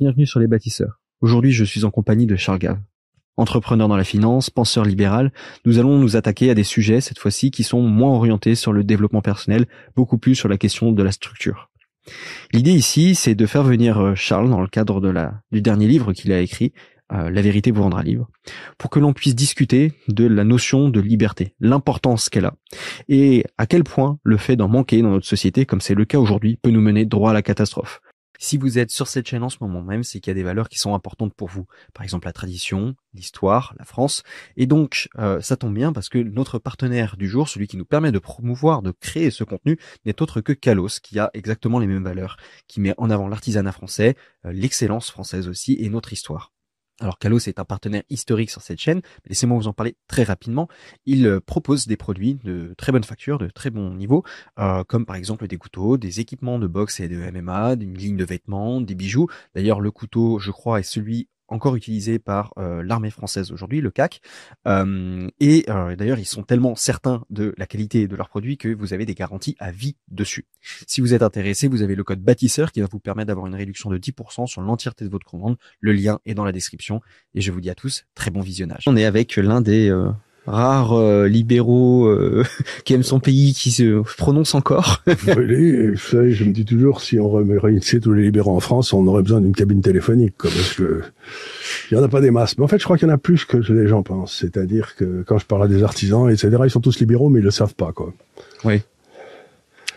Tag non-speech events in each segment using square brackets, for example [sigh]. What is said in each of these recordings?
Bienvenue sur Les Bâtisseurs. Aujourd'hui, je suis en compagnie de Charles Gave. Entrepreneur dans la finance, penseur libéral, nous allons nous attaquer à des sujets, cette fois-ci, qui sont moins orientés sur le développement personnel, beaucoup plus sur la question de la structure. L'idée ici, c'est de faire venir euh, Charles dans le cadre du dernier livre qu'il a écrit, euh, La vérité vous rendra libre, pour que l'on puisse discuter de la notion de liberté, l'importance qu'elle a, et à quel point le fait d'en manquer dans notre société, comme c'est le cas aujourd'hui, peut nous mener droit à la catastrophe. Si vous êtes sur cette chaîne en ce moment même, c'est qu'il y a des valeurs qui sont importantes pour vous. Par exemple, la tradition, l'histoire, la France. Et donc, euh, ça tombe bien parce que notre partenaire du jour, celui qui nous permet de promouvoir, de créer ce contenu, n'est autre que Kalos, qui a exactement les mêmes valeurs, qui met en avant l'artisanat français, euh, l'excellence française aussi et notre histoire. Alors Kalos est un partenaire historique sur cette chaîne, laissez-moi vous en parler très rapidement. Il euh, propose des produits de très bonne facture, de très bon niveau, euh, comme par exemple des couteaux, des équipements de boxe et de MMA, une ligne de vêtements, des bijoux. D'ailleurs le couteau, je crois, est celui encore utilisé par euh, l'armée française aujourd'hui, le CAC. Euh, et euh, d'ailleurs, ils sont tellement certains de la qualité de leurs produits que vous avez des garanties à vie dessus. Si vous êtes intéressé, vous avez le code bâtisseur qui va vous permettre d'avoir une réduction de 10% sur l'entièreté de votre commande. Le lien est dans la description. Et je vous dis à tous, très bon visionnage. On est avec l'un des rares euh, libéraux euh, [laughs] qui aiment son pays, qui se prononcent encore. [laughs] vous savez, je me dis toujours, si on réunissait tous les libéraux en France, on aurait besoin d'une cabine téléphonique, quoi, parce que il y en a pas des masses. Mais en fait, je crois qu'il y en a plus que les gens pensent. C'est-à-dire que quand je parle à des artisans, etc., ils sont tous libéraux, mais ils le savent pas, quoi. Oui.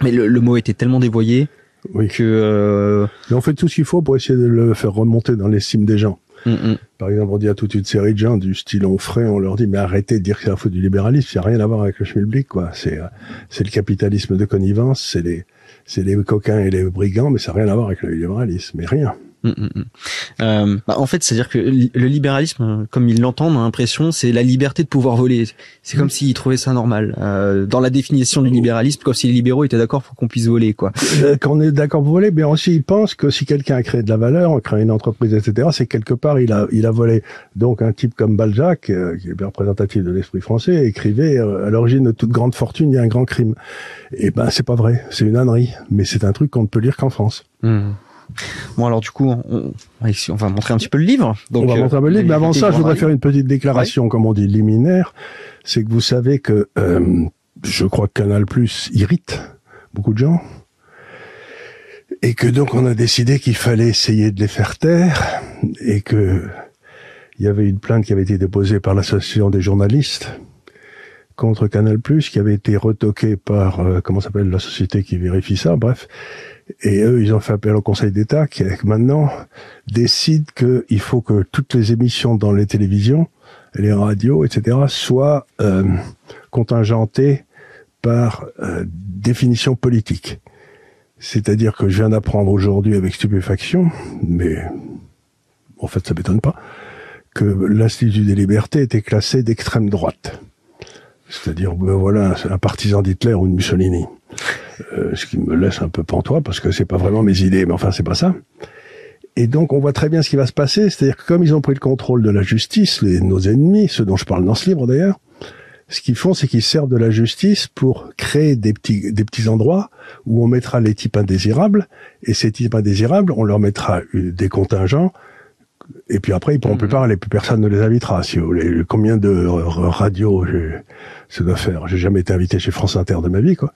Mais le, mot était tellement dévoyé oui. que. Euh... Mais on fait tout ce qu'il faut pour essayer de le faire remonter dans l'estime des gens. Par exemple, on dit à toute une série de gens du style Onfray, on leur dit mais arrêtez de dire que c'est la faute du libéralisme, ça n'a rien à voir avec le schmilblick, quoi. C'est euh, c'est le capitalisme de connivence, c'est les c'est les coquins et les brigands, mais ça n'a rien à voir avec le libéralisme, mais rien. Mm, mm, mm. Euh, bah, en fait, c'est-à-dire que le libéralisme, comme ils l'entendent, a l'impression, c'est la liberté de pouvoir voler. C'est comme s'ils trouvaient ça normal. Euh, dans la définition du libéralisme, comme si les libéraux étaient d'accord pour qu'on puisse voler, quoi. Euh, qu'on est d'accord pour voler, mais aussi ils pensent que si quelqu'un a créé de la valeur, a créé une entreprise, etc., c'est quelque part il a il a volé. Donc un type comme Balzac, euh, qui est bien représentatif de l'esprit français, écrivait à l'origine de toute grande fortune, il y a un grand crime. Et ben c'est pas vrai, c'est une ânerie, mais c'est un truc qu'on ne peut lire qu'en France. Bon alors du coup, on, on, va montrer un petit peu le livre. Donc, on va montrer un peu le livre, mais avant ça, je voudrais faire une petite déclaration, comme on dit, liminaire. C'est que vous savez que euh, je crois que Canal Plus irrite beaucoup de gens. Et que donc on a décidé qu'il fallait essayer de les faire taire et que il y avait une plainte qui avait été déposée par l'association des journalistes contre Canal+, qui avait été retoquée par euh, comment s'appelle la société qui vérifie ça, bref, et eux, ils ont fait appel au Conseil d'État qui maintenant décide qu'il faut que toutes les émissions dans les télévisions, les radios, etc., soient euh, contingentées par euh, définition politique. C'est-à-dire que je viens d'apprendre aujourd'hui avec stupéfaction, mais en fait ça m'étonne pas, que l'Institut des libertés était classé d'extrême droite. C'est-à-dire, ben voilà, un partisan d'Hitler ou de Mussolini. Euh, ce qui me laisse un peu pantois parce que c'est pas vraiment mes idées, mais enfin c'est pas ça. Et donc on voit très bien ce qui va se passer, c'est-à-dire que comme ils ont pris le contrôle de la justice, les, nos ennemis, ceux dont je parle dans ce livre d'ailleurs, ce qu'ils font, c'est qu'ils servent de la justice pour créer des petits, des petits endroits où on mettra les types indésirables, et ces types indésirables, on leur mettra des contingents, et puis après, ils pourront plus mhm. parler, plus personne ne les invitera, si vous voulez. Combien de radios ça doit faire? J'ai jamais été invité chez France Inter de ma vie, quoi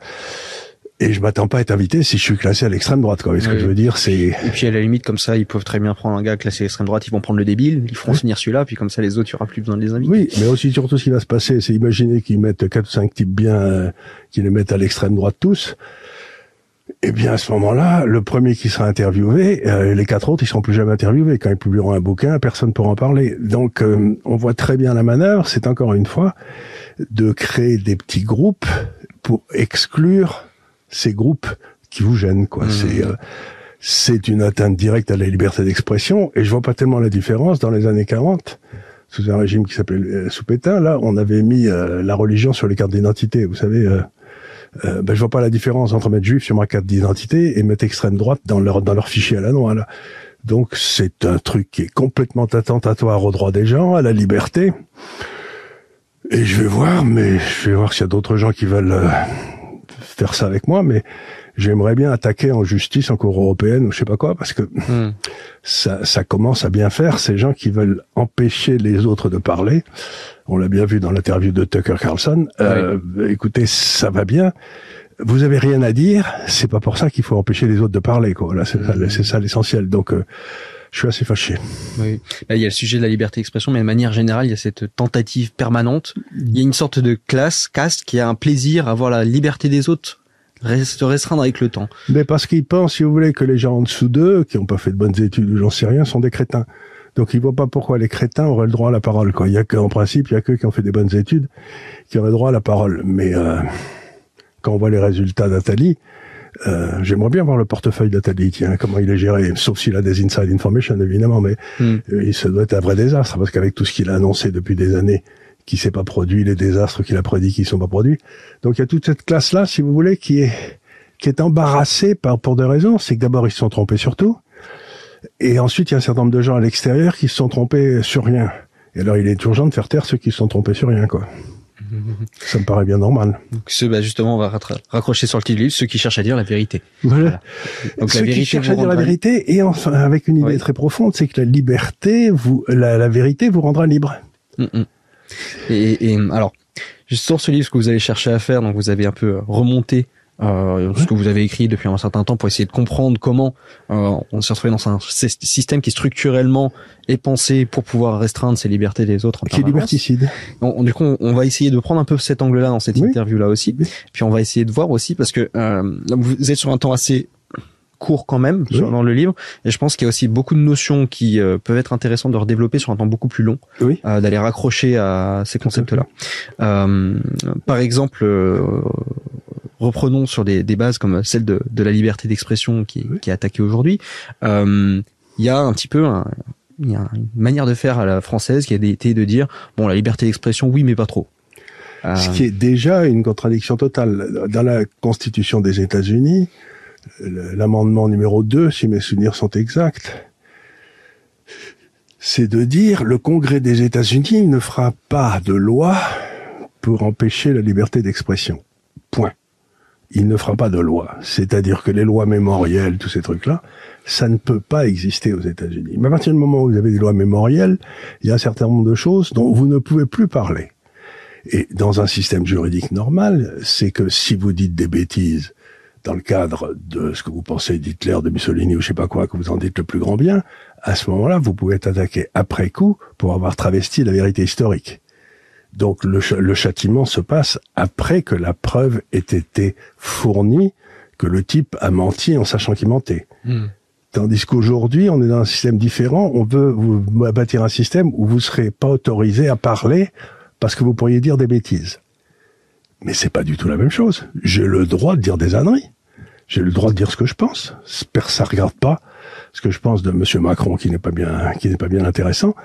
et je m'attends pas à être invité si je suis classé à l'extrême droite quoi. Ce que je veux dire c'est et puis à la limite comme ça ils peuvent très bien prendre un gars classé à l'extrême droite, ils vont prendre le débile, ils feront finir celui-là puis comme ça les autres il y aura plus besoin de les inviter. Oui, mais aussi surtout ce qui va se passer, c'est imaginer qu'ils mettent quatre ou cinq types bien euh, qui les mettent à l'extrême droite tous. Eh bien, à ce moment-là, le premier qui sera interviewé, euh, les quatre autres, ils seront plus jamais interviewés. Quand ils publieront un bouquin, personne ne pourra en parler. Donc, euh, on voit très bien la manœuvre. C'est encore une fois de créer des petits groupes pour exclure ces groupes qui vous gênent, quoi. Mmh. C'est euh, c'est une atteinte directe à la liberté d'expression. Et je vois pas tellement la différence dans les années 40 sous un régime qui s'appelle euh, sous Pétain. Là, on avait mis euh, la religion sur les cartes d'identité. Vous savez, euh, ben, je vois pas la différence entre mettre juif sur ma carte d'identité et mettre extrême droite dans leur dans leur fichier à la noix. Là. Donc c'est un truc qui est complètement attentatoire aux droits des gens, à la liberté. Et je vais voir, mais je vais voir s'il y a d'autres gens qui veulent euh, faire ça avec moi, mais j'aimerais bien attaquer en justice, en cour européenne ou je sais pas quoi, parce que Hmm. ça, ça commence à bien faire. Ces gens qui veulent empêcher les autres de parler, on l'a bien vu dans l'interview de Tucker Carlson. Euh, Écoutez, ça va bien. Vous avez rien à dire, c'est pas pour ça qu'il faut empêcher les autres de parler. Quoi. Là, c'est ça, c'est ça l'essentiel. Donc, euh, je suis assez fâché. Oui. Là, il y a le sujet de la liberté d'expression, mais de manière générale, il y a cette tentative permanente. Il y a une sorte de classe, caste, qui a un plaisir à voir la liberté des autres se restreindre avec le temps. Mais parce qu'ils pensent, si vous voulez, que les gens en dessous d'eux, qui n'ont pas fait de bonnes études ou j'en sais rien, sont des crétins. Donc ils voient pas pourquoi les crétins auraient le droit à la parole. Quoi. Il y a qu'en principe, il y a que qui ont fait des bonnes études qui auraient le droit à la parole. Mais euh, quand on voit les résultats d'Atali, euh, j'aimerais bien voir le portefeuille d'Atali, tiens, comment il est géré, sauf s'il a des inside information, évidemment, mais Hmm. euh, il se doit être un vrai désastre, parce qu'avec tout ce qu'il a annoncé depuis des années, qui s'est pas produit, les désastres qu'il a prédits qui sont pas produits. Donc il y a toute cette classe-là, si vous voulez, qui est qui est embarrassée par pour deux raisons. C'est que d'abord ils se sont trompés sur tout, et ensuite il y a un certain nombre de gens à l'extérieur qui se sont trompés sur rien. Et alors il est urgent de faire taire ceux qui se sont trompés sur rien, quoi. [laughs] Ça me paraît bien normal. Donc, ce, bah, justement, on va raccrocher sur le titre du livre, ceux qui cherchent à dire la vérité. Voilà. Donc, Ceux la qui vérité cherchent vous à dire la vérité, et enfin avec une idée Oui. très profonde, c'est que la liberté, vous, la, la vérité vous rendra libre. Mm, mm. Et, et, alors, sur ce livre, ce que vous allez chercher à faire, donc vous avez un peu remonté euh, ce que vous avez écrit depuis un certain temps pour essayer de comprendre comment euh, on s'est retrouvé dans un sy- système qui structurellement est pensé pour pouvoir restreindre ses libertés des autres. En Qui est liberticide. On- on- du coup, on, on va essayer de prendre un peu cet angle-là dans cette Oui. interview-là aussi. Puis on va essayer de voir aussi parce que euh, là, vous êtes sur un temps assez court quand même Oui. dans le livre et je pense qu'il y a aussi beaucoup de notions qui euh, peuvent être intéressantes de redévelopper sur un temps beaucoup plus long Oui. euh, d'aller raccrocher à ces concepts-là. Euh, par exemple, reprenons sur des, des bases comme celle de, de la liberté d'expression qui, Oui. qui est attaquée aujourd'hui. Il y a un petit peu un- il y a une manière de faire à la française qui a été de dire bon la liberté d'expression oui mais pas trop. Ce qui est déjà une contradiction totale. Dans la Constitution des États-Unis, l'amendement numéro 2, si mes souvenirs sont exacts, c'est de dire le Congrès des États-Unis ne fera pas de loi pour empêcher la liberté d'expression. Point. Il ne fera pas de loi. C'est-à-dire que les lois mémorielles, tous ces trucs-là, ça ne peut pas exister aux États-Unis. Mais à partir du moment où vous avez des lois mémorielles, il y a un certain nombre de choses dont vous ne pouvez plus parler. Et dans un système juridique normal, c'est que si vous dites des bêtises dans le cadre de ce que vous pensez d'Hitler, de Mussolini ou je sais pas quoi, que vous en dites le plus grand bien, à ce moment-là, vous pouvez être attaqué après coup pour avoir travesti la vérité historique. Donc le, ch- le châtiment se passe après que la preuve ait été fournie, que le type a menti en sachant qu'il mentait. hmm. Tandis qu'aujourd'hui, on est dans un système différent. On veut vous bâtir un système où vous serez pas autorisé à parler parce que vous pourriez dire des bêtises. Mais c'est pas du tout la même chose. J'ai le droit de dire des âneries. J'ai le droit de dire ce que je pense. Per- Ça regarde pas ce que je pense de Monsieur Macron qui n'est pas bien, qui n'est pas bien intéressant.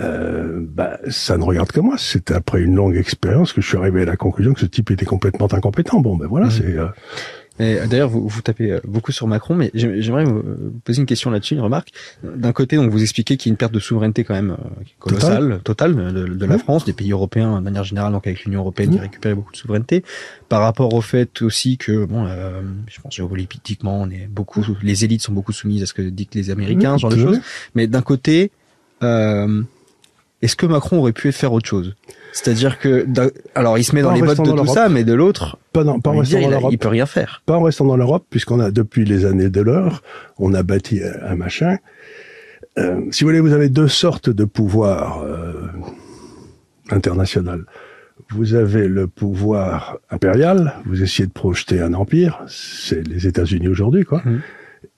Euh, bah, ça ne regarde que moi. C'est après une longue expérience que je suis arrivé à la conclusion que ce type était complètement incompétent. Bon, ben voilà, Mhm. c'est. euh, d'ailleurs, vous, vous tapez euh, beaucoup sur Macron, mais j'ai- j'aimerais vous poser une question là-dessus, une remarque. D'un côté, donc vous expliquez qu'il y a une perte de souveraineté quand même euh, qui colossale, totale, de, de la Oui. France, des pays européens de manière générale, donc avec l'Union européenne qui Oui. récupère beaucoup de souveraineté, par rapport au fait aussi que, bon, euh, je pense géopolitiquement, on est beaucoup, les élites sont beaucoup soumises à ce que dictent les Américains, Oui, ce genre de choses. Mais d'un côté, euh, est-ce que Macron aurait pu faire autre chose? C'est-à-dire que, alors il se met Pas dans les bottes de tout ça, mais de l'autre, Pas, en restant dire, dans il, a- l'Europe. il peut rien faire. pas en restant dans l'Europe, puisqu'on a depuis les années de l'heure, on a bâti un machin. Euh, si vous voulez, vous avez deux sortes de pouvoirs euh, international. Vous avez le pouvoir impérial, vous essayez de projeter un empire, c'est les États-Unis aujourd'hui, quoi. Mhm.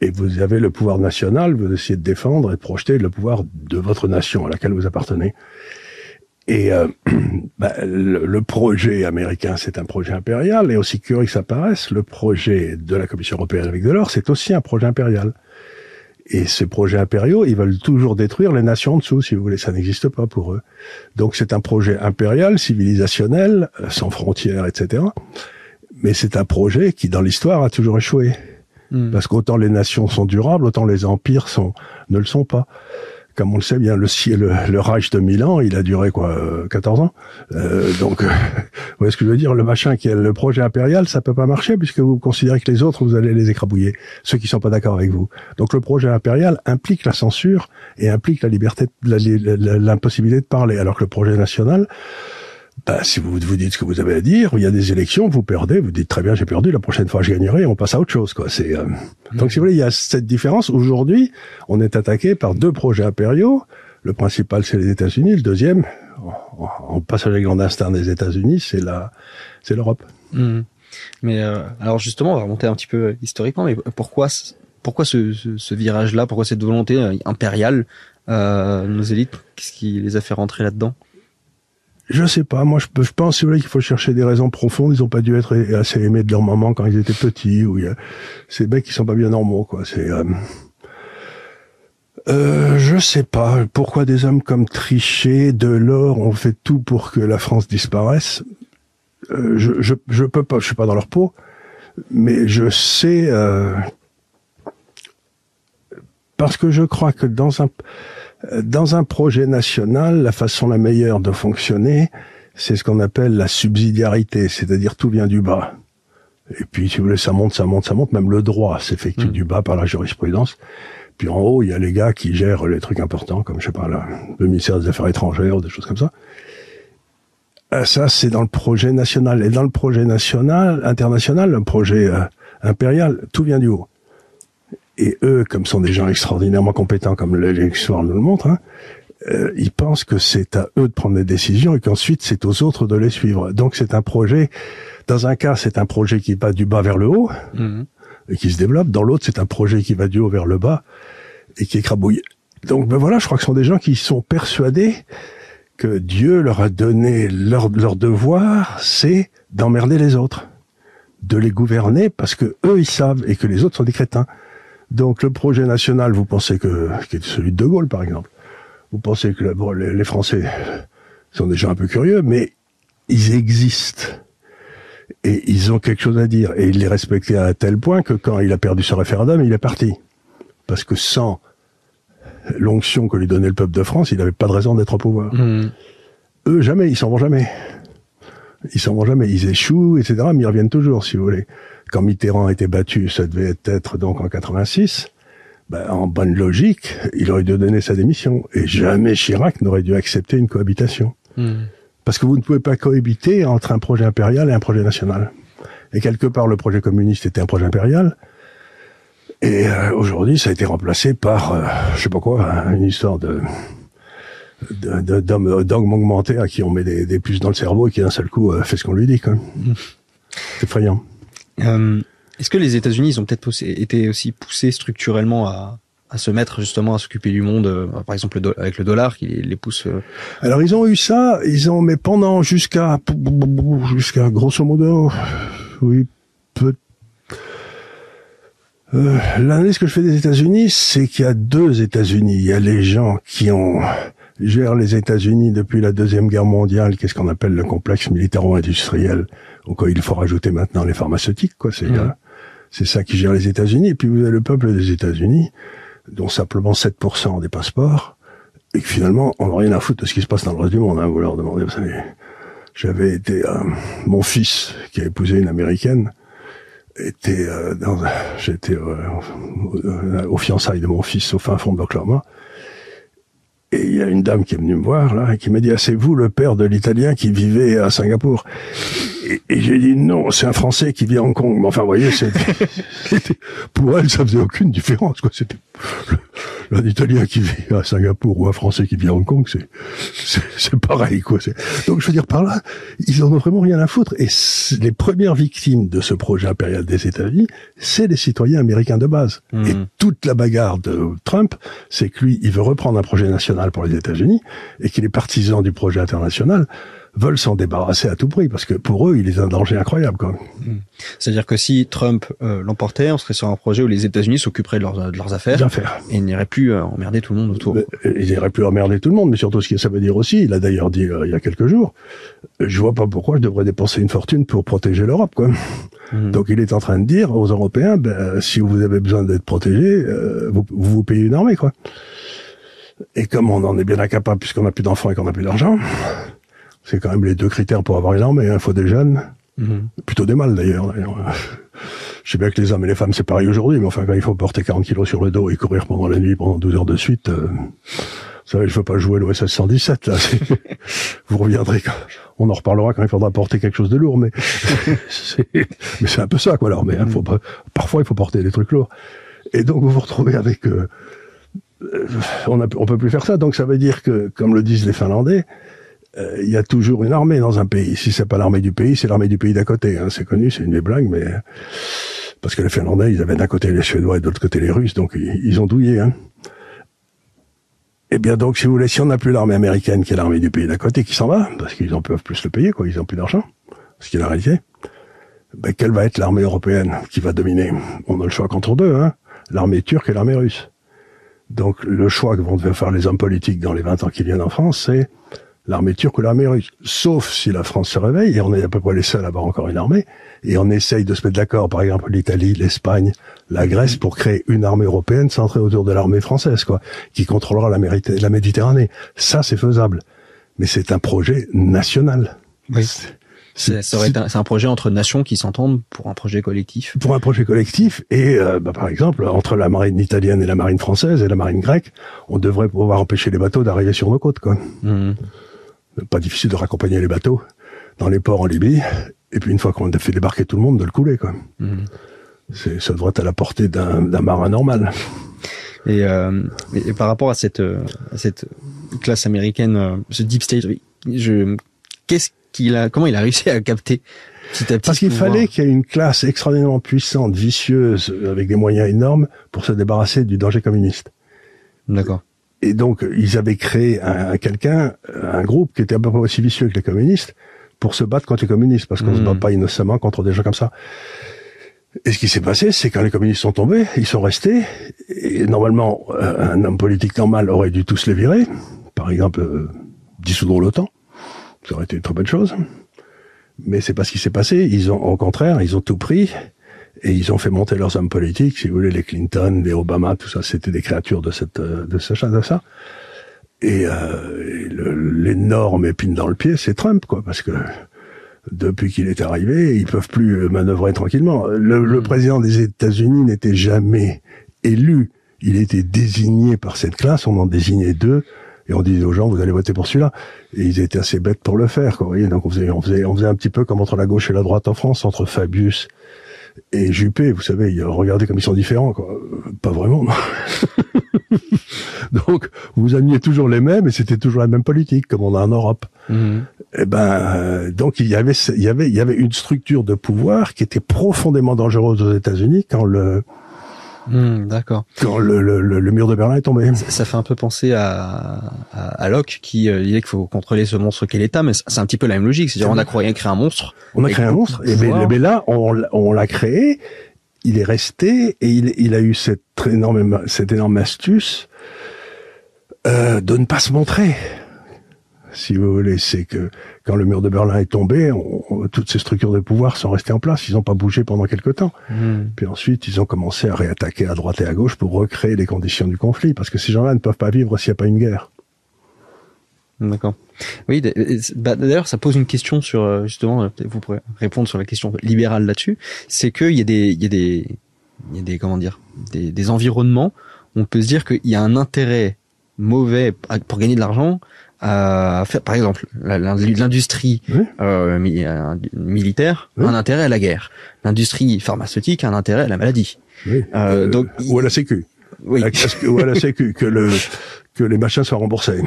Et vous avez le pouvoir national, vous essayez de défendre et de projeter le pouvoir de votre nation à laquelle vous appartenez. Et euh, [clears throat] bah, le, projet américain, c'est un projet impérial, et aussi curieux que ça paraisse, le projet de la Commission européenne avec Delors, c'est aussi un projet impérial. Et ces projets impériaux, ils veulent toujours détruire les nations en dessous, si vous voulez. Ça n'existe pas pour eux. Donc c'est un projet impérial, civilisationnel, euh, sans frontières, etc. Mais c'est un projet qui, dans l'histoire, a toujours échoué. Hmm. Parce qu'autant les nations sont durables, autant les empires sont, ne le sont pas comme on le sait bien, le, le, Reich de Milan, il a duré quoi, 14 euh, ans? Euh, donc, euh, [laughs] vous voyez ce que je veux dire? Le machin qui est le projet impérial, ça peut pas marcher puisque vous considérez que les autres, vous allez les écrabouiller, ceux qui sont pas d'accord avec vous. Donc, le projet impérial implique la censure et implique la liberté, l'impossibilité de parler, alors que le projet national, bah, si vous vous dites ce que vous avez à dire, il y a des élections, vous perdez, vous dites très bien j'ai perdu, la prochaine fois je gagnerai, on passe à autre chose quoi. C'est euh, mmh. donc si vous voulez, il y a cette différence. Aujourd'hui, on est attaqué par deux projets impériaux. Le principal c'est les États-Unis, le deuxième, en passage grand instinct des États-Unis, c'est la c'est l'Europe. Mmh. Mais euh, alors justement, on va remonter un petit peu historiquement, mais pourquoi pourquoi ce, ce, ce virage-là, pourquoi cette volonté euh, impériale euh, nos élites, qu'est-ce qui les a fait rentrer là-dedans? Je sais pas. Moi, je, je pense qu'il faut chercher des raisons profondes. Ils ont pas dû être assez aimés de leur maman quand ils étaient petits. Ou ces mecs qui sont pas bien normaux, quoi. C'est euh, euh, je sais pas pourquoi des hommes comme Trichet, Delors ont fait tout pour que la France disparaisse? Euh, je, je, je peux pas, je suis pas dans leur peau, mais je sais euh, parce que je crois que dans un dans un projet national, la façon la meilleure de fonctionner, c'est ce qu'on appelle la subsidiarité, c'est-à-dire tout vient du bas. Et puis, si vous voulez, ça monte, ça monte, ça monte. Même le droit s'effectue hmm. du bas par la jurisprudence. Puis en haut, il y a les gars qui gèrent les trucs importants, comme je sais pas, le ministère des Affaires étrangères ou des choses comme ça. Euh, ça, c'est dans le projet national. Et dans le projet national, international, le projet euh, impérial, tout vient du haut. Et eux, comme sont des gens extraordinairement compétents, comme l'histoire nous le montre, hein, euh, ils pensent que c'est à eux de prendre des décisions et qu'ensuite c'est aux autres de les suivre. Donc c'est un projet. Dans un cas, c'est un projet qui va du bas vers le haut mhm. et qui se développe. Dans l'autre, c'est un projet qui va du haut vers le bas et qui écrabouille. Donc ben voilà, je crois que ce sont des gens qui sont persuadés que Dieu leur a donné leur, leur devoir, c'est d'emmerder les autres, de les gouverner parce que eux ils savent et que les autres sont des crétins. Donc le projet national, vous pensez que, qui est celui de De Gaulle par exemple, vous pensez que les Français sont déjà un peu curieux, mais ils existent et ils ont quelque chose à dire et il les respectait à tel point que quand il a perdu ce référendum, il est parti parce que sans l'onction que lui donnait le peuple de France, il n'avait pas de raison d'être au pouvoir. Mmh. Eux, jamais, ils s'en vont jamais. Ils s'en vont jamais, ils échouent, etc. Mais ils reviennent toujours, si vous voulez quand Mitterrand a été battu, ça devait être donc en 86, ben, en bonne logique, il aurait dû donner sa démission. Et jamais Chirac n'aurait dû accepter une cohabitation. Hmm. Parce que vous ne pouvez pas cohabiter entre un projet impérial et un projet national. Et quelque part, le projet communiste était un projet impérial. Et euh, aujourd'hui, ça a été remplacé par, euh, je sais pas quoi, une histoire de d'hommes augmentés à qui on met des, puces dans le cerveau et qui d'un seul coup euh, fait ce qu'on lui dit. Quoi. Hmm. C'est effrayant. Euh, Est-ce que les États-Unis ils ont peut-être été aussi poussés structurellement à, à se mettre justement à s'occuper du monde, euh, par exemple avec le dollar qui les pousse. Alors ils ont eu ça, ils ont mais pendant jusqu'à jusqu'à grosso modo, oui peut. Euh, L'analyse que je fais des États-Unis, c'est qu'il y a deux États-Unis. Il y a les gens qui ont gèrent les États-Unis depuis la deuxième guerre mondiale, qu'est-ce qu'on appelle le complexe militaro-industriel donc il faut rajouter maintenant les pharmaceutiques, quoi. C'est euh, c'est ça qui gère les États-Unis. Et puis vous avez le peuple des États-Unis, dont simplement 7% ont des passeports, et que finalement on n'a rien à foutre de ce qui se passe dans le reste du monde. Hein, vous leur demandez, vous savez. J'avais été euh, mon fils qui a épousé une américaine était euh, dans j'étais euh, aux fiançailles de mon fils au fin fond de l'Oklahoma et il y a une dame qui est venue me voir là et qui m'a dit ah, c'est vous le père de l'italien qui vivait à Singapour et, j'ai dit non c'est un français qui vit à Hong Kong mais enfin vous voyez [laughs] c'était pour elle ça faisait aucune différence quoi c'était un Italien qui vit à Singapour ou un Français qui vit à Hong Kong, c'est c'est pareil quoi. Donc je veux dire par là, ils en ont vraiment rien à foutre. Et les premières victimes de ce projet impérial des États-Unis, c'est les citoyens américains de base. Hmm. Et toute la bagarre de Trump, c'est que lui, il veut reprendre un projet national pour les États-Unis et qu'il est partisan du projet international veulent s'en débarrasser à tout prix parce que pour eux, il est un danger incroyable. Hmm. C'est-à-dire que si Trump euh, l'emportait, on serait sur un projet où les États-Unis s'occuperaient de leurs, de leurs affaires, et il n'irait plus euh, emmerder tout le monde autour. il n'irait plus emmerder tout le monde, mais surtout ce que ça veut dire aussi, il a d'ailleurs dit euh, il y a quelques jours, je vois pas pourquoi je devrais dépenser une fortune pour protéger l'Europe. quoi. Hmm. Donc il est en train de dire aux Européens, ben, si vous avez besoin d'être protégés, vous, vous payez une armée. quoi. Et comme on en est bien incapable puisqu'on n'a plus d'enfants et qu'on n'a plus d'argent, c'est quand même les deux critères pour avoir une armée. Il faut des jeunes, mhm. plutôt des mâles d'ailleurs. Je sais bien que les hommes et les femmes c'est pareil aujourd'hui, mais enfin quand il faut porter 40 kilos sur le dos et courir pendant la nuit pendant 12 heures de suite, euh, vous savez, je veux pas jouer l'OSS 117 là. [laughs] vous reviendrez quand on en reparlera quand il faudra porter quelque chose de lourd, mais [laughs] c'est mais c'est un peu ça quoi l'armée. Hein. Faut pas, parfois il faut porter des trucs lourds. Et donc vous vous retrouvez avec euh, euh, on, a, on peut plus faire ça. Donc ça veut dire que, comme le disent les Finlandais, il y a toujours une armée dans un pays. Si c'est pas l'armée du pays, c'est l'armée du pays d'à côté. Hein. C'est connu, c'est une des blagues, mais parce que les Finlandais, ils avaient d'un côté les Suédois et de l'autre côté les Russes, donc ils, ont douillé. Hein. Eh bien donc, si vous voulez, si on n'a plus l'armée américaine qui est l'armée du pays d'à côté qui s'en va, parce qu'ils en peuvent plus le payer, quoi, ils ont plus d'argent, ce qui est la réalité, ben, quelle va être l'armée européenne qui va dominer? On a le choix qu'entre deux, hein, l'armée turque et l'armée russe. Donc le choix que vont devoir faire les hommes politiques dans les 20 ans qui viennent en France, c'est l'armée turque ou l'armée russe. Sauf si la France se réveille, et on est à peu près les seuls à avoir encore une armée, et on essaye de se mettre d'accord, par exemple l'Italie, l'Espagne, la Grèce, pour créer une armée européenne centrée autour de l'armée française, quoi, qui contrôlera la, la Méditerranée. Ça, c'est faisable. Mais c'est un projet national. Oui. C'est un, projet entre nations qui s'entendent pour un projet collectif. Pour un projet collectif et euh, bah, par exemple entre la marine italienne et la marine française et la marine grecque, on devrait pouvoir empêcher les bateaux d'arriver sur nos côtes quoi. Mmh pas difficile de raccompagner les bateaux dans les ports en Libye, et puis une fois qu'on a fait débarquer tout le monde, de le couler, quoi. Mhm. C'est, ça devrait être à la portée d'un, marin normal. Et, euh, et, par rapport à cette, à cette classe américaine, euh, ce deep state, je, qu'est-ce qu'il a, comment il a réussi à capter petit à petit Parce qu'il fallait qu'il y ait une classe extraordinairement puissante, vicieuse, avec des moyens énormes pour se débarrasser du danger communiste. D'accord. Et donc, ils avaient créé un, quelqu'un, un groupe qui était à peu près aussi vicieux que les communistes, pour se battre contre les communistes, parce qu'on ne se bat hmm. pas innocemment contre des gens comme ça. Et ce qui s'est passé, c'est quand les communistes sont tombés, ils sont restés, et normalement, euh, un homme politique normal aurait dû tous les virer, par exemple, euh, dissoudre l'OTAN, ça aurait été une très bonne chose. Mais c'est pas ce qui s'est passé, ils ont, au contraire, ils ont tout pris, et ils ont fait monter leurs hommes politiques, si vous voulez, les Clinton, les Obama, tout ça, c'était des créatures de cette euh, de ce de ça. Et, euh, l'énorme épine dans le pied, c'est Trump, quoi, parce que depuis qu'il est arrivé, ils peuvent plus manœuvrer tranquillement. Le, le hmm. président des États-Unis n'était jamais élu, il était désigné par cette classe, on en désignait deux, et on disait aux gens vous allez voter pour celui-là et ils étaient assez bêtes pour le faire quoi, vous voyez donc on faisait on faisait on faisait un petit peu comme entre la gauche et la droite en France entre Fabius et Juppé, vous savez, regardez comme ils sont différents, quoi. Pas vraiment. [laughs] Donc, vous ameniez toujours les mêmes, et c'était toujours la même politique, comme on a en Europe. Mhm. Et eh ben, euh, donc il y avait, il y avait, il y avait une structure de pouvoir qui était profondément dangereuse aux États-Unis quand le Hmm, d'accord. Quand le, le, le, mur de Berlin est tombé. Ça, fait un peu penser à, à, Locke qui euh, disait qu'il faut contrôler ce monstre qu'est l'État, mais c'est un petit peu la même logique. C'est-à-dire on a créé, créé un monstre. On a créé un monstre, et mais, là on, on l'a créé, il est resté et il, il a eu cette énorme, cette énorme astuce euh, de ne pas se montrer si vous voulez. C'est que quand le mur de Berlin est tombé, toutes ces structures de pouvoir sont restées en place. Ils n'ont pas bougé pendant quelque temps. Hmm. Puis ensuite, ils ont commencé à réattaquer à droite et à gauche pour recréer les conditions du conflit, parce que ces gens-là ne peuvent pas vivre s'il n'y a pas une guerre. D'accord. Oui, bah, d'ailleurs, ça pose une question sur euh, justement, euh, vous pourrez répondre sur la question libérale là-dessus. C'est qu'il y a des, il y a des, il y a des comment dire, des, des environnements. Où on peut se dire qu'il y a un intérêt mauvais pour gagner de l'argent à faire, par exemple, l'industrie euh, euh, militaire a un intérêt à la guerre. L'industrie pharmaceutique a un intérêt à la maladie. Euh, donc, ou à la sécu. Oui. La, que, la Sécu, que le que les machins soient remboursés.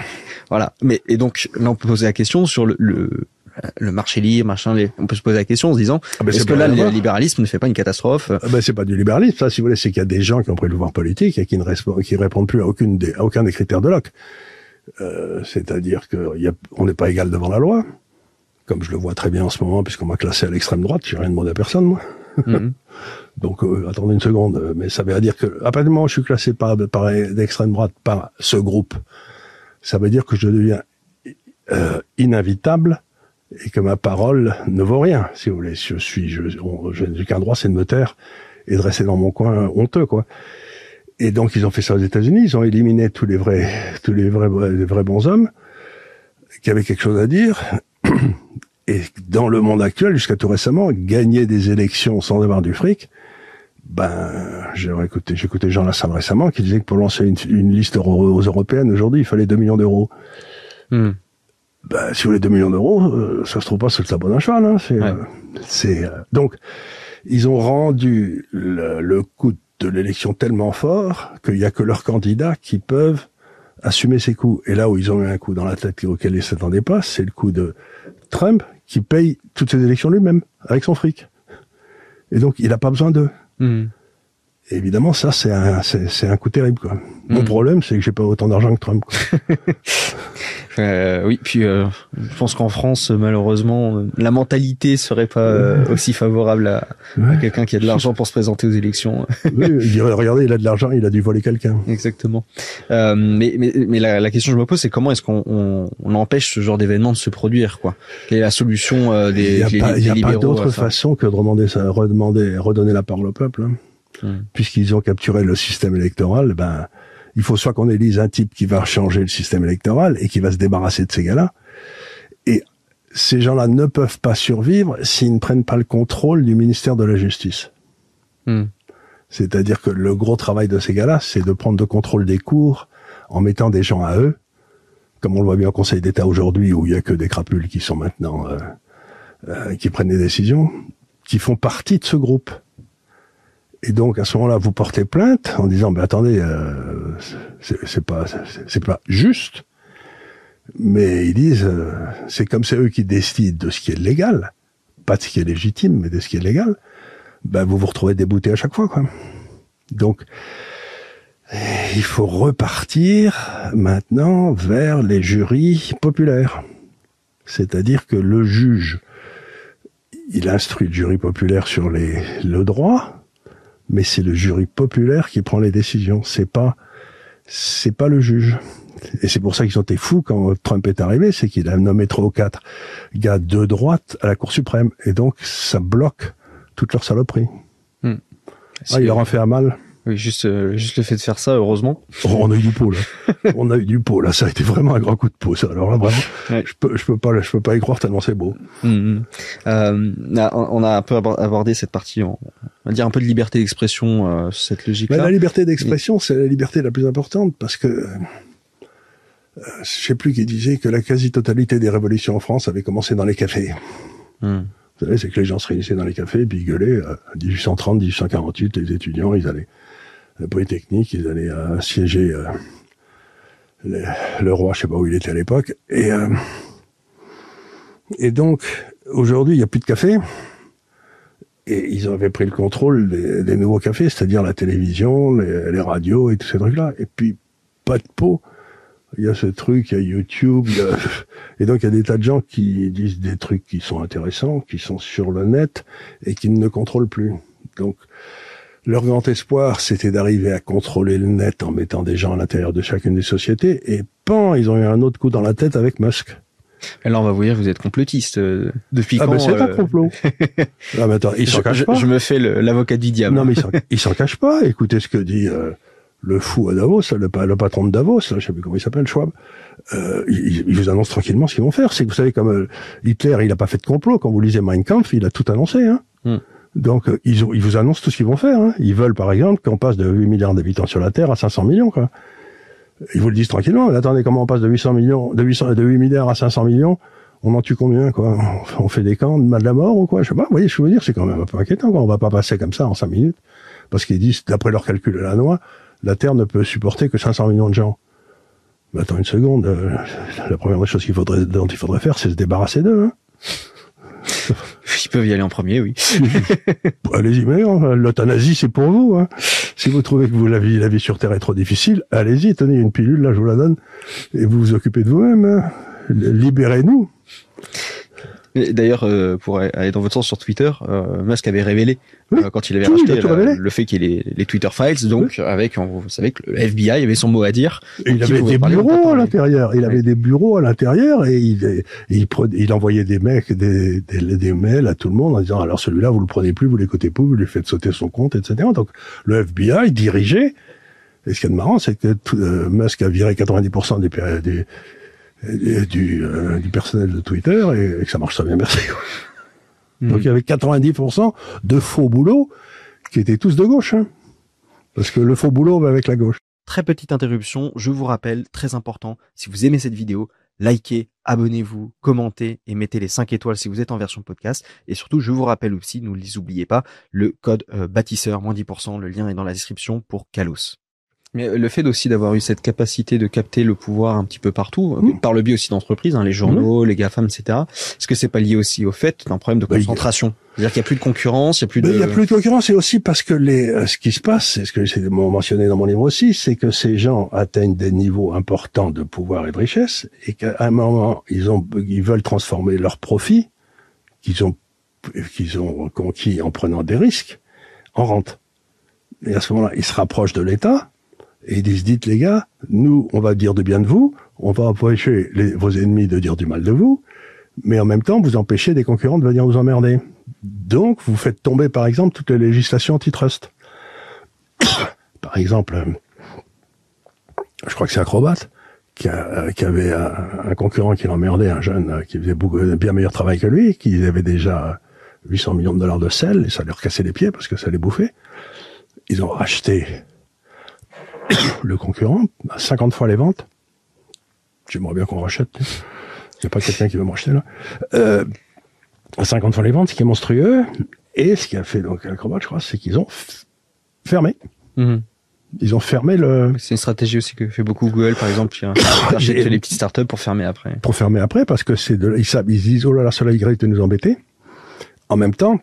Voilà. Mais et donc là on peut poser la question sur le, le le marché libre, machin, les... on peut se poser la question en se disant ah ben est-ce que là le libéralisme ne fait pas une catastrophe? Ah ben c'est pas du libéralisme, ça si vous voulez, c'est qu'il y a des gens qui ont pris le pouvoir politique et qui ne qui répondent plus à aucune des, à aucun des critères de Locke. Euh, c'est-à-dire qu'on n'est pas égal devant la loi, comme je le vois très bien en ce moment, puisqu'on m'a classé à l'extrême droite, j'ai rien demandé à personne, moi. Mhm. [laughs] Donc, euh, attendez une seconde, mais ça veut dire que, à partir du moment où je suis classé par, par d'extrême droite par ce groupe, ça veut dire que je deviens euh, ininvitable et que ma parole ne vaut rien, si vous voulez. Je suis, je, je n'ai qu'un droit, c'est de me taire et de rester dans mon coin honteux, quoi. Et donc ils ont fait ça aux États-Unis, ils ont éliminé tous les vrais, tous les vrais, les vrais bons hommes qui avaient quelque chose à dire. [clears throat] Et dans le monde actuel, jusqu'à tout récemment, gagner des élections sans avoir du fric, ben, j'ai écouté, j'ai écouté Jean Lassalle récemment qui disait que pour lancer une, liste aux européennes aujourd'hui, il fallait 2 millions d'euros. Hmm. Ben, si vous voulez 2 millions d'euros, euh, ça se trouve pas sur le sabot d'un cheval. Hein, c'est, euh, c'est euh, donc ils ont rendu le, le coût de l'élection tellement fort qu'il y a que leurs candidats qui peuvent assumer ces coups. Et là où ils ont eu un coup dans la tête auquel ils s'attendaient pas, c'est le coup de Trump qui paye toutes ces élections lui-même avec son fric. Et donc il n'a pas besoin d'eux. Hmm. Évidemment, ça c'est un c'est un coup terrible quoi. Mon hmm. problème, c'est que j'ai pas autant d'argent que Trump. [laughs] Euh, oui, puis euh, je pense qu'en France, malheureusement, la mentalité serait pas euh, aussi favorable à, quelqu'un qui a de l'argent pour se présenter aux élections. oui, il dirait [laughs] regardez, il a de l'argent, il a dû voler quelqu'un. Exactement. Euh, mais mais, mais la, la, question que je me pose, c'est comment est-ce qu'on on, on, empêche ce genre d'événement de se produire, quoi? Quelle est la solution euh, des Il n'y a, pas, y a pas d'autre façon que de demander ça, redemander, redonner la parole au peuple, hein. Puisqu'ils ont capturé le système électoral. Ben il faut soit qu'on élise un type qui va changer le système électoral et qui va se débarrasser de ces gars-là. Et ces gens-là ne peuvent pas survivre s'ils ne prennent pas le contrôle du ministère de la Justice. Hmm. C'est-à-dire que le gros travail de ces gars-là, c'est de prendre le contrôle des cours en mettant des gens à eux, comme on le voit bien au Conseil d'État aujourd'hui, où il y a que des crapules qui sont maintenant euh, euh, qui prennent des décisions, qui font partie de ce groupe. Et donc à ce moment-là, vous portez plainte en disant, ben attendez, euh, c'est pas c'est pas juste. Mais ils disent, euh, c'est comme c'est eux qui décident de ce qui est légal, pas de ce qui est légitime, mais de ce qui est légal. Ben vous vous retrouvez débouté à chaque fois, quoi. Donc il faut repartir maintenant vers les jurys populaires. C'est-à-dire que le juge, il instruit le jury populaire sur les, le droit, mais c'est le jury populaire qui prend les décisions. C'est pas, c'est pas le juge. Et c'est pour ça qu'ils ont été fous quand Trump est arrivé, c'est qu'il a nommé trois ou quatre gars de droite à la Cour suprême. Et donc, ça bloque toute leur saloperie. Hmm. Ah, il leur en fait un mal. Oui, juste, euh, juste le fait de faire ça, heureusement. Oh, on a eu du pot là. [laughs] on a eu du pot là. Ça a été vraiment un grand coup de pot. Ça. Alors là, vraiment, je peux, je peux pas, je peux pas y croire tellement c'est beau. Mmh, mmh. Euh, on a un peu abordé cette partie, on va dire un peu de liberté d'expression, euh, cette logique-là. la liberté d'expression, c'est la liberté la plus importante parce que je sais plus qui disait que la quasi-totalité des révolutions en France avait commencé dans les cafés. Mmh. Vous savez, c'est que les gens se réunissaient dans les cafés, puis ils gueulaient. 1830, 1848, les étudiants, ils allaient la Polytechnique, ils allaient assiéger euh, le, roi, je sais pas où il était à l'époque, et euh, et donc aujourd'hui il n'y a plus de café, et ils avaient pris le contrôle des, nouveaux cafés, c'est-à-dire la télévision, les, radios et tous ces trucs-là, et puis pas de peau. Il y a ce truc, il y a YouTube, [laughs] et donc il y a des tas de gens qui disent des trucs qui sont intéressants, qui sont sur le net et qui ne contrôlent plus. Donc leur grand espoir, c'était d'arriver à contrôler le net en mettant des gens à l'intérieur de chacune des sociétés. Et pan, ils ont eu un autre coup dans la tête avec Musk. Et là, on va vous dire, vous êtes complotiste. Euh, depuis ah ben c'est un euh, complot. [laughs] ah mais attends, il s'en cache pas. Je me fais l'avocat du diable. Non mais il s'en cache pas. Écoutez ce que dit euh, le fou à Davos, le, le patron de Davos, je sais plus comment il s'appelle, Schwab. Euh, il, il, vous annonce tranquillement ce qu'ils vont faire. C'est que vous savez, comme Hitler, il a pas fait de complot. Quand vous lisez Mein Kampf, il a tout annoncé. Hein. Hmm. Donc euh, ils, ils, vous annoncent tout ce qu'ils vont faire. Hein. Ils veulent par exemple qu'on passe de 8 milliards d'habitants sur la Terre à 500 millions. Quoi. Ils vous le disent tranquillement. Mais attendez, comment on passe de 800 millions, de 800, de 8 milliards à 500 millions? On en tue combien quoi? On fait des camps de mal de la mort ou quoi? Je sais pas. Vous voyez, je veux dire, c'est quand même un peu inquiétant. Quoi. On va pas passer comme ça en 5 minutes parce qu'ils disent, d'après leur calcul à la noix, la Terre ne peut supporter que 500 millions de gens. Mais attends une seconde, euh, la première chose qu'il faudrait, dont il faudrait faire, c'est se débarrasser d'eux. Hein. [laughs] Ils peuvent y aller en premier, oui. [laughs] allez-y, mais hein, l'euthanasie, c'est pour vous. Hein. Si vous trouvez que vous, la, vie, la vie sur Terre est trop difficile, allez-y, tenez une pilule, là, je vous la donne, et vous vous occupez de vous-même. Hein. Libérez-nous. D'ailleurs, euh, pour aller dans votre sens sur Twitter, euh, Musk avait révélé euh, quand il avait racheté le fait qu'il y ait les, Twitter files, donc avec, vous savez que le FBI avait son mot à dire. il avait des bureaux à l'intérieur. Il avait des bureaux à l'intérieur et il, il, il, envoyait des mecs, des, des, mails à tout le monde en disant alors celui-là vous le prenez plus, vous l'écoutez plus, vous lui faites sauter son compte, etc. Donc le FBI dirigeait. Et ce qui est marrant, c'est que Musk a viré 90% des, des, du, euh, du personnel de Twitter et, que ça marche très bien, merci. Hmm. Donc il y avait 90% de faux boulots qui étaient tous de gauche. Hein. Parce que le faux boulot va avec la gauche. Très petite interruption, je vous rappelle, très important, si vous aimez cette vidéo, likez, abonnez-vous, commentez et mettez les 5 étoiles si vous êtes en version podcast. Et surtout, je vous rappelle aussi, ne les oubliez pas, le code euh, bâtisseur, moins 10%, le lien est dans la description pour Kalos. Mais le fait aussi d'avoir eu cette capacité de capter le pouvoir un petit peu partout, mmh. par le biais aussi d'entreprises, hein, les journaux, mmh. les GAFAM, etc. Est-ce que c'est pas lié aussi au fait d'un problème de bah, concentration? C'est-à-dire qu'il n'y a plus de concurrence, il n'y a plus de... Il y a plus de concurrence et aussi parce que les, euh, ce qui se passe, c'est ce que j'ai mentionné dans mon livre aussi, c'est que ces gens atteignent des niveaux importants de pouvoir et de richesse et qu'à un moment, ils ont, ils veulent transformer leurs profits qu'ils ont, qu'ils ont conquis en prenant des risques en rente. Et à ce moment-là, ils se rapprochent de l'État et ils disent, dites les gars, nous, on va dire de bien de vous, on va empêcher vos ennemis de dire du mal de vous, mais en même temps, vous empêchez des concurrents de venir vous emmerder. Donc, vous faites tomber, par exemple, toutes les législations antitrust. [coughs] par exemple, euh, je crois que c'est Acrobat, qui, qui avait un, concurrent qui l'emmerdait, un jeune euh, qui faisait beaucoup, bien meilleur travail que lui, qui avait déjà 800 millions de dollars de sel, et ça leur cassait les pieds parce que ça les bouffait. Ils ont racheté le concurrent à 50 fois les ventes. J'aimerais bien qu'on rachète. Il n'y a pas quelqu'un qui veut m'acheter là. Euh, 50 fois les ventes, ce qui est monstrueux. Et ce qui a fait donc Acrobat, je crois, c'est qu'ils ont fermé. Mhm. Ils ont fermé le. C'est une stratégie aussi que fait beaucoup Google, par exemple, qui achète [coughs] les petites startups pour fermer après. Pour fermer après, parce que c'est de, ils savent, ils disent, oh là là, cela Y de nous embêter. En même temps,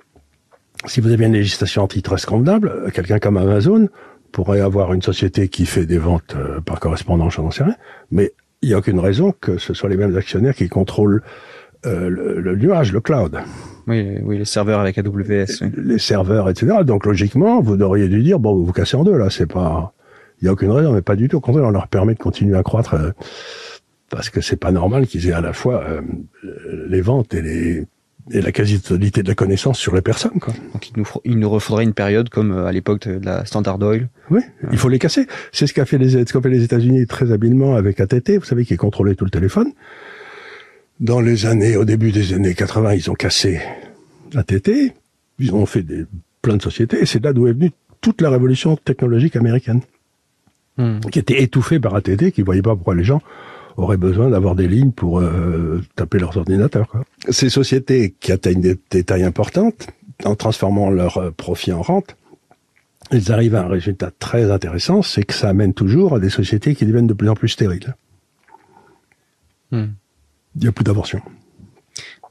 si vous avez une législation antitrust convenable, quelqu'un comme Amazon pourrait avoir une société qui fait des ventes euh, par correspondance, j'en sais rien, mais il n'y a aucune raison que ce soit les mêmes actionnaires qui contrôlent euh, le, nuage, le cloud. Oui, oui, les serveurs avec AWS. Les serveurs, etc. Donc logiquement, vous devriez dû dire bon, vous vous cassez en deux là. C'est pas, il y a aucune raison, mais pas du tout. Au contraire, on leur permet de continuer à croître euh, parce que c'est pas normal qu'ils aient à la fois les ventes et les et la quasi-totalité de la connaissance sur les personnes. Quoi. Donc il nous, il nous refaudrait une période comme euh, à l'époque de la Standard Oil. Oui, il faut les casser. C'est ce qu'a fait les, ce fait les États-Unis très habilement avec ATT, vous savez, qui contrôlait tout le téléphone. Dans les années, au début des années 80, ils ont cassé ATT, ils ont fait des, plein de sociétés, et c'est là d'où est venue toute la révolution technologique américaine, hmm. qui était étouffée par ATT, qui voyait pas pourquoi les gens auraient besoin d'avoir des lignes pour euh, taper leurs ordinateurs. Quoi. Ces sociétés qui atteignent des, tailles importantes, en transformant leurs euh, profits en rente, ils arrivent à un résultat très intéressant, c'est que ça amène toujours à des sociétés qui deviennent de plus en plus stériles. Hmm. Il n'y a plus d'invention.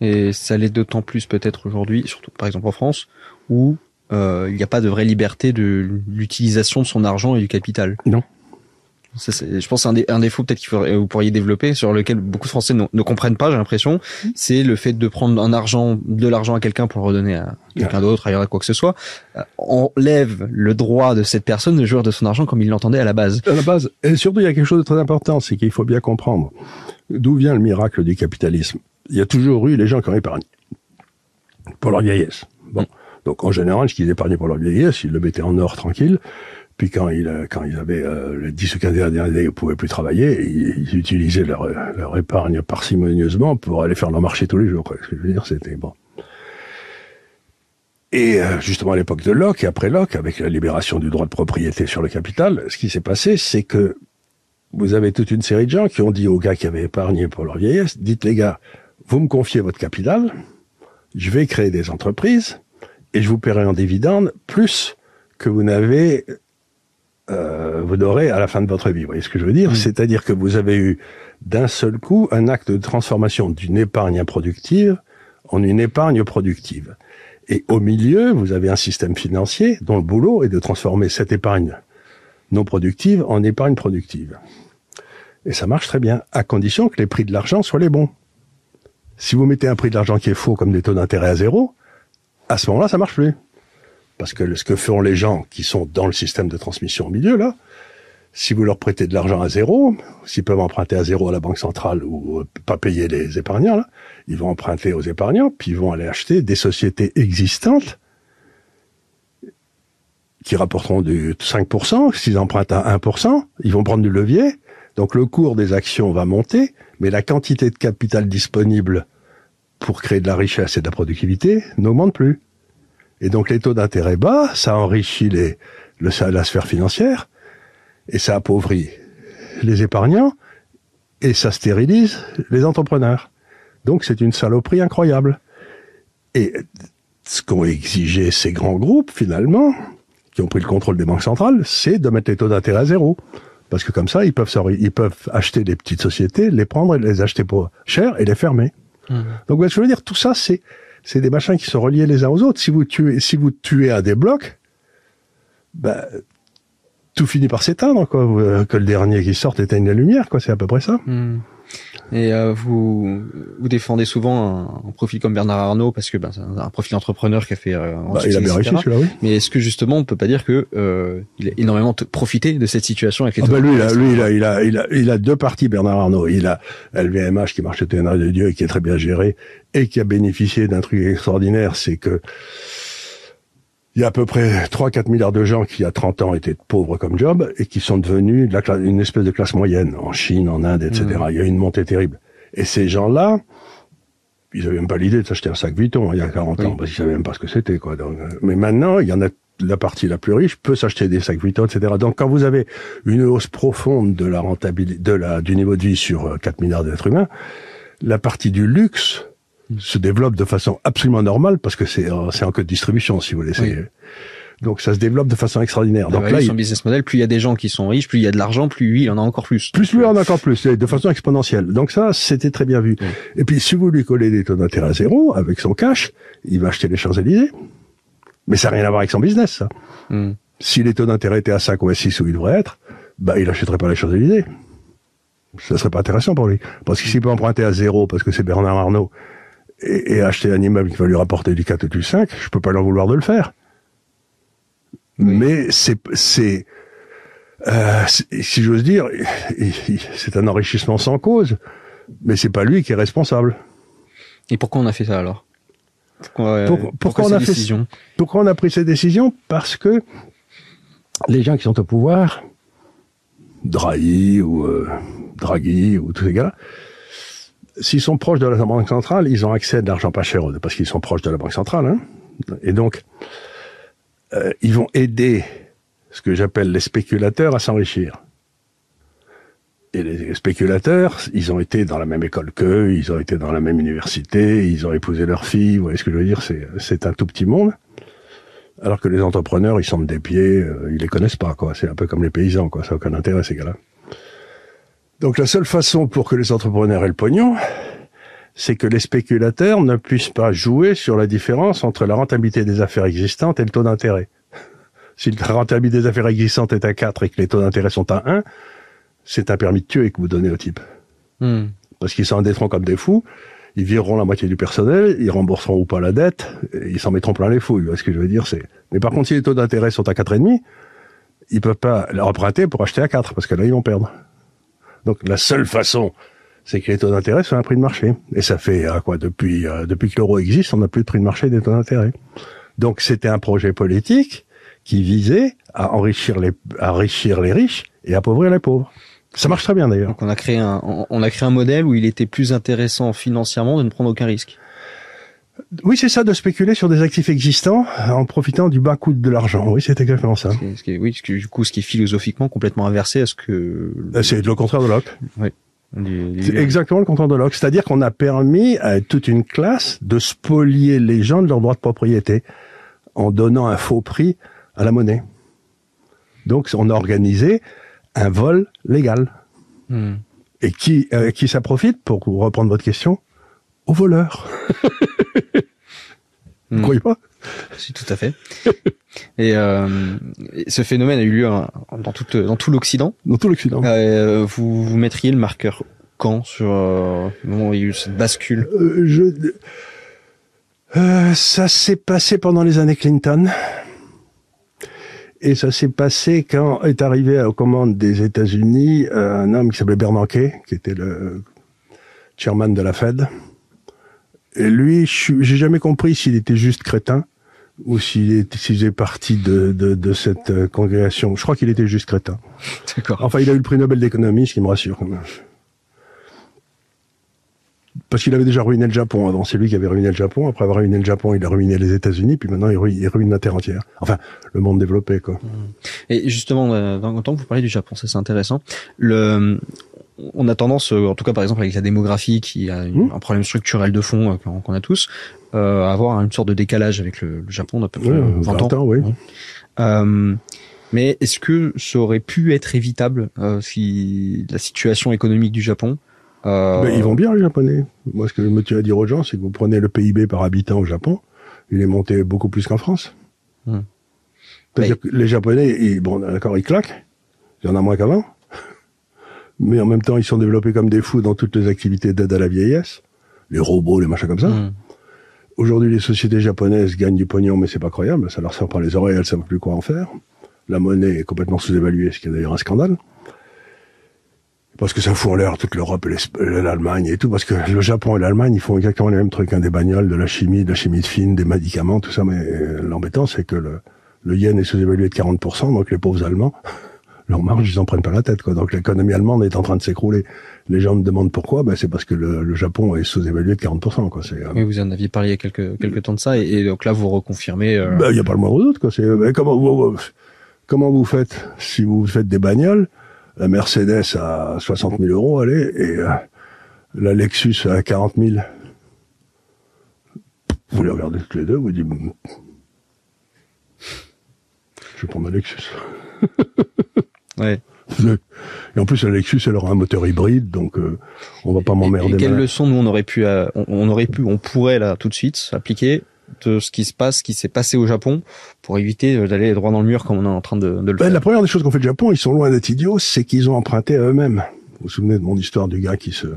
Et ça l'est d'autant plus peut-être aujourd'hui, surtout par exemple en France, où euh, il n'y a pas de vraie liberté de l'utilisation de son argent et du capital. Non je pense un, un défaut peut-être que vous pourriez développer sur lequel beaucoup de Français ne, comprennent pas, j'ai l'impression, mmh. c'est le fait de prendre un argent, de l'argent à quelqu'un pour le redonner à quelqu'un d'autre, ailleurs à quoi que ce soit, euh, enlève le droit de cette personne de jouir de son argent comme il l'entendait à la base. À la base, et surtout il y a quelque chose de très important, c'est qu'il faut bien comprendre d'où vient le miracle du capitalisme. Il y a toujours eu les gens qui ont épargné pour leur vieillesse. Bon, donc en général, ce qu'ils épargnaient pour leur vieillesse, ils le mettaient en or tranquille. Puis quand ils quand ils avaient euh, les 10 ou 15 dernières années, ils pouvaient plus travailler, ils, utilisaient leur, leur épargne parcimonieusement pour aller faire leur marché tous les jours. Ce que je veux dire, c'était bon. Et euh, justement à l'époque de Locke et après Locke, avec la libération du droit de propriété sur le capital, ce qui s'est passé, c'est que vous avez toute une série de gens qui ont dit aux gars qui avaient épargné pour leur vieillesse, dites les gars, vous me confiez votre capital, je vais créer des entreprises et je vous paierai en dividendes plus que vous n'avez euh, vous n'aurez à la fin de votre vie. Vous voyez ce que je veux dire. C'est-à-dire que vous avez eu d'un seul coup un acte de transformation d'une épargne improductive en une épargne productive. Et au milieu, vous avez un système financier dont le boulot est de transformer cette épargne non productive en épargne productive. Et ça marche très bien, à condition que les prix de l'argent soient les bons. Si vous mettez un prix de l'argent qui est faux, comme des taux d'intérêt à zéro, à ce moment-là, ça marche plus. Parce que ce que feront les gens qui sont dans le système de transmission au milieu, là, si vous leur prêtez de l'argent à zéro, s'ils peuvent emprunter à zéro à la banque centrale ou euh, pas payer les épargnants, là, ils vont emprunter aux épargnants, puis ils vont aller acheter des sociétés existantes qui rapporteront du 5%. S'ils empruntent à 1%, ils vont prendre du levier. Donc le cours des actions va monter, mais la quantité de capital disponible pour créer de la richesse et de la productivité n'augmente plus. Et donc les taux d'intérêt bas, ça enrichit les, le, la sphère financière et ça appauvrit les épargnants et ça stérilise les entrepreneurs. Donc c'est une saloperie incroyable. Et ce qu'ont exigé ces grands groupes, finalement, qui ont pris le contrôle des banques centrales, c'est de mettre les taux d'intérêt à zéro. Parce que comme ça, ils peuvent, ils peuvent acheter des petites sociétés, les prendre et les acheter pour cher et les fermer. Mmh. Donc, je veux dire, tout ça, c'est c'est des machins qui sont reliés les uns aux autres. Si vous tuez, si vous tuez à des blocs, ben, tout finit par s'éteindre, quoi. Euh, que le dernier qui sorte éteigne la lumière, quoi. C'est à peu près ça. Hmm. Et euh, vous vous défendez souvent un, profil comme Bernard Arnault parce que ben, c'est un, profil entrepreneur qui a fait euh, bah, il a bien réussi celui-là, oui. Mais est-ce que justement on peut pas dire que euh, il a énormément profité de cette situation avec les ah bah lui, il a, lui il a, il a, il a, il a deux parties Bernard Arnault. Il a LVMH qui marche au TNA de Dieu et qui est très bien géré et qui a bénéficié d'un truc extraordinaire, c'est que il y a à peu près 3-4 milliards de gens qui, a 30 ans, étaient pauvres comme job et qui sont devenus de la classe, une espèce de classe moyenne en Chine, en Inde, etc. Mmh. Il y a eu une montée terrible. Et ces gens-là, ils avaient même pas l'idée de s'acheter un sac Vuitton hein, il y a 40 ans, parce qu'ils savaient même pas ce que c'était. quoi. Donc, euh, mais maintenant, il y en a la partie la plus riche peut s'acheter des sacs Vuitton, etc. Donc, quand vous avez une hausse profonde de la rentabilité, de la, du niveau de vie sur 4 euh, milliards d'êtres humains, la partie du luxe se développe de façon absolument normale parce que c'est euh, c'est en code distribution si vous voulez. Donc ça se développe de façon extraordinaire. Donc là, son business model, plus il y a des gens qui sont riches, plus il y a de l'argent, plus lui il en a encore plus. Plus lui en a encore plus, de façon exponentielle. Donc ça, c'était très bien vu. Et puis si vous lui collez des taux d'intérêt à zéro avec son cash, il va acheter les Champs-Élysées. Mais ça n'a rien à voir avec son business, ça. Hmm. Si les taux d'intérêt étaient à 5 ou à 6 où ils devraient être, bah il achèterait pas les Champs-Élysées. Ça serait pas intéressant pour lui. Parce qu'il s'il peut emprunter à zéro parce que c'est Bernard Arnault et, acheter un immeuble qui va lui rapporter du 4 ou du 5, je peux pas leur vouloir de le faire. Mais c'est, c'est, euh, si j'ose dire, c'est un enrichissement sans cause, mais c'est pas lui qui est responsable. Et pourquoi on a fait ça alors? Pourquoi, on a fait Pourquoi on a pris cette décision Parce que les gens qui sont au pouvoir, Draghi ou euh, Draghi ou tous ces gars s'ils sont proches de la banque centrale, ils ont accès à de l'argent pas cher parce qu'ils sont proches de la banque centrale. Hein. Et donc, euh, ils vont aider ce que j'appelle les spéculateurs à s'enrichir. Et les spéculateurs, ils ont été dans la même école qu'eux, ils ont été dans la même université, ils ont épousé leur fille. Vous voyez ce que je veux dire C'est un tout petit monde. Alors que les entrepreneurs, ils sentent des pieds, euh, ils les connaissent pas, quoi. C'est un peu comme les paysans, quoi. Ça n'a aucun intérêt, ces gars-là. Donc la seule façon pour que les entrepreneurs aient le pognon, c'est que les spéculateurs ne puissent pas jouer sur la différence entre la rentabilité des affaires existantes et le taux d'intérêt. [laughs] Si la rentabilité des affaires existantes est à 4 et que les taux d'intérêt sont à 1, c'est un permis de tuer que vous donnez au type. Hmm. Parce qu'ils s'endetteront comme des fous, ils vireront la moitié du personnel, ils rembourseront ou pas la dette, et ils s'en mettront plein les fouilles. Ce que je veux dire, c'est. Mais par contre, si les taux d'intérêt sont à 4,5, ils peuvent pas leur emprunter pour acheter à 4, parce que là, ils vont perdre. Donc la seule façon, c'est que les taux d'intérêt soient un prix de marché. Et ça fait euh, quoi depuis euh, depuis que l'euro existe, on n'a plus de prix de marché des taux d'intérêt. Donc c'était un projet politique qui visait à enrichir les à enrichir les riches et appauvrir les pauvres. Ça marche très bien d'ailleurs. Donc on a créé un on a créé un modèle où il était plus intéressant financièrement de ne prendre aucun risque. Oui, c'est ça, de spéculer sur des actifs existants en profitant du bas coût de l'argent. Oui, c'est exactement ça. Ce qui, oui, ce qui, du coup, ce qui est philosophiquement complètement inversé à ce que... Euh, c'est le contraire de Locke. Oui. C'est exactement le contraire de Locke. C'est-à-dire qu'on a permis à toute une classe de spolier les gens de leurs droits de propriété en donnant un faux prix à la monnaie. Donc, on a organisé un vol légal. Hmm. Et qui, euh, qui ça profite, pour reprendre votre question Aux voleurs. [laughs] Vous Hmm. croyez pas? Si, tout à fait. et, euh, et ce phénomène a eu lieu hein, dans, toute, dans tout l'Occident. Dans tout l'Occident. Euh, vous, vous mettriez le marqueur quand sur euh, le moment où il y a eu cette bascule? Je, ça s'est passé pendant les années Clinton. Et ça s'est passé quand est arrivé aux commandes des États-Unis un homme qui s'appelait Bernanke, qui était le chairman de la Fed. Et lui, j'ai jamais compris s'il était juste crétin ou s'il faisait partie de, de, de cette euh, congrégation. Je crois qu'il était juste crétin. D'accord. Enfin, il a eu le prix Nobel d'économie, ce qui me rassure. quand même. Parce qu'il avait déjà ruiné le Japon avant. C'est lui qui avait ruiné le Japon. Après avoir ruiné le Japon, il a ruiné les États-Unis. Puis maintenant, il ruine, il ruine la Terre entière. Enfin, le monde développé, quoi. Et justement, dans le temps que vous parlez du Japon, ça c'est intéressant. Le, on a tendance, euh, en tout cas par exemple avec la démographie, qui a une- Mmh. un problème structurel de fond euh, qu'on a tous, euh, à avoir une sorte de décalage avec le, le Japon d'à peu près Ouais, 20, 20 ans. ans, oui. Euh, mais est-ce que ça aurait pu être évitable euh, si la situation économique du Japon euh, Mais ils vont bien, les Japonais. Moi, ce que je me tiens à dire aux gens, c'est que vous prenez le PIB par habitant au Japon, il est monté beaucoup plus qu'en France. Hmm. C'est-à-dire que les Japonais, ils, bon, d'accord, ils claquent. Il y en a moins qu'avant. Mais en même temps, ils sont développés comme des fous dans toutes les activités d'aide à la vieillesse. Les robots, les machins comme ça. hmm. Aujourd'hui, les sociétés japonaises gagnent du pognon, mais c'est pas croyable. Ça leur sort par les oreilles, elles savent plus quoi en faire. La monnaie est complètement sous-évaluée, ce qui est d'ailleurs un scandale. Parce que ça fout en l'air toute l'Europe et l'Allemagne et tout. Parce que le Japon et l'Allemagne, ils font exactement les mêmes trucs. Hein, des bagnoles, de la chimie, de la chimie de fine, des médicaments, tout ça. Mais euh, l'embêtant, c'est que le, le yen est sous-évalué de 40%. Donc les pauvres Allemands, leur marge, ils en prennent pas la tête. Quoi. Donc l'économie allemande est en train de s'écrouler. Les gens me demandent pourquoi. Ben, c'est parce que le, le Japon est sous-évalué de 40%. Quoi. C'est, euh, Oui, vous en aviez parlé il y a quelques, quelques temps de ça, et, et donc là vous reconfirmez. euh, Ben, il n'y a pas le moindre doute, quoi. C'est, ben, comment, vous, comment vous faites si vous faites des bagnoles? La Mercedes à 60 000 euros, allez, et euh, la Lexus à 40 000. Vous les regardez toutes les deux, vous dites, je vais prendre la Lexus. [laughs] ouais. Et en plus, la Lexus, elle aura un moteur hybride, donc euh, on va pas m'emmerder. quelle leçon nous on aurait pu, euh, on, on aurait pu, on pourrait là tout de suite appliquer de ce qui se passe, ce qui s'est passé au Japon, pour éviter euh, d'aller droit dans le mur comme on est en train de, de le Ben, faire. la première des choses qu'ont fait le Japon, ils sont loin d'être idiots, c'est qu'ils ont emprunté à eux-mêmes. Vous vous souvenez de mon histoire du gars qui se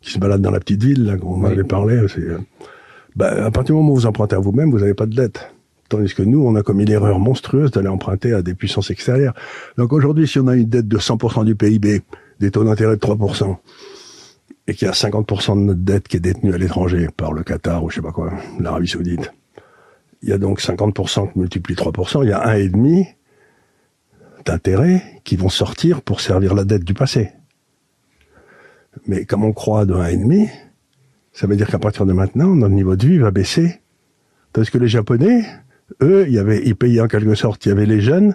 qui se balade dans la petite ville, là, qu'on Oui. m'avait parlé. C'est, euh, ben, à partir du moment où vous empruntez à vous-même, vous n'avez pas de dette. Tandis que nous, on a commis l'erreur monstrueuse d'aller emprunter à des puissances extérieures. Donc aujourd'hui, si on a une dette de 100% du PIB, des taux d'intérêt de 3%, et qu'il y a 50% de notre dette qui est détenue à l'étranger par le Qatar ou je sais pas quoi, l'Arabie Saoudite, il y a donc 50% qui multiplie 3%, il y a un et demi d'intérêts qui vont sortir pour servir la dette du passé. Mais comme on croit de 1,5, ça veut dire qu'à partir de maintenant, notre niveau de vie va baisser. Parce que les Japonais, eux, il y avait, ils payaient en quelque sorte, il y avait les jeunes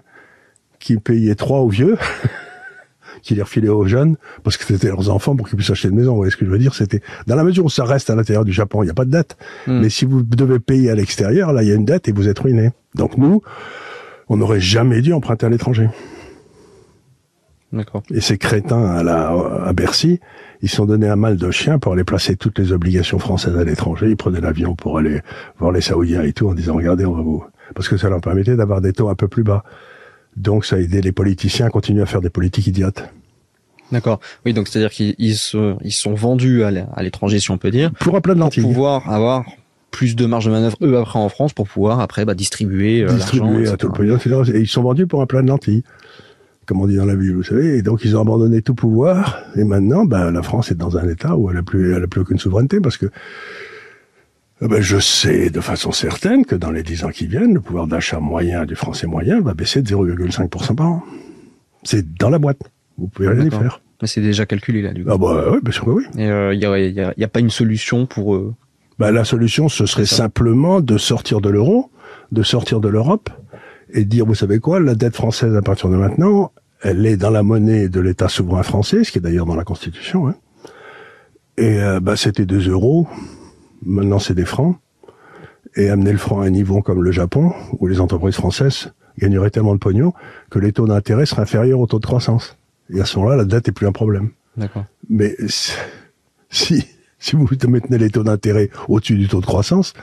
qui payaient trois aux vieux, [laughs] qui les refilaient aux jeunes, parce que c'était leurs enfants pour qu'ils puissent acheter une maison. Vous voyez ce que je veux dire? C'était dans la mesure où ça reste à l'intérieur du Japon, il n'y a pas de dette. Hmm. Mais si vous devez payer à l'extérieur, là, il y a une dette et vous êtes ruiné. Donc nous, on n'aurait jamais dû emprunter à l'étranger. Et ces crétins à, la, à Bercy, ils se sont donné un mal de chien pour aller placer toutes les obligations françaises à l'étranger. Ils prenaient l'avion pour aller voir les Saoudiens et tout en disant regardez, on va vous... Parce que ça leur permettait d'avoir des taux un peu plus bas. Donc ça a aidé les politiciens à continuer à faire des politiques idiotes. D'accord. Oui, donc c'est-à-dire qu'ils ils sont vendus à l'é- à l'étranger, si on peut dire, Pour un plat de pour lentilles. pouvoir avoir plus de marge de manœuvre eux après en France pour pouvoir après bah, distribuer euh, etc. à tout le etc. Et ils sont vendus pour un plat de lentilles, comme on dit dans la Bible, vous savez. Et donc ils ont abandonné tout pouvoir. Et maintenant, ben, la France est dans un état où elle a plus, elle a plus aucune souveraineté parce que eh ben, je sais de façon certaine que dans les dix ans qui viennent, le pouvoir d'achat moyen du français moyen va baisser de 0,5% par an. C'est dans la boîte. Vous pouvez rien y faire. Mais c'est déjà calculé là du coup. Ah bah oui, bien sûr que oui. Et euh, il y, a, il y, a, il y a pas une solution pour eux. Bah, la solution, ce serait simplement de sortir de l'euro, de sortir de l'Europe, et dire, vous savez quoi, la dette française à partir de maintenant, elle est dans la monnaie de l'État souverain français, ce qui est d'ailleurs dans la Constitution. Hein. Et euh, bah, c'était deux euros, maintenant c'est des francs. Et amener le franc à un niveau comme le Japon, où les entreprises françaises gagnerait tellement de pognon que les taux d'intérêt seraient inférieurs au taux de croissance. Et à ce moment-là, la dette est plus un problème. D'accord. Mais [laughs] si si vous maintenez les taux d'intérêt au-dessus du taux de croissance,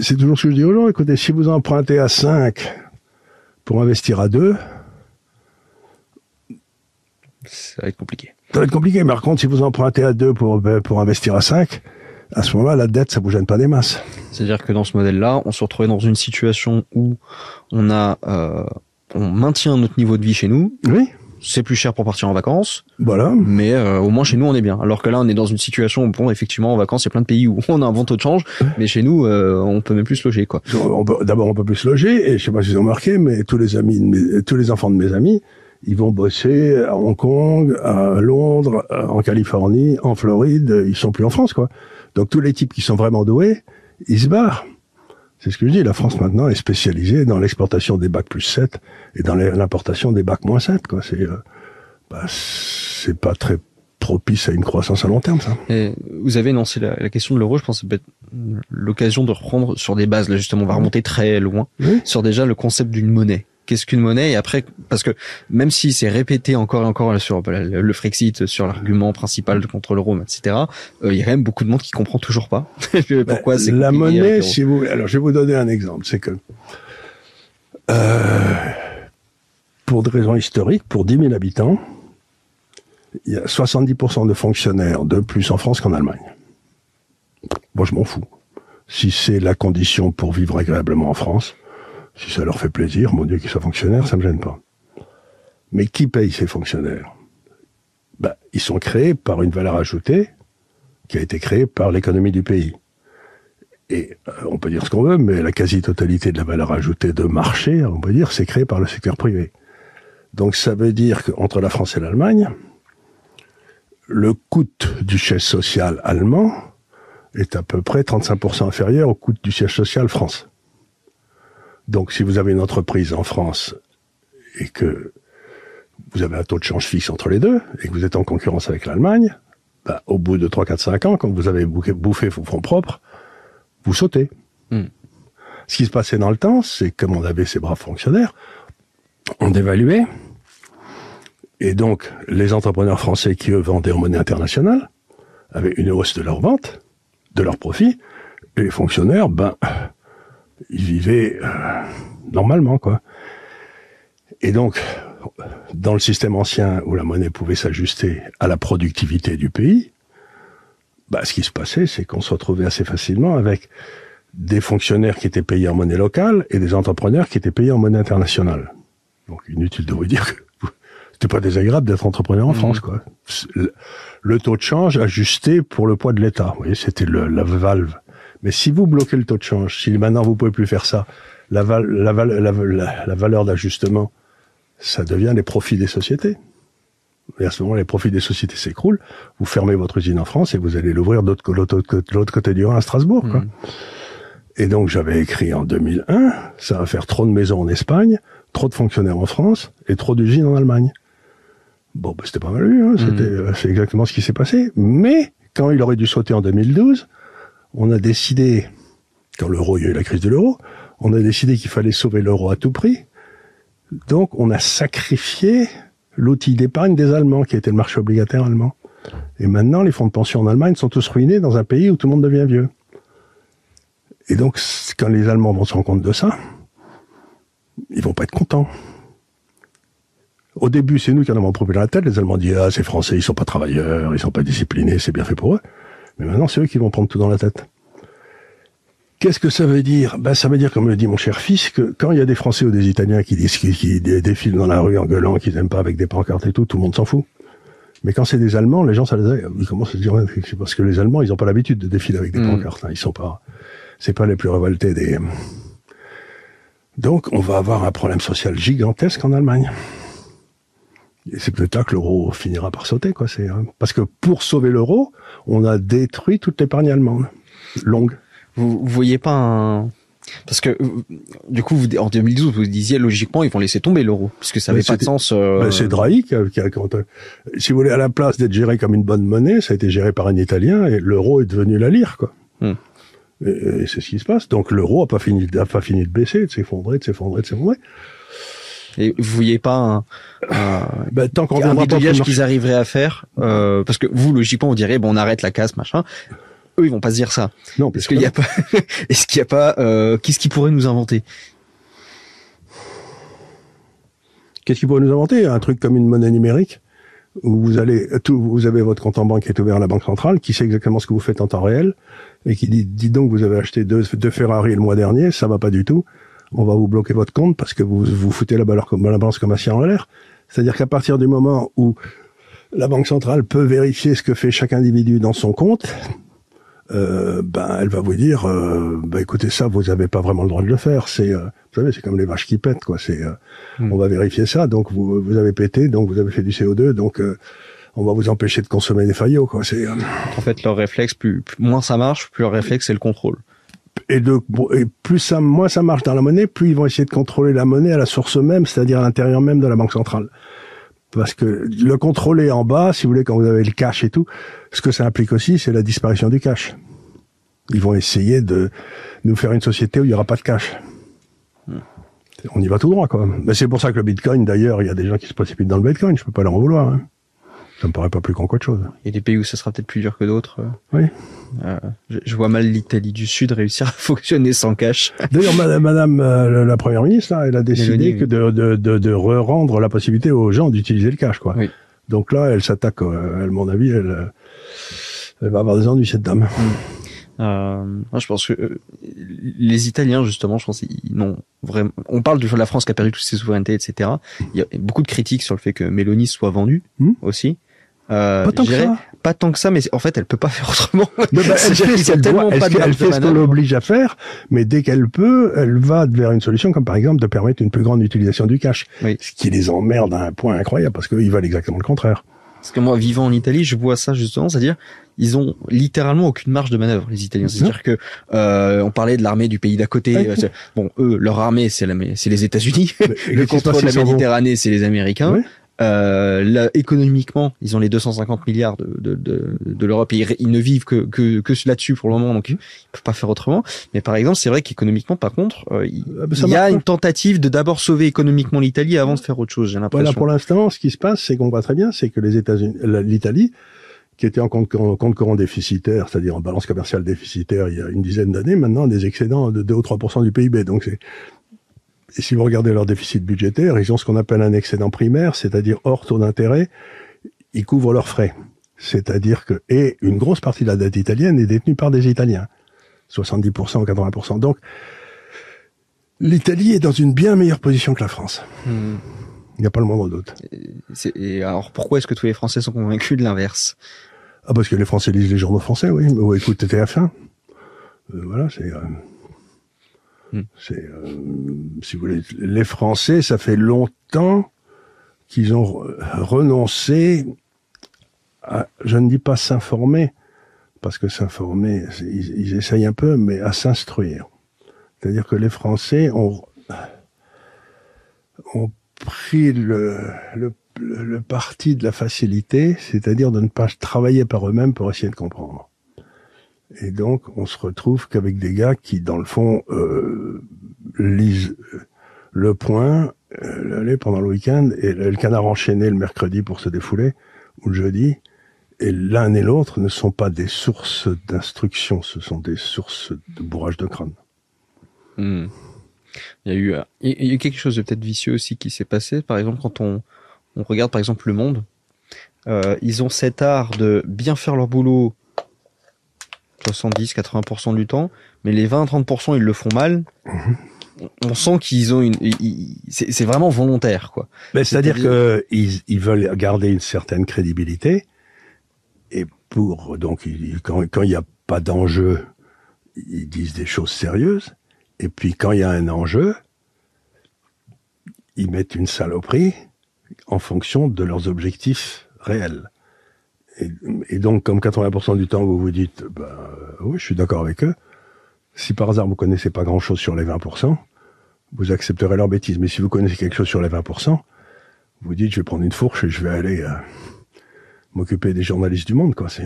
c'est toujours ce que je dis aux gens. Écoutez, si vous empruntez à 5 pour investir à 2, ça va être compliqué. Ça va être compliqué. Mais par contre, si vous empruntez à 2 pour, ben, pour investir à 5, à ce moment-là, la dette, ça vous gêne pas des masses. C'est-à-dire que dans ce modèle-là, on se retrouvait dans une situation où on a, euh, on maintient notre niveau de vie chez nous. Oui c'est plus cher pour partir en vacances. Voilà. Mais euh, au moins chez nous on est bien. Alors que là on est dans une situation où bon effectivement en vacances il y a plein de pays où [laughs] on a un bon taux de change, mais chez nous euh, on peut même plus se loger quoi. D'abord on peut plus se loger et je sais pas si vous avez remarqué, mais tous les amis, tous les enfants de mes amis, ils vont bosser à Hong Kong, à Londres, en Californie, en Floride. Ils sont plus en France quoi. Donc tous les types qui sont vraiment doués, ils se barrent. C'est ce que je dis, la France maintenant est spécialisée dans l'exportation des bacs plus 7 et dans l'importation des bacs moins 7. Quoi. C'est, euh, bah, c'est pas très propice à une croissance à long terme, ça. Et vous avez énoncé la, la question de l'euro, je pense que ça peut être l'occasion de reprendre sur des bases, là justement, on va remonter très loin, sur déjà le concept d'une monnaie qu'est-ce qu'une monnaie? Et après parce que même si c'est répété encore et encore sur le Frexit sur l'argument principal contre l'euro etc euh, il y a quand même beaucoup de monde qui comprend toujours pas [laughs] pourquoi c'est la monnaie si vous alors je vais vous donner un exemple c'est que euh, pour des raisons historiques pour 10 000 habitants il y a 70% de fonctionnaires de plus en France qu'en Allemagne. Moi je m'en fous. Si c'est la condition pour vivre agréablement en France si ça leur fait plaisir, mon Dieu qu'ils soient fonctionnaires, ça me gêne pas. Mais qui paye ces fonctionnaires? Ben, Ils sont créés par une valeur ajoutée qui a été créée par l'économie du pays. Et euh, on peut dire ce qu'on veut, mais la quasi-totalité de la valeur ajoutée de marché, on peut dire, c'est créé par le secteur privé. Donc ça veut dire qu'entre la France et l'Allemagne, le coût du siège social allemand est à peu près 35% inférieur au coût du siège social France. Donc si vous avez une entreprise en France et que vous avez un taux de change fixe entre les deux et que vous êtes en concurrence avec l'Allemagne, bah, au bout de 3, 4, 5 ans, quand vous avez bouffé vos fonds propres, vous sautez. Hmm. Ce qui se passait dans le temps, c'est comme on avait ces braves fonctionnaires, on dévaluait, et donc les entrepreneurs français qui eux vendaient en monnaie internationale avaient une hausse de leur vente, de leurs profits, et les fonctionnaires, ben, ils vivaient euh, normalement, quoi. Et donc, dans le système ancien où la monnaie pouvait s'ajuster à la productivité du pays, bah, ce qui se passait, c'est qu'on se retrouvait assez facilement avec des fonctionnaires qui étaient payés en monnaie locale et des entrepreneurs qui étaient payés en monnaie internationale. Donc, inutile de vous dire que c'était pas désagréable d'être entrepreneur en mmh. France, quoi. Le, taux de change ajusté pour le poids de l'État. Vous voyez, c'était la valve mais si vous bloquez le taux de change, si maintenant vous pouvez plus faire ça, la, la, la, valeur d'ajustement, ça devient les profits des sociétés. Et à ce moment, les profits des sociétés s'écroulent. Vous fermez votre usine en France et vous allez l'ouvrir de l'autre côté du Rhin à Strasbourg. Quoi. Mmh. Et donc, j'avais écrit en 2001, ça va faire trop de maisons en Espagne, trop de fonctionnaires en France et trop d'usines en Allemagne. Bon, bah, c'était pas mal vu, hein. Mmh. c'était, euh, c'est exactement ce qui s'est passé. Mais quand il aurait dû sauter en 2012, on a décidé, quand l'euro, il y a eu la crise de l'euro, on a décidé qu'il fallait sauver l'euro à tout prix. Donc, on a sacrifié l'outil d'épargne des Allemands, qui était le marché obligataire allemand. Et maintenant, les fonds de pension en Allemagne sont tous ruinés dans un pays où tout le monde devient vieux. Et donc, quand les Allemands vont se rendre compte de ça, ils vont pas être contents. Au début, c'est nous qui en avons pris la tête. Les Allemands disent, ah, ces Français, ils sont pas travailleurs, ils sont pas disciplinés, c'est bien fait pour eux. Mais maintenant, c'est eux qui vont prendre tout dans la tête. Qu'est-ce que ça veut dire? Ben, ça veut dire, comme le dit mon cher fils, que quand il y a des Français ou des Italiens qui, disent, qui, défilent dans la rue en gueulant qu'ils n'aiment pas avec des pancartes et tout, tout le monde s'en fout. Mais quand c'est des Allemands, les gens, ça les ils commencent à se dire, c'est parce que les Allemands, ils n'ont pas l'habitude de défiler avec des mmh. pancartes. Hein. Ils sont pas, c'est pas les plus révoltés des. Donc, on va avoir un problème social gigantesque en Allemagne. Et c'est peut-être là que l'euro finira par sauter, quoi. C'est hein. parce que pour sauver l'euro, on a détruit toute l'épargne allemande longue. Vous, vous voyez pas un parce que du coup, vous, en 2012, vous disiez logiquement, ils vont laisser tomber l'euro, puisque ça n'avait pas de sens. Euh... Ben, c'est Draghi qui a, qui a si vous voulez, à la place d'être géré comme une bonne monnaie, ça a été géré par un Italien et l'euro est devenu la lire, quoi. Hmm. Et, c'est ce qui se passe. Donc l'euro a pas fini, a pas fini de baisser, de s'effondrer, de s'effondrer, de s'effondrer. Et vous voyez pas un, un, ben, tant qu'on un qu'ils arriveraient à faire euh, Parce que vous, logiquement, vous direz, bon, on arrête la casse, machin. Eux, ils vont pas se dire ça. Non, parce qu'il y a pas. [laughs] Est-ce qu'il y a pas euh, Qu'est-ce qu'ils pourraient nous inventer? Qu'est-ce qu'ils pourraient nous inventer? Un truc comme une monnaie numérique où vous allez, tout, vous avez votre compte en banque qui est ouvert à la banque centrale, qui sait exactement ce que vous faites en temps réel, et qui dit, dit donc, vous avez acheté deux, deux Ferrari le mois dernier, ça va pas du tout, on va vous bloquer votre compte parce que vous vous foutez la, la balance commerciale en l'air. C'est-à-dire qu'à partir du moment où la banque centrale peut vérifier ce que fait chaque individu dans son compte, euh, ben elle va vous dire, euh, ben écoutez ça, vous avez pas vraiment le droit de le faire. C'est, euh, vous savez, c'est comme les vaches qui pètent, quoi. C'est, hmm. on va vérifier ça. Donc vous, vous avez pété, donc vous avez fait du CO2, donc on va vous empêcher de consommer des faillots, quoi. C'est. En fait, leur réflexe, plus, moins ça marche, plus leur réflexe c'est le contrôle. Et, de, et plus ça, moins ça marche dans la monnaie, plus ils vont essayer de contrôler la monnaie à la source même, c'est-à-dire à l'intérieur même de la banque centrale parce que le contrôler en bas, si vous voulez, quand vous avez le cash et tout, ce que ça implique aussi, c'est la disparition du cash. Ils vont essayer de nous faire une société où il n'y aura pas de cash. On y va tout droit, même. Mais c'est pour ça que le Bitcoin, d'ailleurs, il y a des gens qui se précipitent dans le Bitcoin. Je peux pas leur en vouloir. Hein. Ça me paraît pas plus con qu'autre chose. Il y a des pays où ça sera peut-être plus dur que d'autres. Oui. Euh, je, vois mal l'Italie du Sud réussir à [laughs] fonctionner sans cash. D'ailleurs, Madame, euh, la Première ministre, là, elle a décidé que de, de, de, de rendre la possibilité aux gens d'utiliser le cash, quoi. Oui. Donc là, elle s'attaque. Euh, à mon avis, elle, elle va avoir des ennuis cette dame. Mm. Euh, moi, je pense que euh, les Italiens, justement, je pense, ils n'ont vraiment. On parle de la France qui a perdu toutes ses souverainetés, etc. Il y a beaucoup de critiques sur le fait que Mélanie soit vendue mm. aussi. Euh, pas tant que ça. Pas tant que ça, mais en fait, elle peut pas faire autrement. [laughs] bah, elle fait, ce qu'elle qu'on l'oblige à faire, mais dès qu'elle peut, elle va vers une solution comme par exemple de permettre une plus grande utilisation du cash. Ce qui les emmerde à un point incroyable parce qu'ils veulent exactement le contraire. Parce que moi, vivant en Italie, je vois ça justement, c'est-à-dire ils ont littéralement aucune marge de manœuvre, les Italiens. C'est-à-dire que euh, on parlait de l'armée du pays d'à côté. Bon, eux, leur armée, c'est c'est les États-Unis. Le contrôle de la Méditerranée, c'est les Américains. Euh, là, économiquement, ils ont les 250 milliards de, de, de, de l'Europe et ils, ne vivent que, que, que là-dessus pour le moment, donc ils peuvent pas faire autrement. Mais par exemple, c'est vrai qu'économiquement, par contre, euh, il, ah, bah, y a une tentative de d'abord sauver économiquement l'Italie avant de faire autre chose. J'ai l'impression. Voilà, pour l'instant, ce qui se passe, c'est qu'on voit très bien, c'est que les États-Unis, l'Italie, qui était en compte, en compte courant déficitaire, c'est-à-dire en balance commerciale déficitaire il y a une dizaine d'années, maintenant des excédents de 2 ou 3 du PIB. Donc c'est si vous regardez leur déficit budgétaire, ils ont ce qu'on appelle un excédent primaire, c'est-à-dire hors taux d'intérêt, ils couvrent leurs frais. C'est-à-dire que, et une grosse partie de la dette italienne est détenue par des Italiens. 70% ou 80%. Donc, l'Italie est dans une bien meilleure position que la France. Hmm. Il n'y a pas le moindre doute. Et alors, pourquoi est-ce que tous les Français sont convaincus de l'inverse? Ah, parce que les Français lisent les journaux français, oui. Ou écoutent TF1. Euh, voilà, c'est... Euh, C'est, euh, si vous voulez, les Français, ça fait longtemps qu'ils ont renoncé à, je ne dis pas s'informer, parce que s'informer, ils, essayent un peu, mais à s'instruire. C'est-à-dire que les Français ont, ont pris le, le parti de la facilité, c'est-à-dire de ne pas travailler par eux-mêmes pour essayer de comprendre. Et donc, on se retrouve qu'avec des gars qui, dans le fond, euh, lisent le point, euh, pendant le week-end, et le canard enchaîné le mercredi pour se défouler, ou le jeudi, et l'un et l'autre ne sont pas des sources d'instruction, ce sont des sources de bourrage de crâne. Hmm. Il y a eu, quelque chose de peut-être vicieux aussi qui s'est passé. Par exemple, quand on, on regarde par exemple Le Monde, euh, ils ont cet art de bien faire leur boulot 70-80% du temps, mais les 20-30% ils le font mal. On sent qu'ils ont une, c'est vraiment volontaire quoi. c'est-à-dire que ils, veulent garder une certaine crédibilité et pour donc quand il n'y a pas d'enjeu, ils disent des choses sérieuses. Et puis quand il y a un enjeu, ils mettent une saloperie en fonction de leurs objectifs réels. Et, donc, comme 80% du temps, vous vous dites, bah, oui, je suis d'accord avec eux. Si par hasard vous connaissez pas grand chose sur les 20%, vous accepterez leur bêtise. Mais si vous connaissez quelque chose sur les 20%, vous dites, je vais prendre une fourche et je vais aller euh, m'occuper des journalistes du monde, quoi. C'est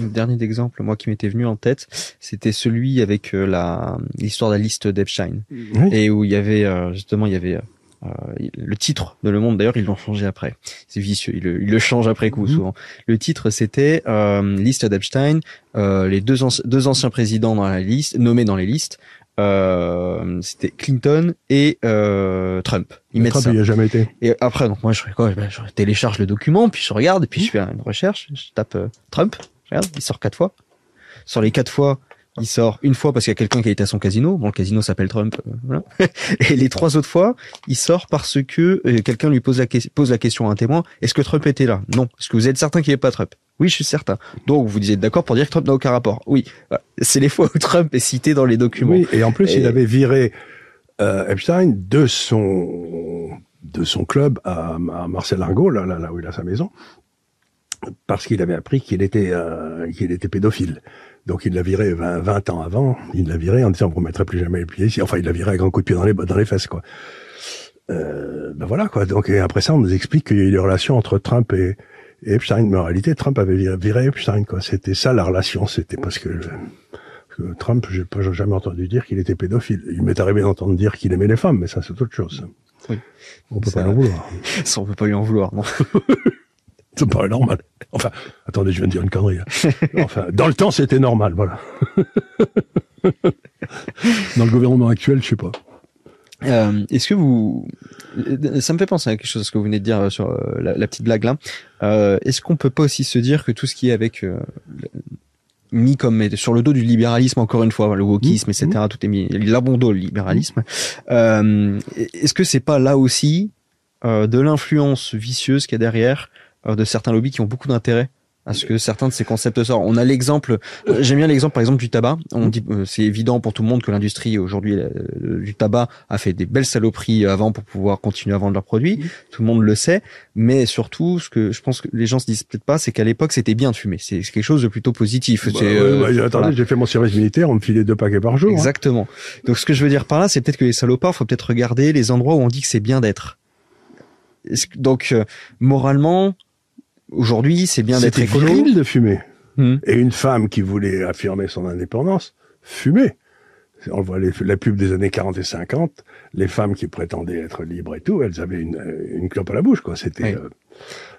le dernier exemple, moi qui m'était venu en tête, c'était celui avec euh, la l'histoire de la liste d'Epstein et où il y avait euh, justement il y avait euh, le titre de Le Monde, d'ailleurs, ils l'ont changé après. C'est vicieux, ils le, ils changent après coup, mhm. souvent. Le titre, c'était euh, liste d'Epstein, euh, les deux, deux anciens présidents dans la liste, nommés dans les listes, euh, c'était Clinton et euh, Trump. Ils mettent Trump, ça. il a jamais été. Et après, donc moi, je, quoi, ben, je télécharge le document, puis je regarde, puis je fais une recherche, je tape Trump, regarde, il sort quatre fois. Sur les quatre fois, il sort une fois parce qu'il y a quelqu'un qui a été à son casino. Bon, le casino s'appelle Trump. Euh, voilà. [laughs] Et les trois autres fois, il sort parce que euh, quelqu'un lui pose la, pose la question à un témoin. Est-ce que Trump était là? Non. Est-ce que vous êtes certain qu'il avait pas Trump? Oui, je suis certain. Donc, vous êtes d'accord pour dire que Trump n'a aucun rapport. Oui. C'est les fois où Trump est cité dans les documents. Oui, et en plus, il avait viré euh, Epstein de son de son club à, à Marcel Argot, là, là, là où il a sa maison, parce qu'il avait appris qu'il était euh, qu'il était pédophile. Donc il l'a viré 20, 20, ans avant, il l'a viré en disant vous ne mettrez plus jamais les pieds ici. Enfin, il l'a viré à grand coup de pied dans les dans les fesses quoi. Euh, ben voilà quoi. Donc et après ça, on nous explique qu'il y a eu des relations entre Trump et, Epstein. Mais en réalité, Trump avait viré, Epstein quoi. C'était ça la relation. C'était parce que, que Trump, j'ai pas jamais entendu dire qu'il était pédophile. Il m'est arrivé d'entendre dire qu'il aimait les femmes, mais ça c'est autre chose. Oui. On peut pas lui en vouloir. [laughs] Ça, on peut pas lui en vouloir, non. [laughs] Ça me paraît normal. Enfin, attendez, je viens de dire une connerie. Hein. Enfin, dans le temps, c'était normal, voilà. [laughs] dans le gouvernement actuel, je sais pas. Euh, Est-ce que vous, ça me fait penser à quelque chose ce que vous venez de dire sur euh, la, petite blague là. Euh, Est-ce qu'on peut pas aussi se dire que tout ce qui est avec euh, mis comme sur le dos du libéralisme encore une fois le wokisme etc mmh. tout est mis l'abandon le libéralisme euh, est-ce que c'est pas là aussi de l'influence vicieuse qu'il y a derrière euh, de certains lobbies qui ont beaucoup d'intérêt à ce que certains de ces concepts sortent. On a l'exemple, euh, j'aime bien l'exemple par exemple du tabac. On dit, euh, c'est évident pour tout le monde que l'industrie aujourd'hui du tabac a fait des belles saloperies avant pour pouvoir continuer à vendre leurs produits. Tout le monde le sait, mais surtout, ce que je pense que les gens se disent peut-être pas, c'est qu'à l'époque c'était bien de fumer. C'est quelque chose de plutôt positif. Bah, attendez, j'ai fait mon service militaire, on me filait deux paquets par jour. Hein. Exactement. Donc ce que je veux dire par là, c'est peut-être que les salopards, faut peut-être regarder les endroits où on dit que c'est bien d'être. Donc moralement, Aujourd'hui, c'est bien d'être écolo. de fumer. Hmm. Et une femme qui voulait affirmer son indépendance fumait. On voit les, la pub des années 40 et 50, les femmes qui prétendaient être libres et tout, elles avaient une, une clope à la bouche, quoi. C'était euh,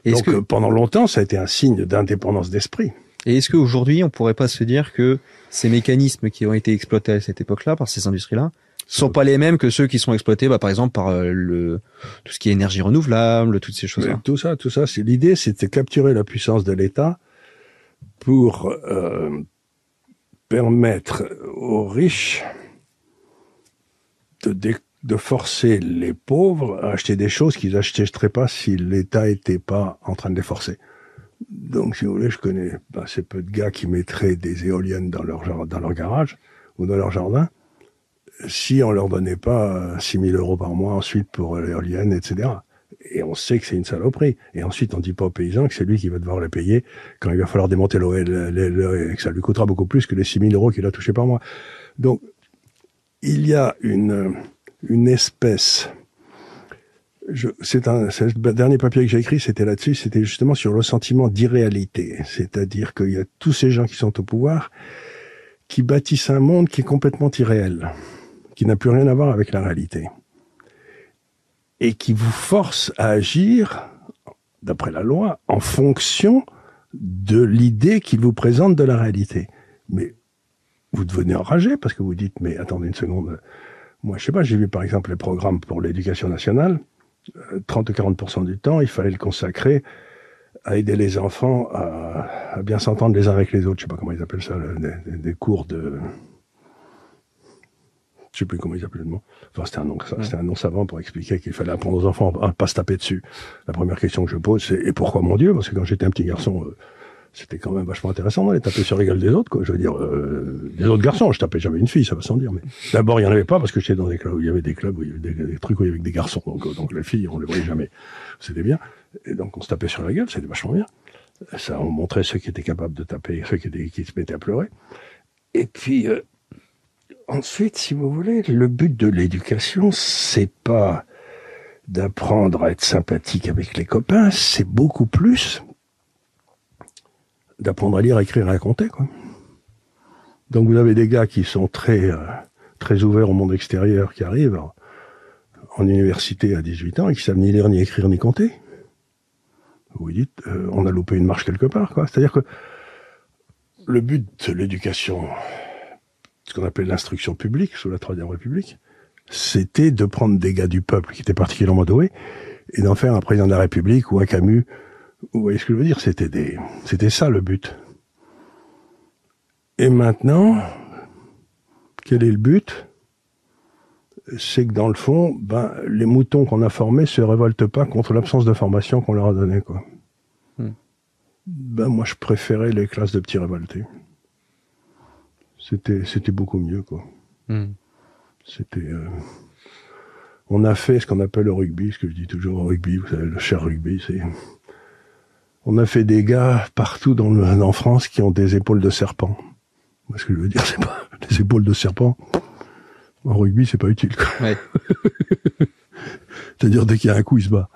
donc que... pendant longtemps, ça a été un signe d'indépendance d'esprit. Et est-ce qu'aujourd'hui, on pourrait pas se dire que ces mécanismes qui ont été exploités à cette époque-là par ces industries-là sont pas les mêmes que ceux qui sont exploités, bah, par exemple, par euh, le tout ce qui est énergie renouvelable, toutes ces choses-là. Tout ça, tout ça, c'est l'idée, de capturer la puissance de l'État pour euh, permettre aux riches de, de forcer les pauvres à acheter des choses qu'ils n'achèteraient pas si l'État était pas en train de les forcer. Donc, si vous voulez, je connais assez peu de gars qui mettraient des éoliennes dans leur, dans leur garage ou dans leur jardin si on leur donnait pas 6 000 euros par mois ensuite pour l'éolienne, etc. Et on sait que c'est une saloperie. Et ensuite, on dit pas aux paysans que c'est lui qui va devoir les payer quand il va falloir démonter l'OL, et que ça lui coûtera beaucoup plus que les 6 000 euros qu'il a touché par mois. Donc, il y a une, une espèce c'est un, le dernier papier que j'ai écrit, c'était là-dessus, c'était justement sur le sentiment d'irréalité. C'est-à-dire qu'il y a tous ces gens qui sont au pouvoir, qui bâtissent un monde qui est complètement irréel qui n'a plus rien à voir avec la réalité, et qui vous force à agir, d'après la loi, en fonction de l'idée qu'il vous présente de la réalité. Mais vous devenez enragé parce que vous dites, mais attendez une seconde, moi je sais pas, j'ai vu par exemple les programmes pour l'éducation nationale, 30 ou 40% du temps, il fallait le consacrer à aider les enfants à, bien s'entendre les uns avec les autres. Je sais pas comment ils appellent ça, des cours de je sais plus comment ils appelaient le mot. Enfin, c'était un nom, c'était un nom savant pour expliquer qu'il fallait apprendre aux enfants à pas se taper dessus. La première question que je pose, c'est et pourquoi mon Dieu? Parce que quand j'étais un petit garçon, euh, c'était quand même vachement intéressant d'aller taper sur les gueules des autres, quoi. Je veux dire, euh, des autres garçons. Je tapais jamais une fille, ça va sans dire. Mais d'abord, il y en avait pas parce que j'étais dans des clubs où il y avait des clubs où il y avait des, trucs où il y avait des garçons. Donc, euh, donc les filles, on les voyait jamais. C'était bien. Et donc on se tapait sur la gueule, c'était vachement bien. Ça, on montrait ceux qui étaient capables de taper, ceux qui, étaient, qui se mettaient à pleurer. Et puis, euh, ensuite, si vous voulez, le but de l'éducation, c'est pas d'apprendre à être sympathique avec les copains, c'est beaucoup plus d'apprendre à lire, à écrire et à. Quoi. Donc vous avez des gars qui sont très, euh, très ouverts au monde extérieur, qui arrivent en université à 18 ans et qui savent ni lire, ni écrire, ni compter. Vous dites, euh, on a loupé une marche quelque part. C'est-à-dire que le but de l'éducation, ce qu'on appelle l'instruction publique sous la Troisième République, c'était de prendre des gars du peuple qui étaient particulièrement doués et d'en faire un président de la République ou un Camus. Vous voyez ce que je veux dire? C'était des, c'était ça le but. Et maintenant, quel est le but? C'est que dans le fond, ben, les moutons qu'on a formés se révoltent pas contre l'absence de formation qu'on leur a donnée, quoi. Hmm. Ben, moi, je préférais les classes de petits révoltés. C'était, c'était beaucoup mieux, quoi. Hmm. C'était, euh, on a fait ce qu'on appelle le rugby, ce que je dis toujours au rugby, vous savez, le cher rugby, c'est, on a fait des gars partout dans, le, en France qui ont des épaules de serpent. Ce que je veux dire, [laughs] c'est pas les épaules de serpent. En rugby, c'est pas utile. Ouais. [laughs] C'est-à-dire dès qu'il y a un coup, il se bat.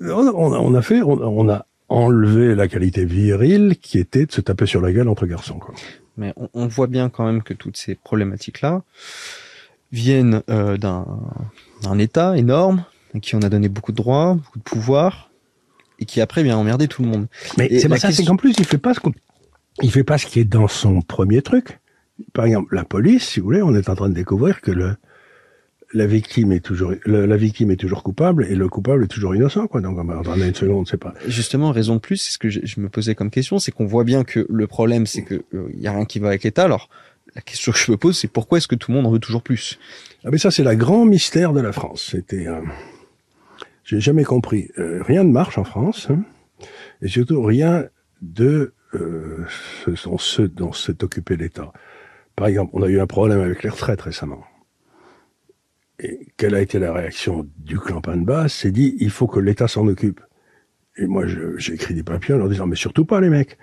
On, a fait, on, a enlevé la qualité virile qui était de se taper sur la gueule entre garçons. Quoi. Mais on, voit bien quand même que toutes ces problématiques-là viennent euh, d'un, d'un État énorme qui en a donné beaucoup de droits, beaucoup de pouvoir, et qui après vient emmerder tout le monde. Mais c'est pas ça, c'est qu'en plus il fait pas ce il fait pas ce qui est dans son premier truc. Par exemple, la police, si vous voulez, on est en train de découvrir que le, la victime est toujours, la victime est toujours coupable et le coupable est toujours innocent, quoi. Donc, on va une seconde, c'est pas. Justement, raison de plus, c'est ce que je, me posais comme question, c'est qu'on voit bien que le problème, c'est que il euh, y a rien qui va avec l'État. Alors, la question que je me pose, c'est pourquoi est-ce que tout le monde en veut toujours plus? Ah, mais ça, c'est la grand mystère de la France. C'était, euh, j'ai jamais compris. Euh, rien ne marche en France, hein, et surtout rien de euh, ce ceux dont s'est occupé l'État. Par exemple, on a eu un problème avec les retraites récemment. Et quelle a été la réaction du clan Panbas C'est dit, il faut que l'État s'en occupe. Et moi, j'ai écrit des papiers en leur disant, mais surtout pas les mecs.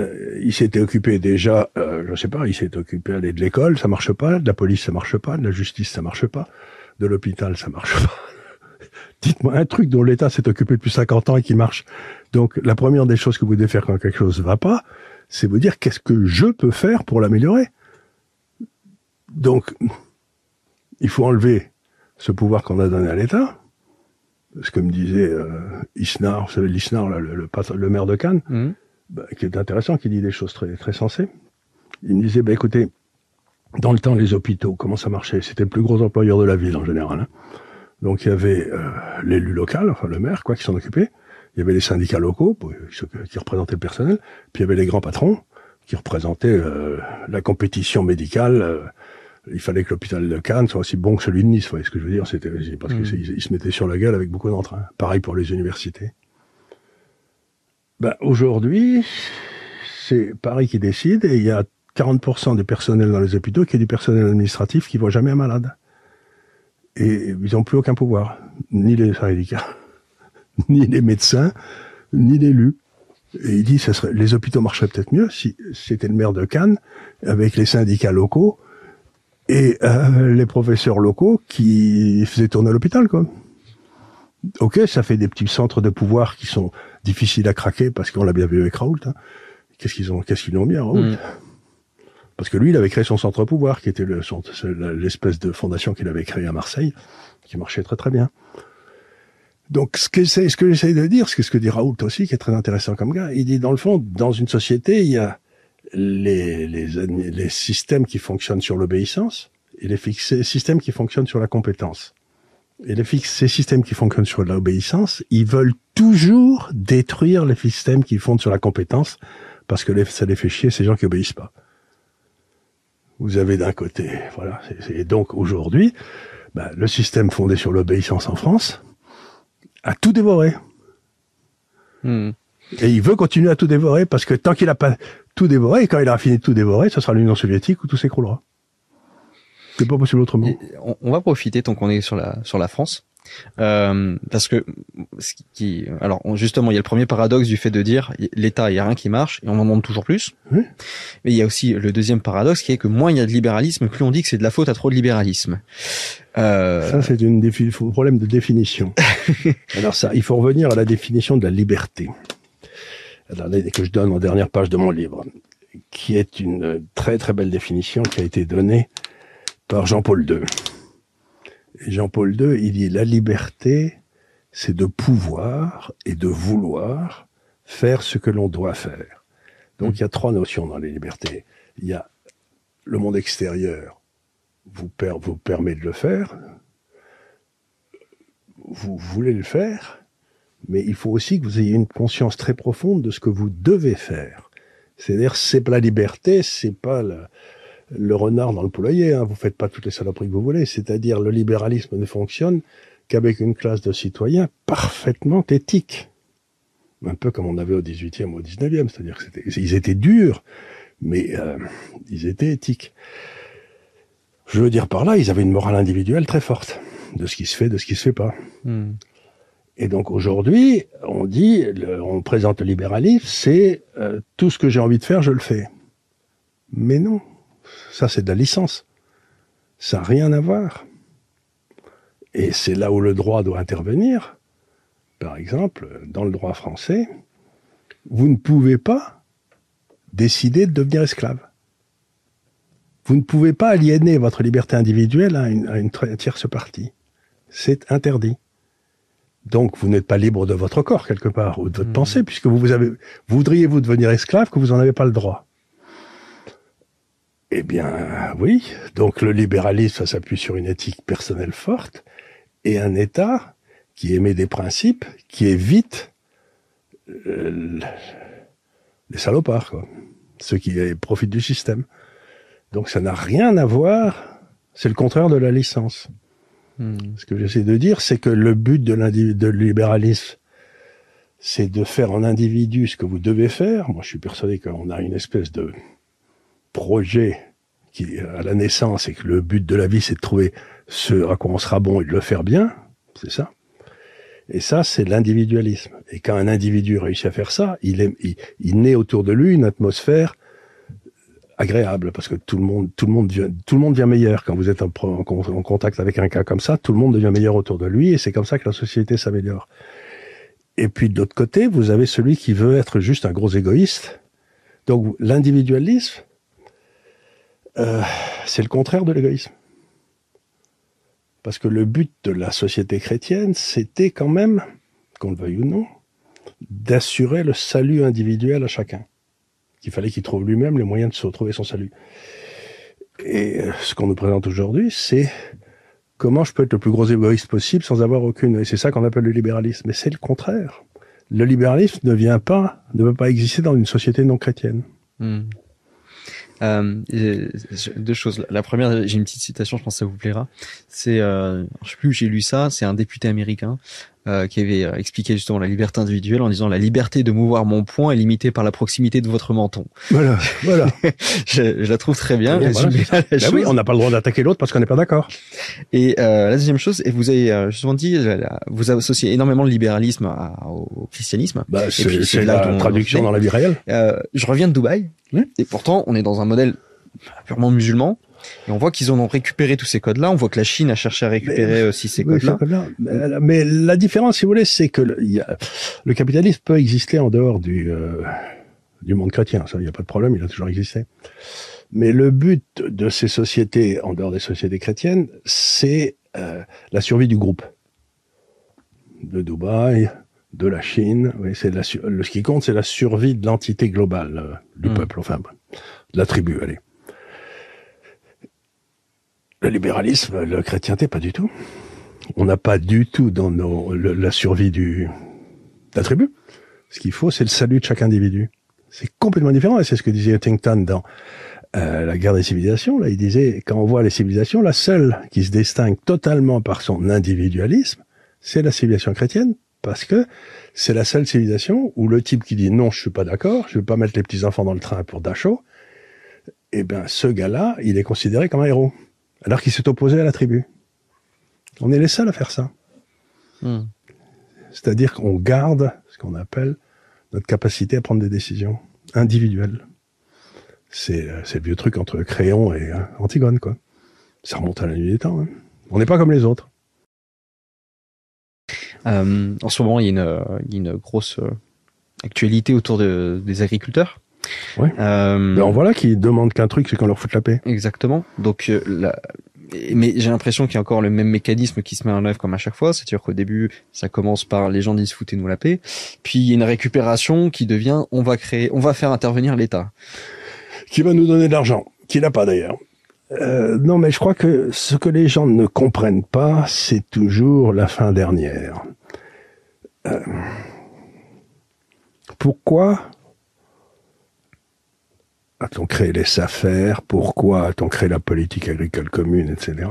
Euh, il s'était occupé déjà, euh, je sais pas, il s'est occupé de l'école, ça marche pas, de la police, ça marche pas, de la justice, ça marche pas, de l'hôpital, ça marche pas. [laughs] Dites-moi un truc dont l'État s'est occupé depuis 50 ans et qui marche. Donc, la première des choses que vous devez faire quand quelque chose va pas, c'est vous dire qu'est-ce que je peux faire pour l'améliorer. Donc, il faut enlever ce pouvoir qu'on a donné à l'État. Ce que me disait euh, Isnar, vous savez l'Isnar, le, le, maire de Cannes, mmh. bah, qui est intéressant, qui dit des choses très, très sensées. Il me disait, bah, écoutez, dans le temps, les hôpitaux, comment ça marchait? C'était le plus gros employeur de la ville en général. Hein. Donc il y avait euh, l'élu local, enfin le maire, quoi, qui s'en occupait. Il y avait les syndicats locaux qui représentaient le personnel. Puis il y avait les grands patrons qui représentaient euh, la compétition médicale. Il fallait que l'hôpital de Cannes soit aussi bon que celui de Nice. Vous voyez ce que je veux dire C'était parce mmh. qu'ils se mettaient sur la gueule avec beaucoup d'entrain. Pareil pour les universités. Ben, aujourd'hui, c'est Paris qui décide et il y a 40% des personnels dans les hôpitaux qui est du personnel administratif qui voit jamais un malade et ils n'ont plus aucun pouvoir, ni les syndicats, [laughs] ni les médecins, ni l'élus. Et il dit, ça serait, les hôpitaux marcheraient peut-être mieux si c'était le maire de Cannes, avec les syndicats locaux et euh, les professeurs locaux qui faisaient tourner l'hôpital, quoi. Ok, ça fait des petits centres de pouvoir qui sont difficiles à craquer parce qu'on l'a bien vu avec Raoult. Hein. Qu'est-ce qu'ils ont, qu'est-ce qu'ils ont mis à Raoult? Mm. Parce que lui, il avait créé son centre pouvoir, qui était l'espèce de fondation qu'il avait créée à Marseille, qui marchait très très bien. Donc, ce que ce que j'essaie de dire, ce que ce que dit Raoult aussi, qui est très intéressant comme gars, il dit dans le fond, dans une société, il y a les, les, les systèmes qui fonctionnent sur l'obéissance et les systèmes qui fonctionnent sur la compétence. Et les ces systèmes qui fonctionnent sur l'obéissance, ils veulent toujours détruire les systèmes qui fondent sur la compétence parce que ça les fait chier ces gens qui obéissent pas vous avez d'un côté, voilà, et donc aujourd'hui, bah, le système fondé sur l'obéissance en France a tout dévoré. Hmm. Et il veut continuer à tout dévorer parce que tant qu'il n'a pas tout dévoré, et quand il aura fini de tout dévorer, ce sera l'Union soviétique où tout s'écroulera. C'est pas possible autrement. on, va profiter tant qu'on est sur la sur la France euh, parce que ce qui, alors justement, il y a le premier paradoxe du fait de dire l'État, il y a rien qui marche et on en demande toujours plus. Mais il y a aussi le deuxième paradoxe qui est que moins il y a de libéralisme, plus on dit que c'est de la faute à trop de libéralisme. Euh... Ça, c'est un problème de définition. [laughs] alors ça, il faut revenir à la définition de la liberté. Que je donne en dernière page de mon livre, qui est une très très belle définition qui a été donnée par Jean-Paul II. Jean-Paul II, il dit la liberté, c'est de pouvoir et de vouloir faire ce que l'on doit faire. Donc il y a trois notions dans les libertés. Il y a le monde extérieur vous, permet de le faire, vous voulez le faire, mais il faut aussi que vous ayez une conscience très profonde de ce que vous devez faire. C'est-à-dire, c'est pas la liberté, c'est pas le renard dans le poulailler. Hein. Vous faites pas toutes les saloperies que vous voulez. C'est-à-dire, le libéralisme ne fonctionne qu'avec une classe de citoyens parfaitement éthiques. Un peu comme on avait au 18e ou au 19e. C'est-à-dire qu'ils étaient durs, mais euh, ils étaient éthiques. Je veux dire par là, ils avaient une morale individuelle très forte de ce qui se fait, de ce qui se fait pas. Hmm. Et donc aujourd'hui, on dit, on présente le libéralisme, c'est euh, tout ce que j'ai envie de faire, je le fais. Mais non, ça c'est de la licence. Ça n'a rien à voir. Et c'est là où le droit doit intervenir. Par exemple, dans le droit français, vous ne pouvez pas décider de devenir esclave. Vous ne pouvez pas aliéner votre liberté individuelle à une, à une tierce partie. C'est interdit. Donc vous n'êtes pas libre de votre corps quelque part ou de votre hmm. pensée puisque vous, avez voudriez vous devenir esclave que vous en avez pas le droit? Eh bien oui, donc le libéralisme ça s'appuie sur une éthique personnelle forte et un État qui émet des principes qui évite euh, les salopards quoi, ceux qui profitent du système. Donc ça n'a rien à voir, c'est le contraire de la licence. Hmm. Ce que j'essaie de dire, c'est que le but de, de libéralisme, c'est de faire en individu ce que vous devez faire. Moi, je suis persuadé qu'on a une espèce de projet qui, à la naissance, et que le but de la vie, c'est de trouver ce à quoi on sera bon et de le faire bien. C'est ça. Et ça, c'est l'individualisme. Et quand un individu réussit à faire ça, il, est, il naît autour de lui une atmosphère agréable parce que tout le monde, tout le monde, tout le monde devient meilleur quand vous êtes en, contact avec un cas comme ça. Tout le monde devient meilleur autour de lui et c'est comme ça que la société s'améliore. Et puis de l'autre côté, vous avez celui qui veut être juste un gros égoïste. Donc l'individualisme, euh, c'est le contraire de l'égoïsme. Parce que le but de la société chrétienne, c'était quand même, qu'on le veuille ou non, d'assurer le salut individuel à chacun qu'il fallait qu'il trouve lui-même les moyens de se retrouver son salut. Et euh, ce qu'on nous présente aujourd'hui, c'est comment je peux être le plus gros égoïste possible sans avoir aucune. Et c'est ça qu'on appelle le libéralisme. Mais c'est le contraire. Le libéralisme ne vient pas, ne peut pas exister dans une société non chrétienne. Hmm. Euh, deux choses. La première, j'ai une petite citation, je pense que ça vous plaira. C'est, euh, sais plus où j'ai lu ça. C'est un député américain euh, qui avait euh, expliqué justement la liberté individuelle en disant la liberté de mouvoir mon poing est limitée par la proximité de votre menton. Voilà, voilà. [laughs] je, je, la trouve très bien. bien bah oui, on n'a pas le droit d'attaquer l'autre parce qu'on n'est pas d'accord. Et euh, la deuxième chose, et vous avez euh, justement dit, vous associez énormément le libéralisme au christianisme. Bah, c'est la traduction dans la vie réelle. je reviens de Dubaï, et pourtant on est dans un modèle purement musulman. Et on voit qu'ils en ont récupéré tous ces codes-là. On voit que la Chine a cherché à récupérer aussi ces codes-là. mais, la différence, si vous voulez, c'est que le, le, capitalisme peut exister en dehors du, euh, du monde chrétien. Ça, il n'y a pas de problème, il a toujours existé. Mais le but de ces sociétés, en dehors des sociétés chrétiennes, c'est euh, la survie du groupe. De Dubaï, de la Chine. Oui, c'est la, le, ce qui compte, c'est la survie de l'entité globale euh, du hmm. peuple, enfin, de la tribu, allez. Le libéralisme, la chrétienté, pas du tout. On n'a pas du tout dans nos, la survie du, de la tribu. Ce qu'il faut, c'est le salut de chaque individu. C'est complètement différent et c'est ce que disait Huntington dans euh, la guerre des civilisations. Là, il disait, quand on voit les civilisations, la seule qui se distingue totalement par son individualisme, c'est la civilisation chrétienne, parce que c'est la seule civilisation où le type qui dit non, je suis pas d'accord, je vais pas mettre les petits enfants dans le train pour Dachau, eh ben, ce gars-là, il est considéré comme un héros alors qu'il s'est opposé à la tribu. On est les seuls à faire ça. Hmm. C'est-à-dire qu'on garde ce qu'on appelle notre capacité à prendre des décisions individuelles. C'est, euh, le vieux truc entre Créon et euh, Antigone, quoi. Ça remonte à la nuit des temps. Hein. On n'est pas comme les autres. Euh, en ce moment, il y a une, grosse actualité autour de, des agriculteurs. Ouais. Euh, Mais en voilà qui demandent qu'un truc, c'est qu'on leur fout la paix. Exactement. Donc euh, la, mais j'ai l'impression qu'il y a encore le même mécanisme qui se met en œuvre comme à chaque fois, c'est-à-dire qu'au début, ça commence par les gens disent foutez-nous la paix, puis il y a une récupération qui devient on va créer, on va faire intervenir l'État. Qui va nous donner de l'argent, qui n'a pas d'ailleurs. Euh, non, mais je crois que ce que les gens ne comprennent pas, c'est toujours la fin dernière. Euh, pourquoi a-t-on créé les SAFER Pourquoi a-t-on créé la politique agricole commune, etc.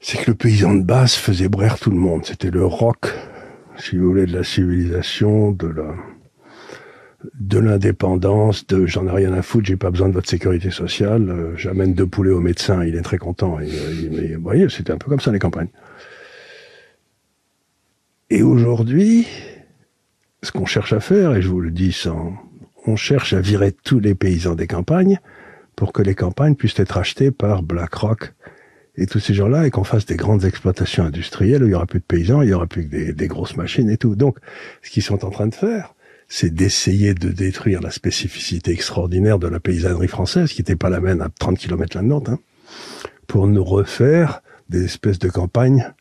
C'est que le paysan de base faisait brère tout le monde. C'était le roc, si vous voulez, de la civilisation, de la, de l'indépendance, de j'en ai rien à foutre, j'ai pas besoin de votre sécurité sociale, euh, j'amène deux poulets au médecin, il est très content. Vous voyez, c'était un peu comme ça les campagnes. Et aujourd'hui, ce qu'on cherche à faire, et je vous le dis sans, on cherche à virer tous les paysans des campagnes pour que les campagnes puissent être achetées par BlackRock et tous ces gens-là et qu'on fasse des grandes exploitations industrielles où il y aura plus de paysans, il y aura plus que des, grosses machines et tout. Donc, ce qu'ils sont en train de faire, c'est d'essayer de détruire la spécificité extraordinaire de la paysannerie française, qui n'était pas la même à 30 km l'un de l'autre, hein, pour nous refaire des espèces de campagnes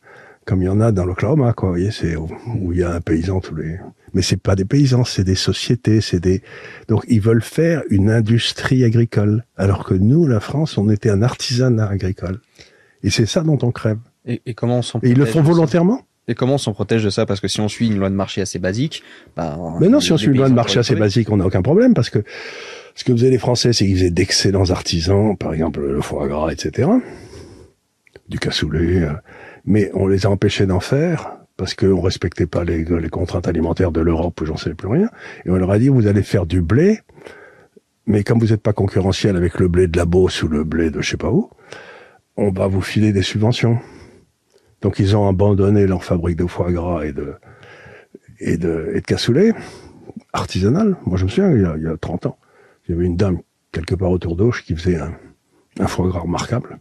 comme il y en a dans l'Oklahoma, quoi. Vous voyez, c'est où, il y a un paysan tous les. Mais c'est pas des paysans, c'est des sociétés, c'est des. Donc ils veulent faire une industrie agricole, alors que nous, la France, on était un artisanat agricole. Et c'est ça dont on crève. Et, et comment on s'en Et ils le font volontairement. Et comment on s'en protège de ça? Parce que si on suit une loi de marché assez basique, bah, mais non, si on suit une loi de marché assez basique, on n'a aucun problème parce que ce que faisaient les Français, c'est qu'ils faisaient d'excellents artisans, par exemple le foie gras, etc., du cassoulet. Euh, mais on les a empêchés d'en faire parce qu'on respectait pas les, contraintes alimentaires de l'Europe j'en sais plus rien. Et on leur a dit, vous allez faire du blé, mais comme vous n'êtes pas concurrentiel avec le blé de la Beauce ou le blé de je sais pas où, on va vous filer des subventions. Donc ils ont abandonné leur fabrique de foie gras et de et de, et de cassoulet artisanal. Moi je me souviens, il y a, il y a 30 ans, il y avait une dame quelque part autour d'Auch qui faisait un, un foie gras remarquable.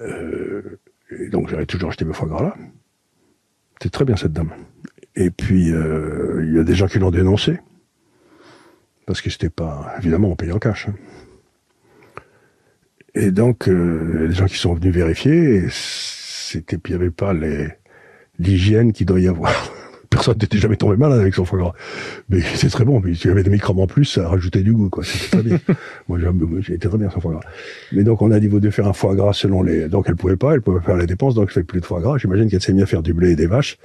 Euh, et donc j'avais toujours acheté mes foie gras là. C'est très bien cette dame. Et puis euh, il y a des gens qui l'ont dénoncé parce que c'était pas évidemment on payait en cash. Hein. Et donc euh, y gens qui sont venus vérifier c'était il n'y avait pas l'hygiène qu'il doit y avoir. Personne n'était jamais tombé malade avec son foie gras. Mais c'est très bon. Puis, il y avait des microbes en plus, ça rajoutait du goût, quoi. C'était très bien. [laughs] moi, j'ai été très bien son foie gras. Mais donc, on a dit, vous devez faire un foie gras selon les, donc elle pouvait pas, elle pouvait faire les dépenses, donc je fais plus de foie gras. J'imagine qu'elle s'est mis à faire du blé et des vaches.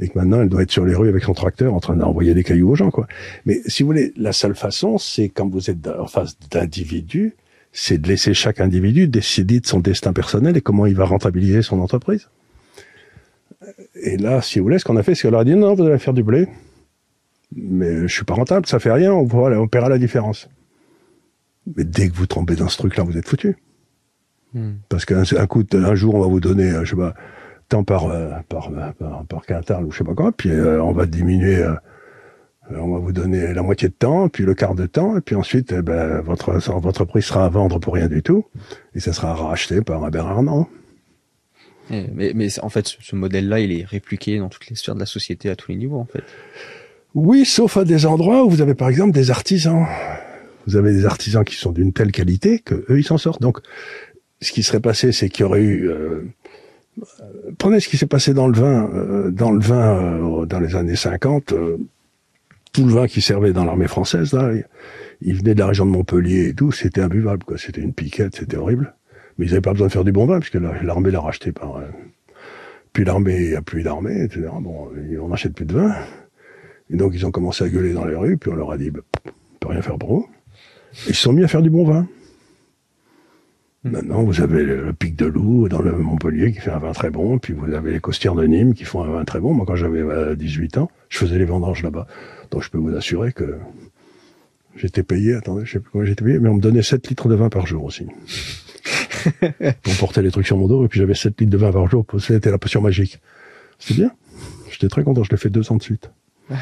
Et que maintenant, elle doit être sur les rues avec son tracteur en train d'envoyer des cailloux aux gens, quoi. Mais si vous voulez, la seule façon, c'est quand vous êtes en face d'individus, c'est de laisser chaque individu décider de son destin personnel et comment il va rentabiliser son entreprise. Et là, si vous voulez, ce qu'on a fait, c'est qu'on leur a dit non, vous allez faire du blé, mais je suis pas rentable, ça fait rien, on, paiera la différence. Mais dès que vous trompez dans ce truc-là, vous êtes foutu. Hmm. Parce qu'un un coup, un jour, on va vous donner, euh, je sais pas, tant par euh, par, euh, par, par quintal ou je sais pas quoi, puis on va diminuer, on va vous donner la moitié de temps, puis le quart de temps, et puis ensuite, eh ben, votre votre prix sera à vendre pour rien du tout, et ça sera racheté par un Bernard non mais, mais en fait, ce modèle-là, il est répliqué dans toutes les sphères de la société à tous les niveaux, en fait. Oui, sauf à des endroits où vous avez par exemple des artisans. Vous avez des artisans qui sont d'une telle qualité que eux ils s'en sortent. Donc, ce qui serait passé, c'est qu'il y aurait eu. Euh, prenez ce qui s'est passé dans le vin, euh, dans le vin euh, dans les années 50. tout le vin qui servait dans l'armée française, là, il venait de la région de Montpellier et tout, c'était imbuvable, quoi. C'était une piquette, c'était horrible. Mais ils n'avaient pas besoin de faire du bon vin, puisque l'armée l'a racheté par... Euh, puis l'armée, a plus d'armée, etc. Bon, on n'achète plus de vin. Et donc ils ont commencé à gueuler dans les rues, puis on leur a dit, bah, on peut rien faire pour vous. Et ils se sont mis à faire du bon vin. Hmm. Maintenant, vous avez le Pic de Loup dans le Montpellier qui fait un vin très bon, puis vous avez les Costières de Nîmes qui font un vin très bon. Moi, quand j'avais 18 euh, ans, je faisais les vendanges là-bas. Donc je peux vous assurer que j'étais payé, attendez, je sais plus comment j'étais payé, mais on me donnait 7 litres de vin par jour aussi. Pour porter les trucs sur mon dos, et puis j'avais 7 litres de vin par jour, c'était la potion magique. C'était bien. J'étais très content, je l'ai fait deux ans de suite. [laughs]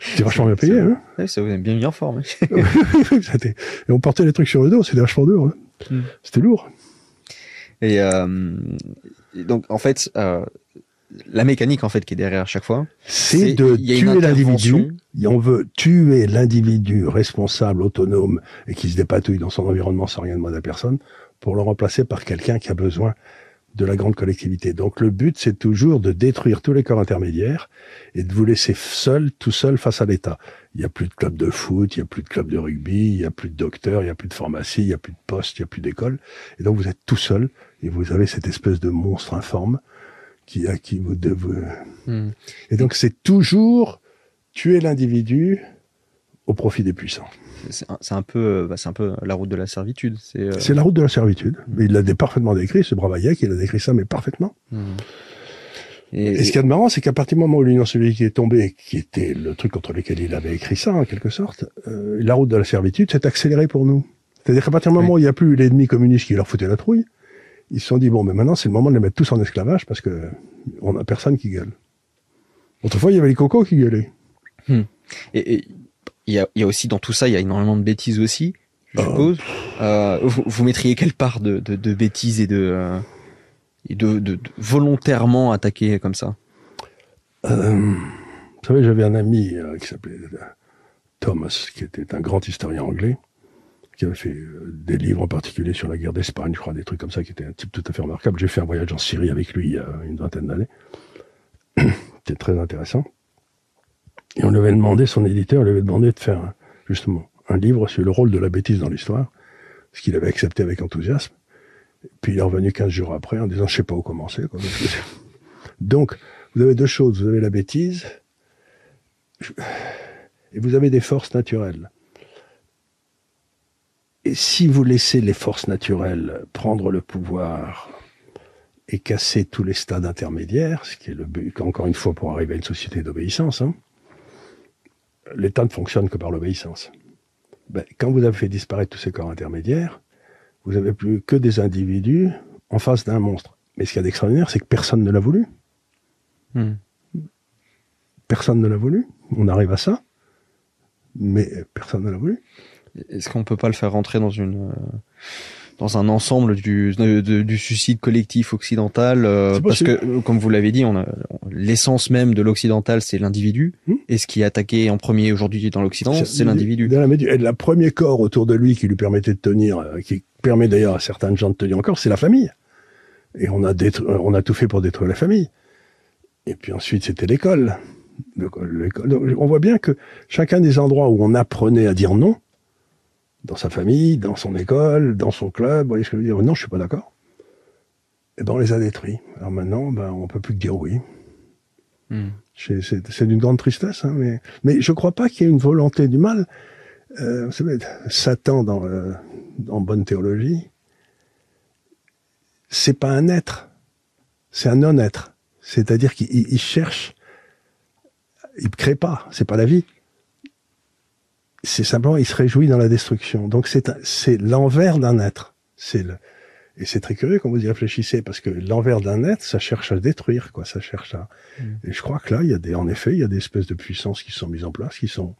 C'était vachement bien payé, hein Ça vous a bien mis en forme. [laughs] et on portait les trucs sur le dos, c'était vachement dur. Hein. Hmm. C'était lourd. Et, euh, donc, en fait, euh, la mécanique en fait qui est derrière chaque fois. C'est de tuer l'individu. On veut tuer l'individu responsable, autonome et qui se dépatouille dans son environnement sans rien demander à personne pour le remplacer par quelqu'un qui a besoin de la grande collectivité. Donc le but, c'est toujours de détruire tous les corps intermédiaires et de vous laisser seul, tout seul face à l'État. Il n'y a plus de club de foot, il n'y a plus de club de rugby, il n'y a plus de docteur, il n'y a plus de pharmacie, il n'y a plus de poste, il n'y a plus d'école. Et donc vous êtes tout seul et vous avez cette espèce de monstre informe qui à qui vous devez. Hmm. Et donc c'est toujours tuer l'individu au profit des puissants. C'est un peu, bah, c'est un peu la route de la servitude. C'est euh, la route de la servitude. Mais il l'a parfaitement décrit. C'est Bravaillec, il a décrit ça, mais parfaitement. Hmm. Et, ce qui est marrant, c'est qu'à partir du moment où l'Union soviétique est tombée, qui était le truc contre lequel il avait écrit ça, en quelque sorte, euh, la route de la servitude s'est accélérée pour nous. C'est-à-dire qu'à partir du moment où il n'y a plus l'ennemi communiste qui leur foutait la trouille, ils se sont dit bon, mais maintenant c'est le moment de les mettre tous en esclavage parce que on a personne qui gueule. Autrefois, il y avait les cocos qui gueulaient. Hmm. Et il y a, y a, aussi dans tout ça, il y a énormément de bêtises aussi, je ah. suppose. Euh, vous, vous, mettriez quelle part de, de, de bêtises et de, euh, et de, de, volontairement attaquer comme ça? Euh, Vous savez, j'avais un ami euh, qui s'appelait euh, Thomas, qui était un grand historien anglais qui avait fait euh, des livres en particulier sur la guerre d'Espagne, je crois, des trucs comme ça, qui était un type tout à fait remarquable. J'ai fait un voyage en Syrie avec lui il y a une vingtaine d'années. [clears throat] C'était très intéressant. Et on lui avait demandé, son éditeur lui avait demandé de faire justement un livre sur le rôle de la bêtise dans l'histoire, ce qu'il avait accepté avec enthousiasme. puis il est revenu 15 jours après en disant je sais pas où commencer. [laughs] Donc, vous avez deux choses. Vous avez la bêtise et vous avez des forces naturelles. Si vous laissez les forces naturelles prendre le pouvoir et casser tous les stades intermédiaires, ce qui est le but, encore une fois, pour arriver à une société d'obéissance, hein, l'État ne fonctionne que par l'obéissance. Ben, quand vous avez fait disparaître tous ces corps intermédiaires, vous n'avez plus que des individus en face d'un monstre. Mais ce qu'il y a d'extraordinaire, c'est que personne ne l'a voulu. Hmm. Personne ne l'a voulu. On arrive à ça. Mais personne ne l'a voulu. Est-ce qu'on peut pas le faire rentrer dans une euh, dans un ensemble du, du suicide collectif occidental euh, parce que comme vous l'avez dit on l'essence même de l'occidental c'est l'individu. Hmm. et ce qui est attaqué en premier aujourd'hui dans l'occident c'est l'individu. Et le premier corps autour de lui qui lui permettait de tenir euh, qui permet d'ailleurs à certaines gens de tenir encore c'est la famille. Et on a on a tout fait pour détruire la famille. Et puis ensuite c'était l'école. On voit bien que chacun des endroits où on apprenait à dire non dans sa famille, dans son école, dans son club. Vous voyez ce que je veux dire Non, je suis pas d'accord. Eh ben, on les a détruits. Alors maintenant, ben, on peut plus que dire oui. Hmm. C'est d'une grande tristesse, hein, mais mais je crois pas qu'il y ait une volonté du mal. Euh, vous savez, Satan dans euh, en bonne théologie, c'est pas un être, c'est un non-être. C'est-à-dire qu'il cherche, il crée pas, c'est pas la vie c'est simplement, il se réjouit dans la destruction. Donc c'est c'est l'envers d'un être. C'est le et c'est très curieux quand vous y réfléchissez parce que l'envers d'un être, ça cherche à détruire, quoi. Ça cherche à. Mm. Et je crois que là, il y a des, en effet, il y a des espèces de puissances qui sont mises en place, qui sont.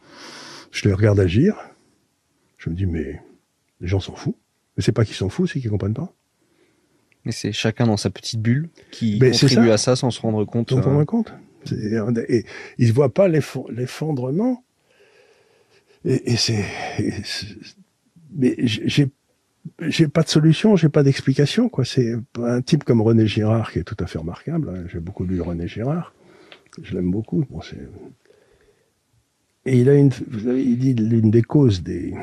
Je les regarde agir. Je me dis, mais les gens s'en foutent. Mais c'est pas qu'ils s'en foutent, c'est qu'ils comprennent pas. Mais c'est chacun dans sa petite bulle qui contribue à ça sans se rendre compte. Sans se rendre euh. compte. Et ils ne voient pas l'effondrement et, c'est, mais j'ai j'ai pas de solution, j'ai pas d'explication quoi. C'est un type comme René Girard qui est tout à fait remarquable. Hein. J'ai beaucoup lu René Girard, je l'aime beaucoup. Bon, et il a une, vous avez, il dit l'une des causes des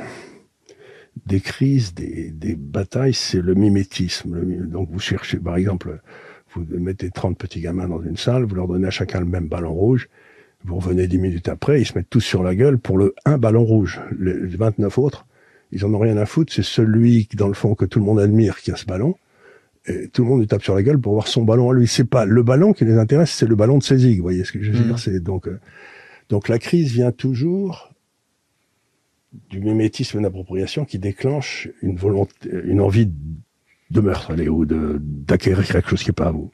des crises, des, des batailles, c'est le mimétisme. donc vous cherchez, par exemple, vous mettez 30 petits gamins dans une salle, vous leur donnez à chacun le même ballon rouge, vous revenez dix minutes après, ils se mettent tous sur la gueule pour le un ballon rouge. Les 29 autres, ils en ont rien à foutre. C'est celui, dans le fond, que tout le monde admire qui a ce ballon. Et tout le monde lui tape sur la gueule pour voir son ballon à lui. C'est pas le ballon qui les intéresse, c'est le ballon de Cézig. Vous voyez ce que je veux dire? Mmh. C'est donc, euh, donc la crise vient toujours du mimétisme d'appropriation qui déclenche une volonté, une envie de meurtre, allez, ou d'acquérir quelque chose qui est pas à vous.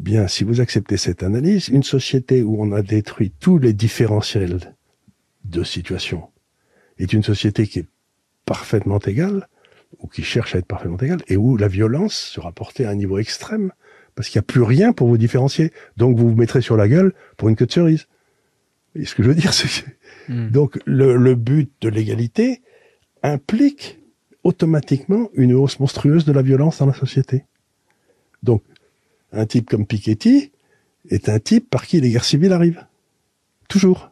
Bien, si vous acceptez cette analyse, une société où on a détruit tous les différentiels de situation est une société qui est parfaitement égale, ou qui cherche à être parfaitement égale, et où la violence sera portée à un niveau extrême Parce qu'il n'y a plus rien pour vous différencier. Donc vous vous mettrez sur la gueule pour une queue de cerise. Et ce que je veux dire, c'est hmm. donc le, le but de l'égalité implique automatiquement une hausse monstrueuse de la violence dans la société. Donc, un type comme Piketty est un type par qui les guerres civiles arrivent. Toujours.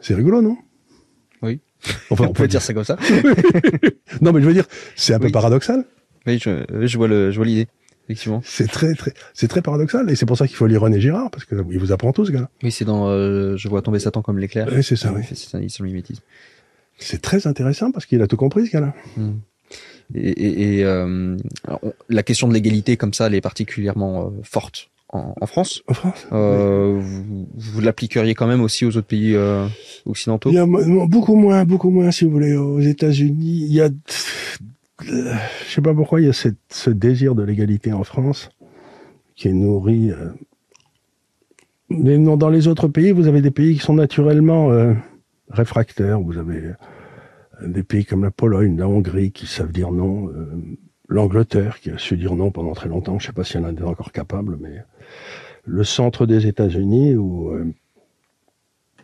C'est rigolo, non? Oui. Enfin, on, peut dire ça comme ça. [laughs] non, mais je veux dire, c'est un peu paradoxal. Oui, je, je vois le, je vois l'idée. Effectivement. C'est très, très, c'est très paradoxal, et c'est pour ça qu'il faut lire René Girard, parce que il vous apprend tout, ce gars-là. Oui, c'est dans, euh, je vois tomber Satan comme l'éclair. Oui, c'est ça, oui. C'est un le mimétisme. C'est très intéressant parce qu'il a tout compris, ce gars-là. Hmm. Et, et, euh, la question de l'égalité comme ça, elle est particulièrement euh, forte en, en, France. En France. Euh, Vous, vous l'appliqueriez quand même aussi aux autres pays euh, occidentaux? Il y a beaucoup moins, beaucoup moins, si vous voulez. Aux États-Unis, il y a, je sais pas pourquoi, il y a cette, ce désir de l'égalité en France qui est nourri. Mais non, dans les autres pays, vous avez des pays qui sont naturellement réfractaires. Vous avez des pays comme la Pologne, la Hongrie qui savent dire non, euh, l'Angleterre qui a su dire non pendant très longtemps. Je ne sais pas s'il y en des encore capables, mais le centre des États-Unis où euh,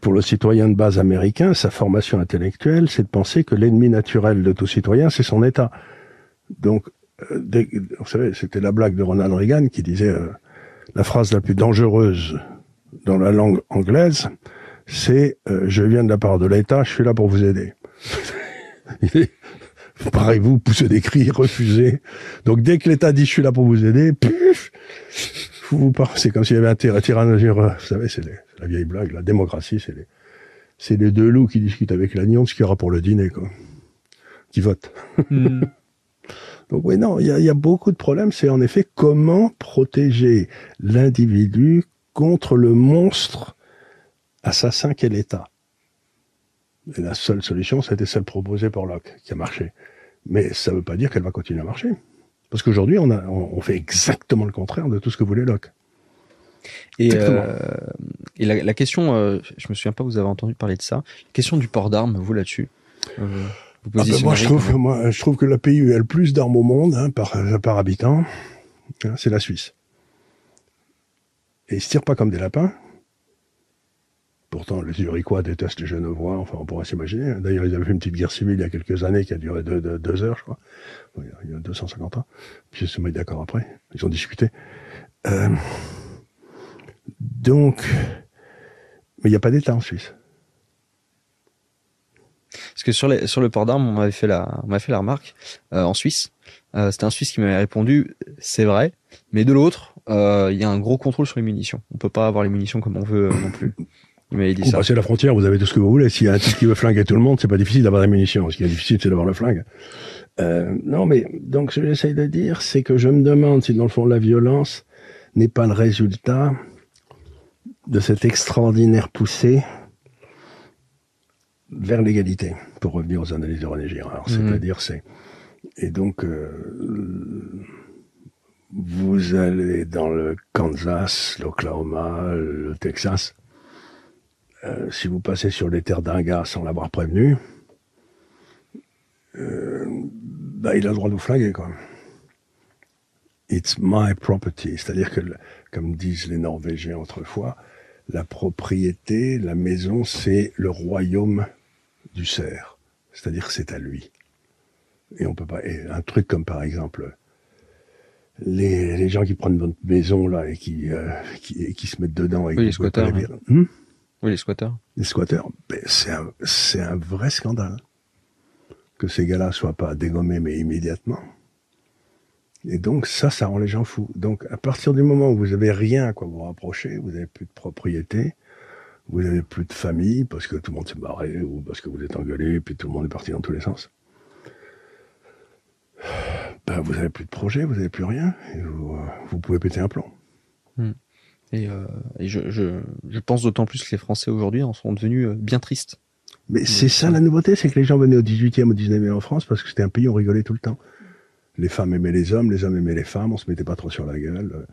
pour le citoyen de base américain, sa formation intellectuelle, c'est de penser que l'ennemi naturel de tout citoyen, c'est son État. Donc, vous savez, c'était la blague de Ronald Reagan qui disait la phrase la plus dangereuse dans la langue anglaise, c'est je viens de la part de l'État, je suis là pour vous aider. [laughs] pareil, vous poussez des cris, refusez. Donc dès que l'État dit je suis là pour vous aider, puf, vous, c'est comme s'il y avait un tyrannosaure. Vous savez, c'est la vieille blague. La démocratie, c'est les, c'est les deux loups qui discutent avec l'agneau de ce qu'il y aura pour le dîner, quoi. Qui votent. Hmm. [laughs] Donc oui, non, il y a, y a, beaucoup de problèmes. C'est en effet comment protéger l'individu contre le monstre assassin qu'est l'État? Et la seule solution, c'était celle proposée par Locke, qui a marché. Mais ça ne veut pas dire qu'elle va continuer à marcher. Parce qu'aujourd'hui, on, fait exactement le contraire de tout ce que voulait Locke. Et, euh, et la, la, question, euh, je me souviens pas, vous avez entendu parler de ça. La question du port d'armes, vous là-dessus euh, ah ben moi, je trouve, moi, je trouve que le pays où il y a le plus d'armes au monde, hein, par, par habitant, hein, c'est la Suisse. Et ils se tirent pas comme des lapins, Pourtant, les Zurichois détestent les Genevois, enfin, on pourrait s'imaginer. D'ailleurs, ils avaient fait une petite guerre civile il y a quelques années qui a duré deux, heures, je crois. Il y a 250 ans. Puis ils se sont mis d'accord après. Ils ont discuté. Euh, donc, mais il n'y a pas d'État en Suisse. Parce que sur, le port d'armes, on m'avait fait la, remarque euh, en Suisse. Euh, C'était un Suisse qui m'avait répondu, c'est vrai, mais de l'autre, il y a un gros contrôle sur les munitions. On peut pas avoir les munitions comme on veut non plus. Il dit Vous passez la frontière, vous avez tout ce que vous voulez. S'il y a un type qui veut flinguer tout le monde, c'est pas difficile d'avoir des munitions. Ce qui est difficile, c'est d'avoir le flingue. Euh, non, mais donc ce que j'essaye de dire, c'est que je me demande si dans le fond la violence n'est pas le résultat de cette extraordinaire poussée vers l'égalité, pour revenir aux analyses de René Girard. C'est-à-dire, c'est et donc euh, vous allez dans le Kansas, l'Oklahoma, le Texas, euh, si vous passez sur les terres d'un gars sans l'avoir prévenu, euh, bah, il a le droit de vous flinguer, quoi. It's my property. C'est-à-dire que, comme disent les Norvégiens autrefois, la propriété, la maison, c'est le royaume du cerf. C'est-à-dire que c'est à lui. Et on peut pas, et un truc comme par exemple, les, les gens qui prennent votre maison, là, et qui, euh, qui, qui, se mettent dedans et oui, les squatteurs. Oui, les squatteurs. Les squatteurs, ben, c'est un, c'est un vrai scandale que ces gars-là soient pas dégommés, mais immédiatement. Et donc ça, ça rend les gens fous. Donc à partir du moment où vous avez rien à quoi vous rapprocher, vous avez plus de propriété, vous avez plus de famille parce que tout le monde s'est barré ou parce que vous êtes engueulé, puis tout le monde est parti dans tous les sens. Ben, vous avez plus de projet, vous avez plus rien, et vous, euh, vous pouvez péter un plomb. Hmm. Et, euh, et je, je, je, pense d'autant plus que les Français aujourd'hui en sont devenus euh, bien tristes. Mais c'est ça la nouveauté, c'est que les gens venaient au 18e, au 19e en France parce que c'était un pays où on rigolait tout le temps. Les femmes aimaient les hommes, les hommes aimaient les femmes, on se mettait pas trop sur la gueule.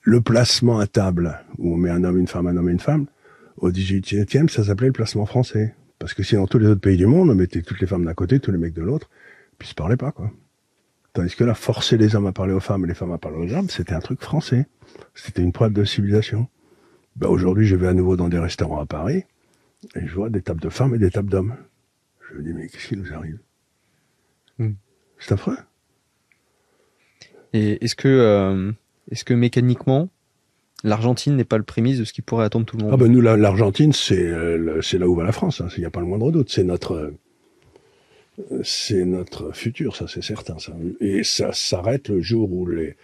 Le placement à table, où on met un homme, une femme, un homme et une femme, au 18e, ça s'appelait le placement français. Parce que sinon, tous les autres pays du monde, on mettait toutes les femmes d'un côté, tous les mecs de l'autre, puis ils se parlaient pas, quoi. Tandis que là, forcer les hommes à parler aux femmes et les femmes à parler aux hommes, c'était un truc français. C'était une preuve de civilisation. Ben, aujourd'hui, je vais à nouveau dans des restaurants à Paris et je vois des tables de femmes et des tables d'hommes. Je me dis, mais qu'est-ce qui nous arrive hmm. C'est affreux. Et est-ce que, euh, est-ce que mécaniquement, l'Argentine n'est pas le prémisse de ce qui pourrait attendre tout le monde? Ah ben nous, l'Argentine, c'est euh, c'est là où va la France. Hein. Il n'y a pas le moindre doute. C'est notre c'est notre futur, ça c'est certain. Ça. Et ça s'arrête le jour où les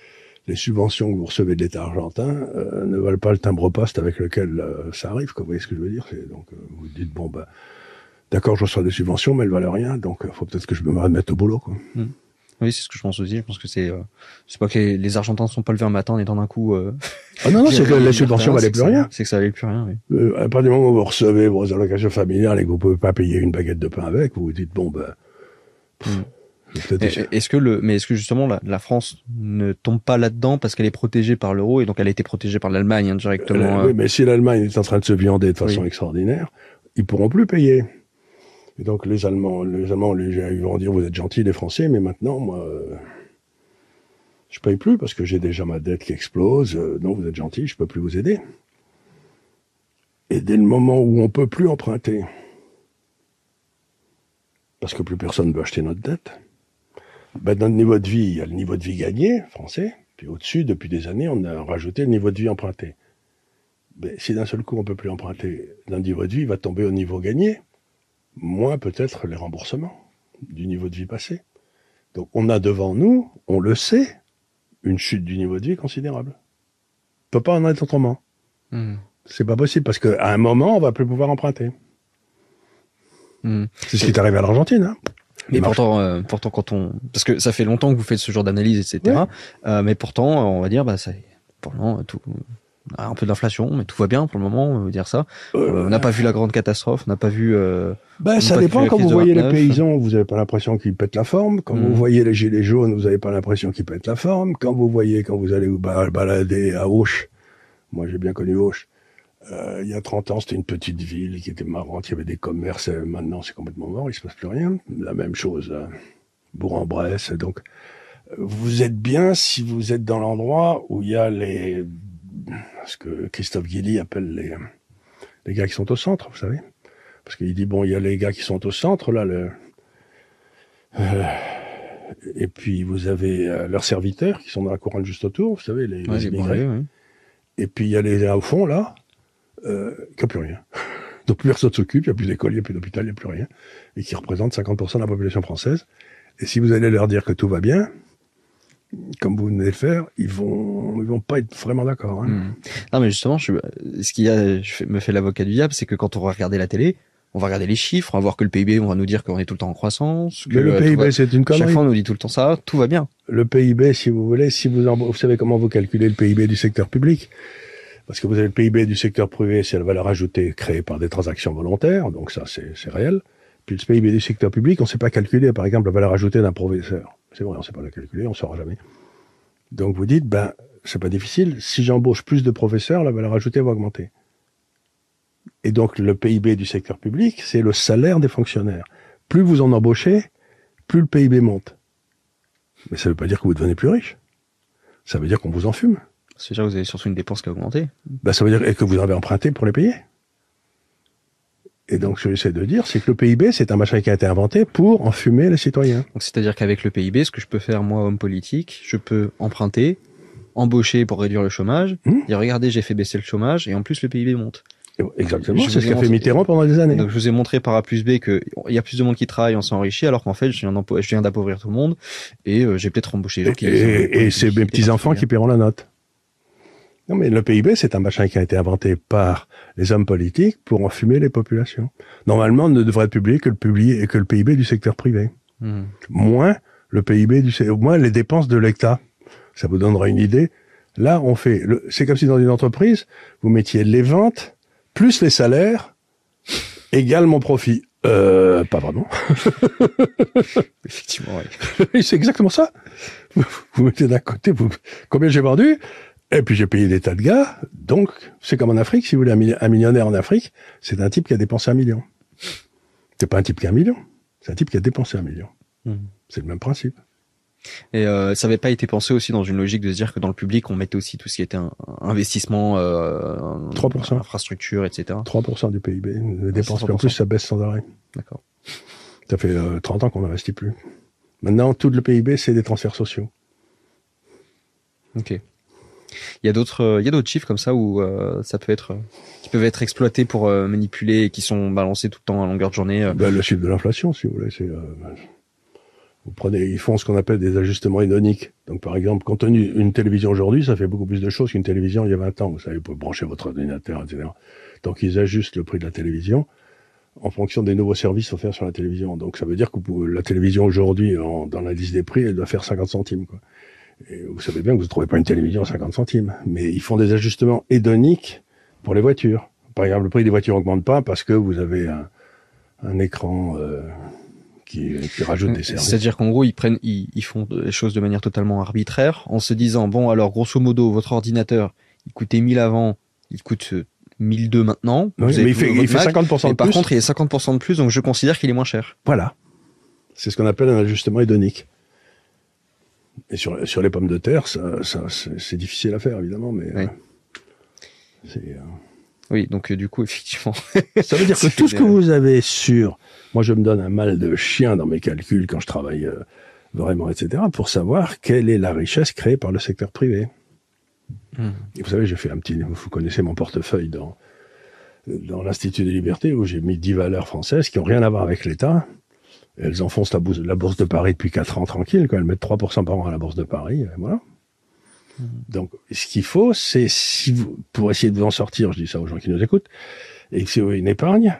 les subventions que vous recevez de l'État argentin euh, ne valent pas le timbre-poste avec lequel euh, ça arrive. Vous voyez ce que je veux dire? Donc euh, vous dites bon ben d'accord, je reçois des subventions, mais elles valent rien, donc il faut peut-être que je me remette au boulot. Quoi. Hmm. Oui, c'est ce que je pense aussi. Je pense que c'est c'est pas que les, Argentins ne sont pas levés un matin en étant d'un coup. ah non non, [laughs] c'est que les subventions valaient plus rien. C'est que ça valait plus rien. Oui. à partir du moment où vous recevez vos allocations familiales et que vous pouvez pas payer une baguette de pain avec, vous vous dites bon ben. Hmm. Est-ce que le, mais est-ce que justement la, France ne tombe pas là-dedans parce qu'elle est protégée par l'euro et donc elle a été protégée par l'Allemagne indirectement euh, Oui, euh mais si l'Allemagne est en train de se viander de façon extraordinaire, ils pourront plus payer. Et donc les Allemands, les Allemands, ils vont dire vous êtes gentils les Français, mais maintenant moi, euh, je paye plus parce que j'ai déjà ma dette qui explose. Euh, non, vous êtes gentils, je peux plus vous aider. Et dès le moment où on peut plus emprunter, parce que plus personne ne veut acheter notre dette ben, dans le niveau de vie, il y a le niveau de vie gagné, français, puis au-dessus, depuis des années, on a rajouté le niveau de vie emprunté. Ben, si d'un seul coup on peut plus emprunter, le niveau de vie va tomber au niveau gagné, moins peut-être les remboursements du niveau de vie passé. Donc on a devant nous, on le sait, une chute du niveau de vie considérable. On peut pas en être autrement. Hmm. C'est pas possible parce qu'à un moment, on va plus pouvoir emprunter. Hmm. C'est ce qui est arrivé à l'Argentine. Hein. Mais pourtant, euh, pourtant, quand on, parce que ça fait longtemps que vous faites ce genre d'analyse, etc. Euh, mais pourtant, on va dire, bah, ça, moment, tout, un peu d'inflation, mais tout va bien pour le moment, on va dire ça. Euh, on n'a pas vu la grande catastrophe, on n'a pas vu. Euh, ben, ça dépend. Quand vous voyez les paysans, vous n'avez pas l'impression qu'ils pètent la forme. Quand vous mm. voyez les gilets jaunes, vous n'avez pas l'impression qu'ils pètent la forme. Quand vous voyez, quand vous allez vous balader à Auch, moi j'ai bien connu Auch, euh, il y a 30 ans, c'était une petite ville qui était marrante, il y avait des commerces. Euh, maintenant, c'est complètement mort, il se passe plus rien. La même chose, euh, Bourg-en-Bresse. Donc, vous êtes bien si vous êtes dans l'endroit où il y a les, ce que Christophe Guilly appelle les, les gars qui sont au centre, vous savez. Parce qu'il dit, bon, il y a les gars qui sont au centre, là, le, et puis vous avez leurs serviteurs qui sont dans la couronne juste autour, vous savez, les, immigrés. Et puis il y a les gars au fond, là, euh, qui n'a plus rien. [laughs] Donc plus personne s'occupe, il n'y a plus d'école, il n'y a plus d'hôpital, il n'y a plus rien, et qui représente 50% de la population française. Et si vous allez leur dire que tout va bien, comme vous venez de le faire, ils vont, ils vont pas être vraiment d'accord. Hein. Hmm. Non, mais justement, je, ce qui a, je me fait l'avocat du diable, c'est que quand on va regarder la télé, on va regarder les chiffres, on va voir que le PIB, on va nous dire qu'on est tout le temps en croissance. Que le PIB, c'est une connerie. Chaque fois, on nous dit tout le temps ça, tout va bien. Le PIB, si vous voulez, si vous, vous savez comment vous calculez le PIB du secteur public, parce que vous avez le PIB du secteur privé, c'est la valeur ajoutée créée par des transactions volontaires, donc ça c'est réel. Puis le PIB du secteur public, on ne sait pas calculer, par exemple, la valeur ajoutée d'un professeur. C'est vrai, on ne sait pas la calculer, on ne saura jamais. Donc vous dites, ben, c'est pas difficile, si j'embauche plus de professeurs, la valeur ajoutée va augmenter. Et donc le PIB du secteur public, c'est le salaire des fonctionnaires. Plus vous en embauchez, plus le PIB monte. Mais ça ne veut pas dire que vous devenez plus riche. Ça veut dire qu'on vous en fume. C'est déjà vous avez surtout une dépense qui a augmenté. Ben, ça veut dire que vous avez emprunté pour les payer. Et donc, ce que j'essaie de dire, c'est que le PIB, c'est un machin qui a été inventé pour enfumer les citoyens. C'est-à-dire qu'avec le PIB, ce que je peux faire, moi, homme politique, je peux emprunter, embaucher pour réduire le chômage, hmm. et regardez, j'ai fait baisser le chômage, et en plus, le PIB monte. Exactement, c'est ce qu'a fait Mitterrand pendant des années. Donc je vous ai montré par A plus B qu'il y a plus de monde qui travaille, on s'enrichit, alors qu'en fait je viens d'appauvrir tout le monde et euh, j'ai peut-être embauché les gens qui... Et, et c'est mes petits-enfants qui paieront la note. Non, mais le PIB, c'est un machin qui a été inventé par les hommes politiques pour enfumer les populations. Normalement, on ne devrait publié que le, que le PIB du secteur privé. Hmm. Moins le PIB du moins les dépenses de l'État. Ça vous donnera une idée. Là, on fait, c'est comme si dans une entreprise, vous mettiez les ventes plus les salaires égale mon profit. Euh, pas vraiment. [laughs] Effectivement, [laughs] oui. c'est exactement ça. Vous, mettez d'un côté, vous, combien j'ai vendu, et puis j'ai payé des tas de gars. Donc, c'est comme en Afrique. Si vous voulez un millionnaire en Afrique, c'est un type qui a dépensé un million. C'est pas un type qui a un million. C'est un type qui a dépensé un million. Hmm. C'est le même principe. Et euh, ça n'avait pas été pensé aussi dans une logique de se dire que dans le public, on mettait aussi tout ce qui était un, investissement, euh, 3%. infrastructure, etc. 3% du PIB. Les dépenses, en plus, ça baisse sans arrêt. D'accord. Ça fait 30 ans qu'on n'investit plus. Maintenant, tout le PIB, c'est des transferts sociaux. Ok. Il y a d'autres, il y a d'autres chiffres comme ça où ça peut être, qui peuvent être exploités pour manipuler et qui sont balancés tout le temps à longueur de journée. Ben, le chiffre de l'inflation, si vous voulez, c'est vous prenez, ils font ce qu'on appelle des ajustements hédoniques. Donc, par exemple, on a une télévision aujourd'hui, ça fait beaucoup plus de choses qu'une télévision il y a 20 ans. Vous savez, vous pouvez brancher votre ordinateur, etc. Donc, ils ajustent le prix de la télévision en fonction des nouveaux services offerts sur la télévision. Donc, ça veut dire que la télévision aujourd'hui, dans la liste des prix, elle doit faire 50 centimes. Quoi. Et vous savez bien que vous ne trouvez pas une télévision à 50 centimes. Mais ils font des ajustements hédoniques pour les voitures. Par exemple, le prix des voitures augmente pas parce que vous avez un, un écran euh, qui, qui rajoutent des services. C'est-à-dire qu'en gros, ils prennent, ils, ils, font les choses de manière totalement arbitraire, en se disant bon, alors grosso modo, votre ordinateur, il coûtait 1000 avant, il coûte 1002 maintenant. Oui, mais il fait, il fait 50% de plus. Par contre, il a 50% de plus, donc je considère qu'il est moins cher. Voilà. C'est ce qu'on appelle un ajustement hédonique. Et sur, sur les pommes de terre, ça, ça c'est difficile à faire, évidemment, mais oui. euh, c'est. Euh... Oui, donc euh, du coup, effectivement. ça veut dire que [laughs] tout ce que vous avez sur moi, je me donne un mal de chien dans mes calculs quand je travaille vraiment, etc., pour savoir quelle est la richesse créée par le secteur privé. Mmh. Et vous savez, j'ai fait un petit, vous connaissez mon portefeuille dans dans l'Institut des libertés où j'ai mis dix valeurs françaises qui ont rien à voir avec l'État. Elles enfoncent la bourse, la bourse de Paris depuis quatre ans tranquille, quand elles mettent 3% par an à la bourse de Paris, et voilà. Mmh. Donc, ce qu'il faut, c'est si vous, pour essayer de vous en sortir, je dis ça aux gens qui nous écoutent, et que si vous avez une épargne,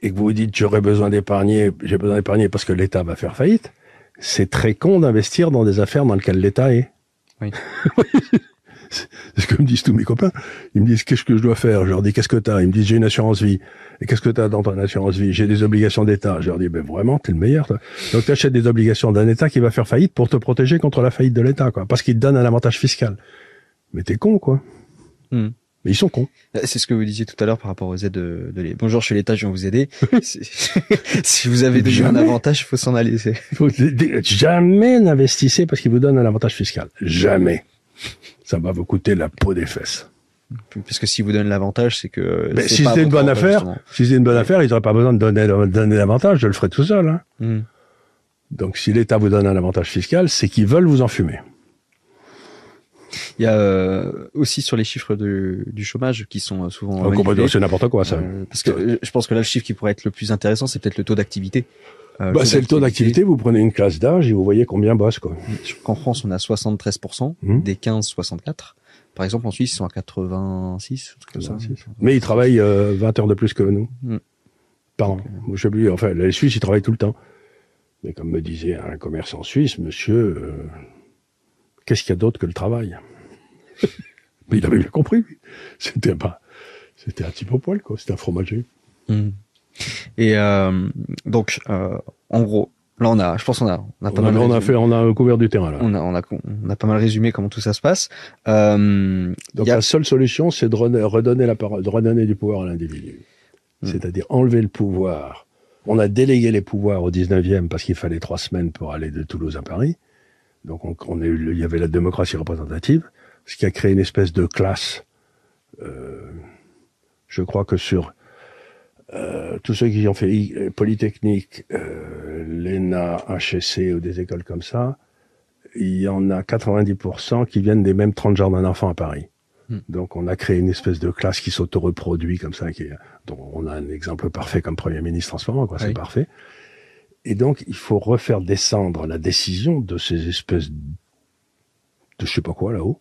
et que vous vous dites j'aurais besoin d'épargner, j'ai besoin d'épargner parce que l'État va faire faillite, c'est très con d'investir dans des affaires dans lesquelles l'État est. Oui. [laughs] c'est ce que me disent tous mes copains. Ils me disent qu'est-ce que je dois faire? Je leur dis qu'est-ce que t'as? Ils me disent j'ai une assurance vie. Et qu'est-ce que t'as dans ton assurance vie? J'ai des obligations d'État. Je leur dis ben vraiment t'es le meilleur. Toi. Donc t'achètes des obligations d'un État qui va faire faillite pour te protéger contre la faillite de l'État, quoi. Parce qu'il te donne un avantage fiscal. Mais t'es con, quoi. Hmm. Mais ils sont cons. C'est ce que vous disiez tout à l'heure par rapport aux aides de, de l'État. Bonjour, je suis l'État, je viens vous aider. [laughs] si vous avez déjà un avantage, il faut s'en aller. Faut, jamais n'investissez parce qu'il vous donne un avantage fiscal. Jamais. Ça va vous coûter la peau des fesses. Parce que si vous donne l'avantage, c'est que. Mais si c'était une bonne affaire, justement. si c'était une bonne affaire, ils n'auraient pas besoin de donner, donner l'avantage, je le ferais tout seul. Hein. Mm. Donc si l'État vous donne un avantage fiscal, c'est qu'ils veulent vous en fumer. Il y a euh, aussi sur les chiffres de, du chômage qui sont souvent. Oh, c'est n'importe quoi ça. Euh, parce que je pense que là le chiffre qui pourrait être le plus intéressant, c'est peut-être le taux d'activité. Euh, bah, c'est le taux d'activité. Vous prenez une classe d'âge et vous voyez combien bosse quoi. En France, on a 73% Mmh. des 15-64. Par exemple, en Suisse, ils sont à 86. Comme ça. Mais ils travaillent euh, 20 heures de plus que nous. Mm. Par an. Je plus. Enfin, les Suisses, ils travaillent tout le temps. Mais comme me disait un commerçant suisse, monsieur, euh, qu'est-ce qu'il y a d'autre que le travail? [laughs] Mais il avait bien compris. C'était pas, c'était un type au poil, quoi. C'était un fromager. Mm. Et euh, donc, euh, en gros, là, on a, je pense, on a, on a pas On a, mal. on a fait, on a couvert du terrain là. on a, on a, on a pas mal résumé comment tout ça se passe. Euh, Donc il y a- la seule solution, c'est de redonner, la parole, de redonner du pouvoir à l'individu. Mm. C'est-à-dire enlever le pouvoir. On a délégué les pouvoirs au 19e parce qu'il fallait trois semaines pour aller de Toulouse à Paris. Donc on, on a eu, il y avait la démocratie représentative, ce qui a créé une espèce de classe. Euh, je crois que sur euh, tous ceux qui ont fait euh, Polytechnique, euh, l'ENA, HSC ou des écoles comme ça, il y en a 90% qui viennent des mêmes 30 jardins d'enfants à Paris. Hmm. Donc on a créé une espèce de classe qui s'auto-reproduit comme ça, qui dont on a un exemple parfait comme Premier ministre en ce moment, quoi, c'est parfait. Et donc il faut refaire descendre la décision de ces espèces de je sais pas quoi là-haut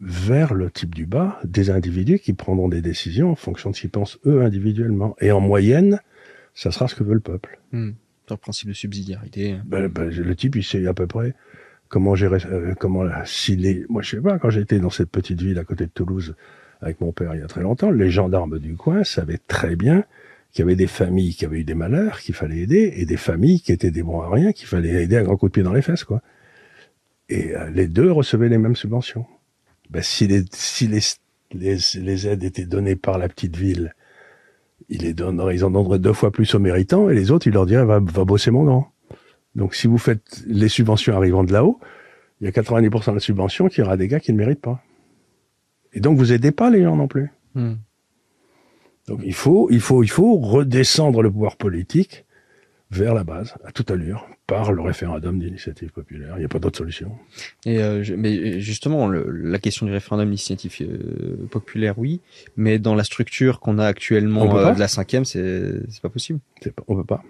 vers le type du bas des individus qui prendront des décisions en fonction de ce qu'ils pensent eux individuellement. Et en moyenne, ça sera ce que veut le peuple. Sur le principe de subsidiarité. Ben, ben, le type, il sait à peu près comment gérer, euh, comment, s'il est, moi je sais pas, quand j'étais dans cette petite ville à côté de Toulouse avec mon père il y a très longtemps, les gendarmes du coin savaient très bien qu'il y avait des familles qui avaient eu des malheurs qu'il fallait aider et des familles qui étaient des bons à rien qu'il fallait aider à grand coup de pied dans les fesses, quoi. Et euh, les deux recevaient les mêmes subventions. Ben, si les, si les, les, les aides étaient données par la petite ville, ils les donneraient, ils en donneraient deux fois plus aux méritants et les autres, ils leur diraient, va, va bosser mon grand. Donc si vous faites les subventions arrivant de là-haut, il y a 90% de la subvention qui ira à des gars qui ne méritent pas. Et donc vous aidez pas les gens non plus. Hmm. Donc il faut, il faut, il faut redescendre le pouvoir politique vers la base, à toute allure, par le référendum d'initiative populaire. Il n'y a pas d'autre solution. Et euh, mais justement, la question du référendum d'initiative euh, populaire, oui, mais dans la structure qu'on a actuellement euh, de la cinquième, c'est c'est pas possible. Pas, on peut pas.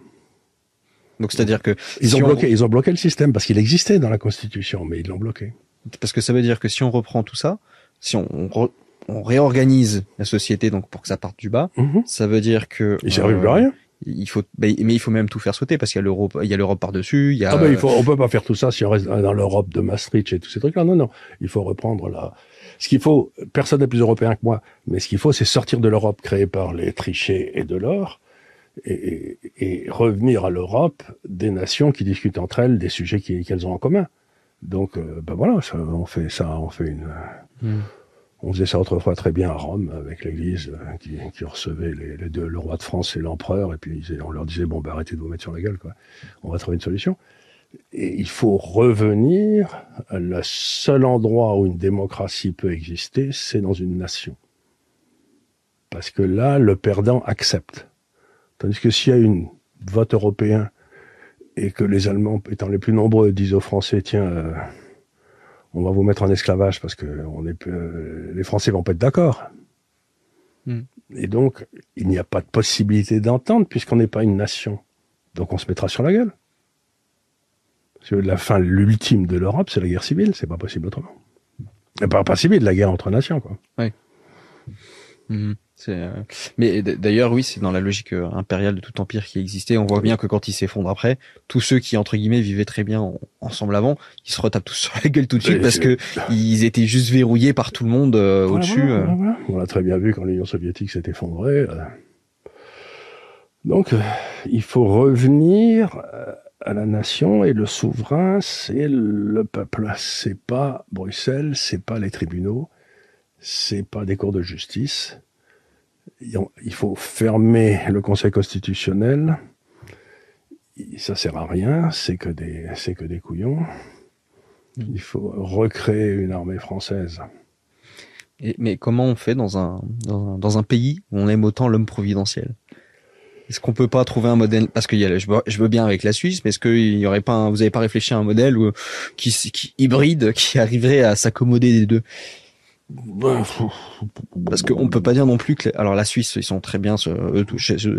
Donc c'est-à-dire que ils ont bloqué, ils ont bloqué le système parce qu'il existait dans la Constitution, mais ils l'ont bloqué. Parce que ça veut dire que si on reprend tout ça, si on, on, réorganise la société donc pour que ça parte du bas, mhm. ça veut dire que il servent plus à rien il faut mais il faut même tout faire sauter parce qu'il y a l'Europe il y a l'Europe par dessus il y a ah ben il faut on peut pas faire tout ça si on reste dans l'Europe de Maastricht et tous ces trucs là non non. Il faut reprendre là ce qu'il faut personne n'est plus européen que moi mais ce qu'il faut c'est sortir de l'Europe créée par les trichés et de l'or et, et, revenir à l'Europe des nations qui discutent entre elles des sujets qu'elles ont en commun. Donc euh, ben voilà ça, on fait ça on fait une hmm. On faisait ça autrefois très bien à Rome avec l'Église euh, qui, qui, recevait les, deux, le roi de France et l'empereur, et puis on leur disait bon bah arrêtez de vous mettre sur la gueule, quoi. On va trouver une solution. Et il faut revenir. Le seul endroit où une démocratie peut exister, c'est dans une nation, parce que là, le perdant accepte. Tandis que s'il y a une vote européen et que les Allemands, étant les plus nombreux, disent aux Français tiens euh, on va vous mettre en esclavage parce que on est, euh, les Français vont pas être d'accord. Hmm. Et donc, il n'y a pas de possibilité d'entente puisqu'on n'est pas une nation. Donc on se mettra sur la gueule. Parce que la fin, l'ultime de l'Europe, c'est la guerre civile, c'est pas possible autrement. Et pas, pas civile, la guerre entre nations, quoi. Oui. Hmm. Euh, mais d'ailleurs, oui, c'est dans la logique euh, impériale de tout empire qui existait. On voit bien que quand il s'effondre après, tous ceux qui entre guillemets vivaient très bien ensemble avant, ils se retapent tous [laughs] sur la gueule tout de suite parce que ils étaient juste verrouillés par tout le monde euh, au-dessus. On l'a très bien vu quand l'Union soviétique s'est effondrée. Donc, il faut revenir à la nation et le souverain, c'est le peuple. C'est pas Bruxelles, c'est pas les tribunaux, c'est pas des cours de justice il faut fermer le Conseil constitutionnel. Ça sert à rien, c'est que des, c'est que des couillons. Mm. Il faut recréer une armée française. Et, mais comment on fait dans un, dans un, pays où on aime autant l'homme providentiel? Est-ce qu'on peut pas trouver un modèle Parce que y a, je, veux, je veux bien avec la Suisse, mais est-ce qu'il y aurait pas, vous n'avez pas réfléchi à un modèle où, qui, qui hybride, qui arriverait à s'accommoder des deux? Parce qu'on peut pas dire non plus que alors la Suisse ils sont très bien eux,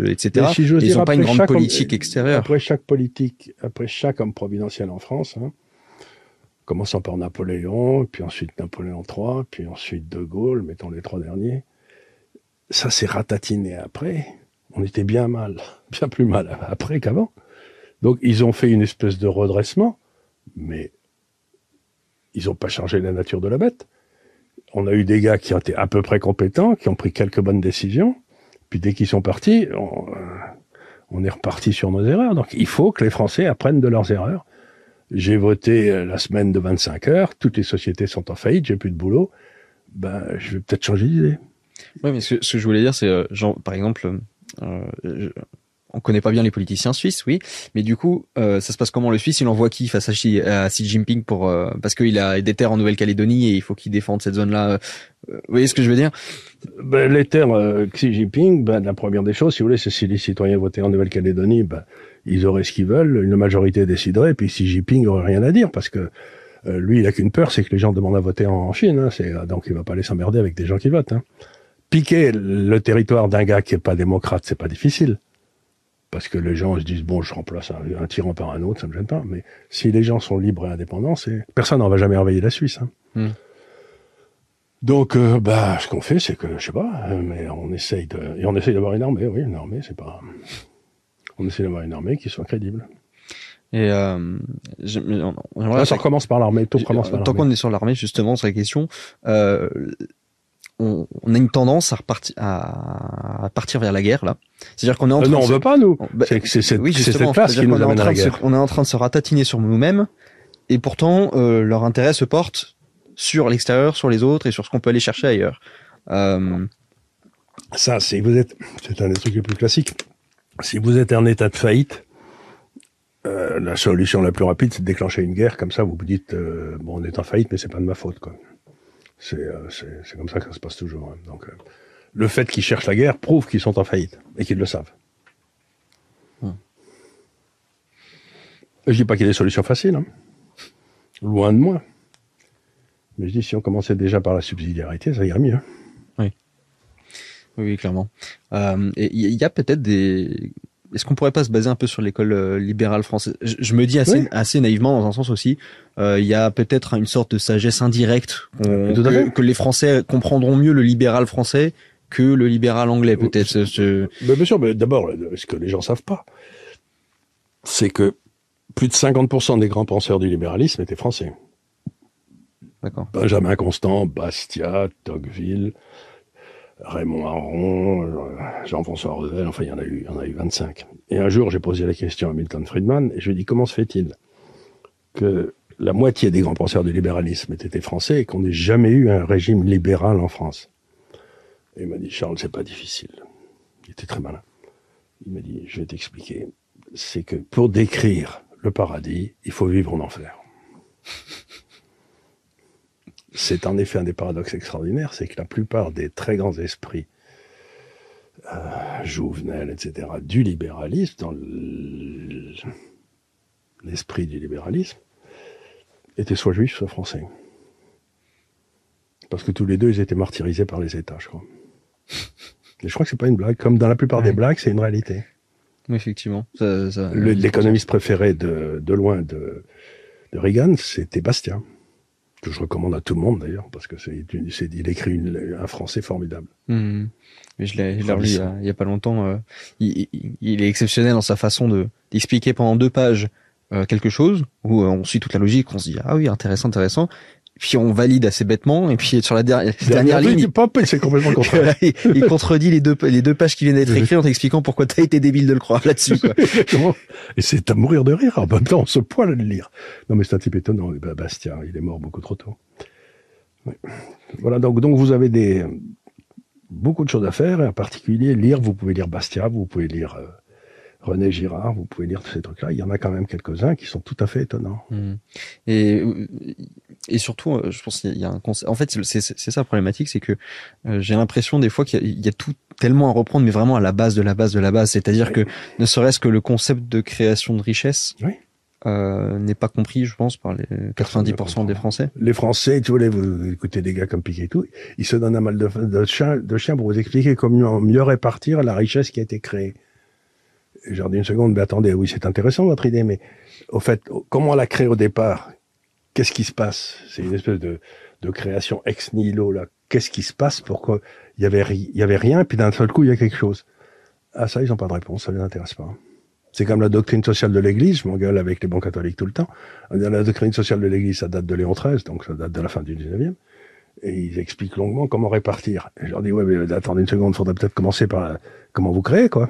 etc. ils ont pas une grande politique extérieure. Après chaque politique, après chaque homme providentiel en France, hein, commençant par Napoléon, puis ensuite Napoléon III, puis ensuite De Gaulle, mettons les trois derniers, ça s'est ratatiné après. On était bien mal, [laughs] bien plus mal après qu'avant. Donc ils ont fait une espèce de redressement, mais ils n'ont pas changé la nature de la bête on a eu des gars qui ont été à peu près compétents, qui ont pris quelques bonnes décisions, puis dès qu'ils sont partis, on, est reparti sur nos erreurs. Donc il faut que les Français apprennent de leurs erreurs. J'ai voté euh, la semaine de 25 heures, toutes les sociétés sont en faillite, j'ai plus de boulot. Ben, je vais peut-être changer d'idée. Oui, mais ce que, je voulais dire, c'est, euh, par exemple, euh, on connaît pas bien les politiciens suisses, oui, mais du coup, euh, ça se passe comment le Suisse? Il envoie qui face à Xi, Jinping pour euh, parce qu'il a des terres en Nouvelle-Calédonie et il faut qu'il défende cette zone-là. Euh, vous voyez ce que je veux dire? Ben, Les terres Xi Jinping, ben, la première des choses, si vous voulez, c'est si les citoyens votaient en Nouvelle-Calédonie, ben, ils auraient ce qu'ils veulent, une majorité déciderait, puis Xi Jinping aurait rien à dire parce que lui, il a qu'une peur, c'est que les gens demandent à voter en, Chine. Hein, c'est donc il va pas aller s'emmerder avec des gens qui votent. Hein. Piquer le territoire d'un gars qui est pas démocrate, c'est pas difficile parce que les gens se disent bon je remplace un, tyran par un autre ça me gêne pas mais si les gens sont libres et indépendants c'est personne n'en va jamais envahir la Suisse hein. Hmm. donc euh, bah ce qu'on fait c'est que je sais pas euh, mais on essaye de et on essaye d'avoir une armée oui une armée c'est pas on essaie d'avoir une armée qui soit crédible et euh, ça recommence par l'armée tout commence par tant qu'on est sur l'armée justement sur la question euh, on, a une tendance à repartir à, partir vers la guerre là. C'est-à-dire qu'on est en euh, train non, on veut pas nous. Bah, c'est cette, oui, cette classe qui nous amène à la guerre. on est en train de se ratatiner sur nous-mêmes et pourtant euh, leur intérêt se porte sur l'extérieur, sur les autres et sur ce qu'on peut aller chercher ailleurs. Euh... Ça, c'est vous êtes, c'est un des trucs les plus classiques. Si vous êtes en état de faillite, la solution la plus rapide, c'est de déclencher une guerre. Comme ça, vous vous dites, bon, on est en faillite, mais c'est pas de ma faute, quoi. C'est euh, c'est comme ça que ça se passe toujours. Hein. Donc, euh, le fait qu'ils cherchent la guerre prouve qu'ils sont en faillite et qu'ils le savent. Hmm. Je dis pas qu'il y ait des solutions faciles, hein. loin de moi. Mais je dis, si on commençait déjà par la subsidiarité, ça irait mieux. Oui. Oui, clairement. Euh, il y a peut-être des est-ce qu'on pourrait pas se baser un peu sur l'école euh, libérale française? Je, me dis assez, assez naïvement dans un sens aussi, euh, il y a peut-être une sorte de sagesse indirecte que, les Français comprendront mieux le libéral français que le libéral anglais peut-être. Ce... bien sûr, mais d'abord, ce que les gens savent pas, c'est que plus de 50% des grands penseurs du libéralisme étaient français. D'accord. Benjamin Constant, Bastia, Tocqueville, Raymond Aron, Jean-François Revel, enfin il y en a eu, il y en a eu 25. Et un jour, j'ai posé la question à Milton Friedman et je lui ai dit comment se fait-il que la moitié des grands penseurs du libéralisme aient été français et qu'on n'ait jamais eu un régime libéral en France? Et il m'a dit Charles, c'est pas difficile. Il était très malin. Il m'a dit je vais t'expliquer. C'est que pour décrire le paradis, il faut vivre en enfer. C'est en effet un des paradoxes extraordinaires, c'est que la plupart des très grands esprits, euh, Jouvenel, etc., du libéralisme, dans l'esprit du libéralisme, étaient soit juifs, soit français. Parce que tous les deux, ils étaient martyrisés par les États, je crois. Et je crois que c'est pas une blague. Comme dans la plupart des blagues, c'est une réalité. effectivement. L'économiste préféré de, de loin de, de Reagan, c'était Bastien que je recommande à tout le monde d'ailleurs, parce que c'est, il écrit une, un français formidable. Mmh. Mais je l'ai, lu il y, a, pas longtemps. Euh, il, il, est exceptionnel dans sa façon de d'expliquer pendant deux pages euh, quelque chose où euh, on suit toute la logique, on se dit ah oui intéressant intéressant, puis on valide assez bêtement et puis sur la dernière, dernière ligne, il, c'est complètement contraire. [laughs] il, contredit les deux les deux pages qui viennent d'être écrites en t'expliquant pourquoi t'as été débile de le croire là-dessus. et c'est à mourir de rire. En même temps, on se poile de lire. Non, mais c'est un type étonnant. Bastien, il est mort beaucoup trop tôt. Voilà, donc donc vous avez des beaucoup de choses à faire, et en particulier lire. Vous pouvez lire Bastia, vous pouvez lire euh, René Girard, vous pouvez lire tous ces trucs-là. Il y en a quand même quelques-uns qui sont tout à fait étonnants. Mmh. Et et surtout, euh, je pense qu'il y a un concept. En fait, c'est ça la problématique, c'est que euh, j'ai l'impression des fois qu'il y, a tout tellement à reprendre, mais vraiment à la base de la base de la base. C'est-à-dire que ne serait-ce que le concept de création de richesse. Euh, n'est pas compris, je pense, par les 90% des Français. Les Français, tu vois, vous écoutez des gars comme Piquet et tout, ils se donnent un mal de, de, chien, de chien pour vous expliquer comment mieux répartir la richesse qui a été créée. J'ai dit une seconde, mais attendez, oui, c'est intéressant votre idée, mais au fait, comment l'a créée au départ? Qu'est-ce qui se passe? C'est une espèce de, création ex nihilo là. Qu'est-ce qui se passe pour qu'il y avait il y avait rien puis d'un seul coup il y a quelque chose? Ah ça ils n'ont pas de réponse, ça les intéresse pas. C'est comme la doctrine sociale de l'Église, je m'engueule avec les bons catholiques tout le temps. La doctrine sociale de l'Église, ça date de Léon XIII, donc ça date de la fin du 19e. Et ils expliquent longuement comment répartir. Et je leur dis, ouais, mais attendez une seconde, faudrait peut-être commencer par comment vous créez, quoi?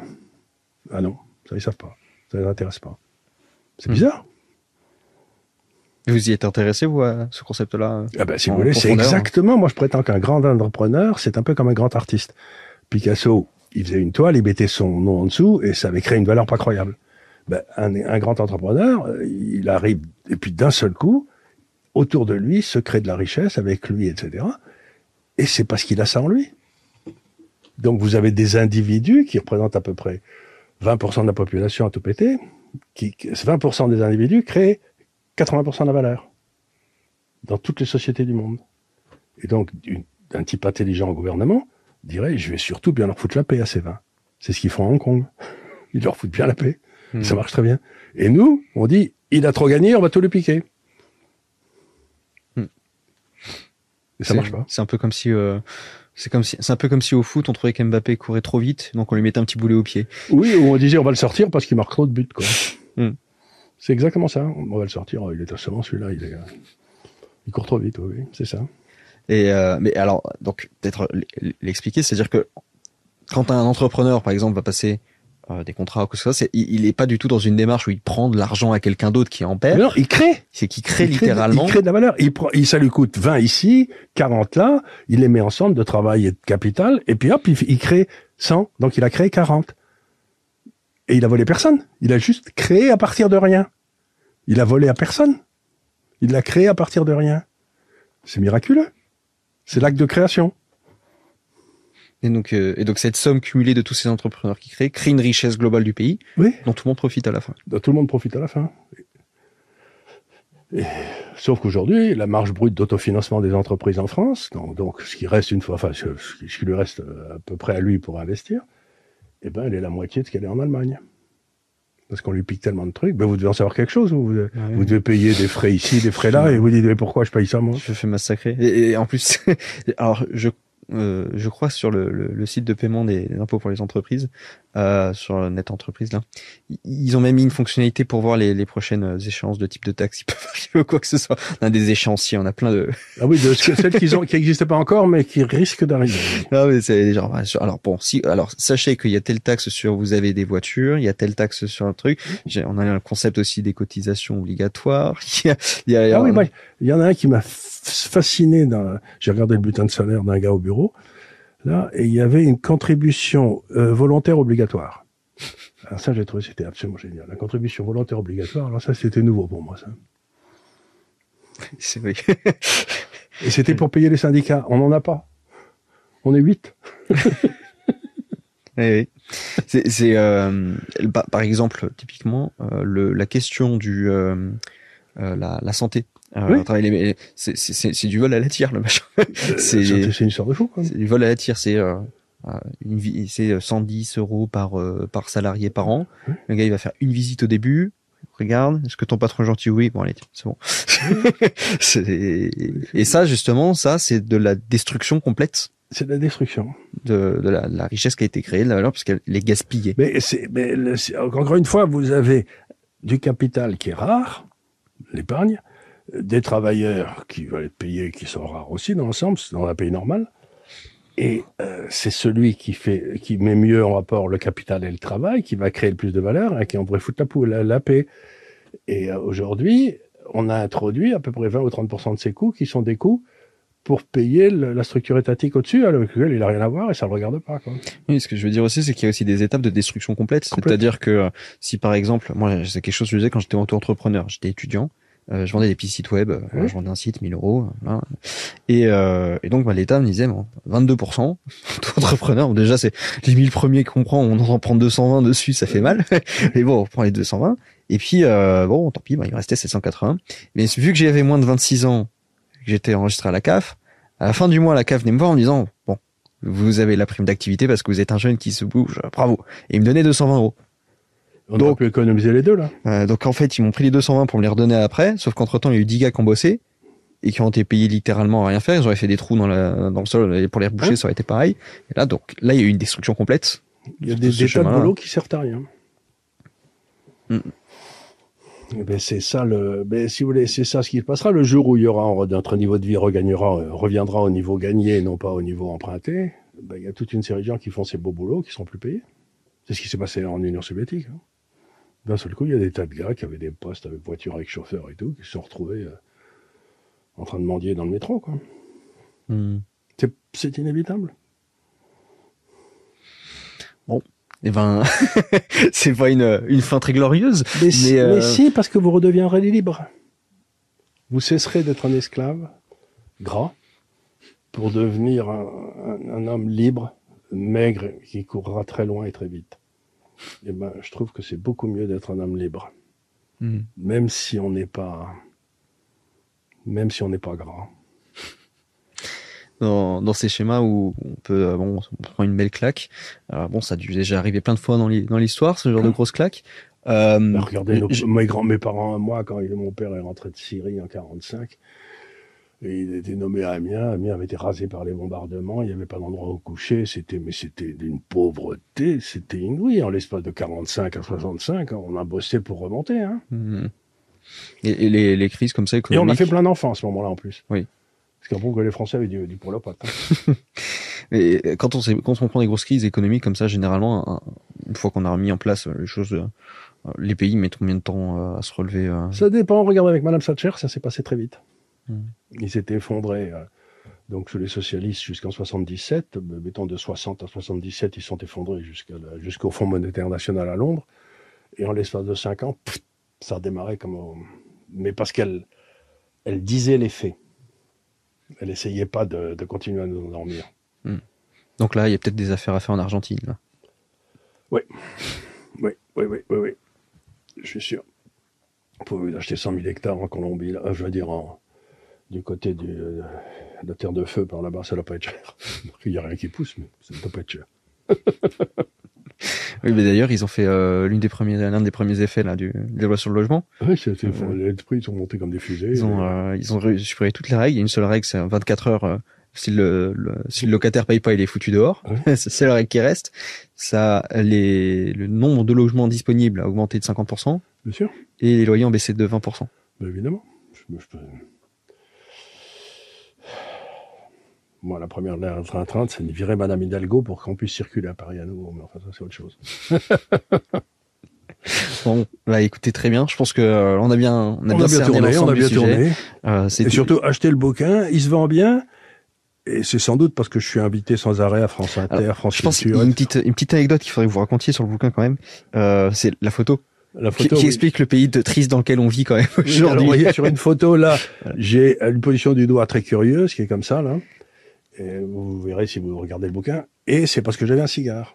Ah non, ça ils savent pas. Ça les intéresse pas. C'est hmm. bizarre. Vous y êtes intéressé, vous, à ce concept-là ah ben, Si vous voulez, c'est exactement, moi je prétends qu'un grand entrepreneur, c'est un peu comme un grand artiste. Picasso, il faisait une toile, il mettait son nom en dessous, et ça avait créé une valeur pas croyable. Ben, un, un grand entrepreneur, il arrive, et puis d'un seul coup, autour de lui, se crée de la richesse avec lui, etc. Et c'est parce qu'il a ça en lui. Donc vous avez des individus qui représentent à peu près 20% de la population à tout péter, qui, 20% des individus créent 80% de la valeur dans toutes les sociétés du monde. Et donc, un type intelligent au gouvernement dirait, je vais surtout bien leur foutre la paix à ces 20. C'est ce qu'ils font à Hong Kong. [laughs] Ils leur foutent bien la paix. Hmm. Ça marche très bien. Et nous, on dit, il a trop gagné, on va tout le piquer. Hmm. Et ça marche pas. C'est un peu comme si, euh, c'est comme si, c'est un peu comme si au foot, on trouvait qu'Mbappé courait trop vite, donc on lui mettait un petit boulet au pied. Oui, ou on disait, on va le sortir parce qu'il marque trop de buts, quoi. Hmm. C'est exactement ça. On va le sortir. Il est assommant celui-là. Il, est, il court trop vite. Oui, c'est ça. Et euh, mais alors, donc peut-être l'expliquer, c'est-à-dire que quand un entrepreneur, par exemple, va passer euh, des contrats ou quoi que ce soit, il, n'est pas du tout dans une démarche où il prend de l'argent à quelqu'un d'autre qui en perd. Non, il crée. C'est qu'il crée littéralement. il crée de la valeur. Il, prend, il, ça lui coûte 20 ici, 40 là. Il les met ensemble de travail et de capital. Et puis hop, il, il crée 100. Donc il a créé 40. Et il a volé personne. Il a juste créé à partir de rien. Il a volé à personne. Il l'a créé à partir de rien. C'est miraculeux. C'est l'acte de création. Et donc, euh, et donc cette somme cumulée de tous ces entrepreneurs qui créent crée une richesse globale du pays, oui. dont tout le monde profite à la fin. Dont tout le monde profite à la fin. sauf qu'aujourd'hui, la marge brute d'autofinancement des entreprises en France, donc, ce qui reste une fois, enfin ce, qui lui reste euh, à peu près à lui pour investir, eh ben elle est la moitié de ce qu'elle est en Allemagne parce qu'on lui pique tellement de trucs. Ben, vous devez en savoir quelque chose. Vous, vous devez payer des frais ici, des frais là, et vous dites mais pourquoi je paye ça moi? Je fais massacrer. Et, et en plus, [laughs] alors je je crois sur le, le, site de paiement des, impôts pour les entreprises, euh, sur Net Entreprise là, ils ont même mis une fonctionnalité pour voir les, les prochaines échéances de type de taxes. [laughs] Ils peuvent arriver ou quoi que ce soit. On a des échéanciers, on a plein de. Ah oui, de celles qui ont qui n'existaient pas encore, mais qui risquent d'arriver. [laughs] Ah oui, c'est genre. Alors bon, si alors sachez qu'il y a telle taxe sur vous avez des voitures, il y a telle taxe sur un truc. On a un concept aussi des cotisations obligatoires. [laughs] Il y a, il y a, ah oui, il y en a un qui m'a fasciné. Dans... J'ai regardé le bulletin de salaire d'un gars au bureau, là, et il y avait une contribution euh, volontaire obligatoire. Alors ça, j'ai trouvé c'était absolument génial. La contribution volontaire obligatoire, alors ça, c'était nouveau pour moi, ça. C'est vrai. et c'était pour payer les syndicats. On n'en a pas. On est huit. oui, C'est, euh, par exemple, typiquement, euh, le, la question du la, la santé euh, oui. C'est du vol à la tire, le machin. Euh, [laughs] c'est une histoire de fou. C'est du vol à la tire. C'est euh, une c'est 110 euros par par salarié par an. Le gars, il va faire une visite au début. Regarde, est-ce que ton patron est gentil? Oui, bon allez, c'est bon. [laughs] et ça, justement, ça, c'est de la destruction complète c'est de la destruction de, de, la, la, richesse qui a été créée, de la valeur, parce qu'elle est gaspillée. Mais, c'est, mais encore une fois, vous avez du capital qui est rare, l'épargne, des travailleurs qui veulent être payés, qui sont rares aussi dans l'ensemble, dans un pays normal. Et euh, c'est celui qui fait, qui met mieux en rapport le capital et le travail, qui va créer le plus de valeur, et qui en pourrait foutre la, poule, la, paix. Et euh, aujourd'hui, on a introduit à peu près 20 ou 30 de ces coûts qui sont des coûts pour payer la structure étatique au-dessus, avec lequel il n'a rien à voir et ça le regarde pas. Quoi. Oui, ce que je veux dire aussi, c'est qu'il y a aussi des étapes de destruction complète. C'est-à-dire que euh, si par exemple, moi, c'est quelque chose que je disais quand j'étais auto-entrepreneur, j'étais étudiant, euh, je vendais des petits sites web, euh, je vendais un site 1000 euros. Et, euh, et donc bah, l'État me disait bon, 22%. [laughs] entrepreneur, déjà c'est les 1000 premiers qu'on prend, on en prend 220 dessus, ça fait mal. [laughs] Mais bon, on prend les 220. Et puis bon, tant pis, bah, il restait 780. Mais vu que j'avais moins de 26 ans, que j'étais enregistré à la CAF, à la fin du mois, la CAF venait me voir en me disant bon, vous avez la prime d'activité parce que vous êtes un jeune qui se bouge, bravo. Et il me donnait 220 euros. On donc, économiser les deux, là. Euh, donc, en fait, ils m'ont pris les 220 pour me les redonner après, sauf qu'entre temps, il y a eu 10 gars qui ont bossé et qui ont été payés littéralement à rien faire. Ils auraient fait des trous dans, la, dans le sol et pour les reboucher, ça aurait été pareil. Et là, donc, là, il y a eu une destruction complète. Il y a des, des tas de boulot qui servent à rien. Mm. Eh ben, c'est ça le, ben, si vous voulez, c'est ça ce qui passera le jour où il y aura notre niveau de vie regagnera, reviendra au niveau gagné, non pas au niveau emprunté. Ben, il y a toute une série de gens qui font ces beaux boulots qui sont plus payés. C'est ce qui s'est passé en Union soviétique. Hein d'un seul coup, il y a des tas de gars qui avaient des postes avec voiture avec chauffeur et tout, qui se sont retrouvés euh, en train de mendier dans le métro, quoi. Hmm. C'est inévitable. Bon. Eh ben, [laughs] c'est pas une, une fin très glorieuse. Mais, euh, si, parce que vous redeviendrez libre. Vous cesserez d'être un esclave, gras, pour devenir un homme libre, maigre, qui courra très loin et très vite eh ben, je trouve que c'est beaucoup mieux d'être un homme libre. Hmm. Même si on n'est pas, même si on n'est pas grand. Dans, dans, ces schémas où on peut, euh, bon, on prend une belle claque. Alors bon, ça a dû déjà arriver plein de fois dans l'histoire, ce genre de grosse claque. Euh, regardez, mes grands, mes parents, moi, quand mon père est rentré de Syrie en 45, et il était nommé à Amiens. Amiens avait été rasé par les bombardements. Il n'y avait pas d'endroit où coucher. C'était, mais c'était d'une pauvreté. C'était inouï. En l'espace de 45 à 65, on a bossé pour remonter. Hein. Mmh. Et, les, les, crises comme ça économiques. Et on a fait plein d'enfants à ce moment-là en plus. Oui. Parce qu'après que les Français avaient du, du pour la patte. Hein. [laughs] Et quand on, quand on prend des grosses crises économiques comme ça, généralement, une fois qu'on a remis en place les choses, euh, les pays mettent combien de temps euh, à se relever euh Ça dépend. Regardez avec Madame Thatcher, ça s'est passé très vite. Mmh. Il s'était effondré euh, Donc sous les socialistes jusqu'en 77, mettons de 60 à 77, ils sont effondrés jusqu'au Fonds monétaire national à Londres. Et en l'espace de 5 ans, ça a démarré comme... Mais parce qu'elle elle disait les faits. Elle n'essayait pas de, continuer à nous endormir. Hmm. Donc là, il y a peut-être des affaires à faire en Argentine. Oui. Oui, oui, oui, oui, oui. Je suis sûr. Vous pouvez acheter 100 000 hectares en Colombie, là, je veux dire, du côté de la terre de feu par là-bas, ça ne doit pas être cher. [laughs] Il n'y a rien qui pousse, mais ça ne doit pas être cher. [laughs] oui, mais d'ailleurs, ils ont fait euh, l'une des premiers, l'un des premiers effets là du des lois sur le logement. Oui, c'est, euh, les prix sont montés comme des fusées. Ils ont, euh, ils ont supéré toutes les règles. Il y a une seule règle, c'est 24 heures. Euh, si le, si le locataire paye pas, il est foutu dehors. [laughs] c'est la règle qui reste. Ça, les, le nombre de logements disponibles a augmenté de 50%. Bien sûr. Et les loyers ont baissé de 20%. Ben évidemment. Je, je, Moi, la première lettre train 30, c'est de virer Madame Hidalgo pour qu'on puisse circuler à Paris à nouveau. Mais enfin, ça, c'est autre chose. [laughs] bon, bah écoutez très bien. Je pense que euh, on a bien, on a bien, tourné, on a bien tourné. Euh, et surtout, acheter le bouquin, il se vend bien. Et c'est sans doute parce que je suis invité sans arrêt à France Inter, France Je pense une petite, une petite anecdote qu'il faudrait que vous racontiez sur le bouquin quand même. Euh, c'est la photo. La photo, qui, explique le pays de triste dans lequel on vit quand même aujourd'hui. sur une photo là, [laughs] j'ai une position du doigt très curieuse qui est comme ça là vous verrez si vous regardez le bouquin. Et c'est parce que j'avais un cigare.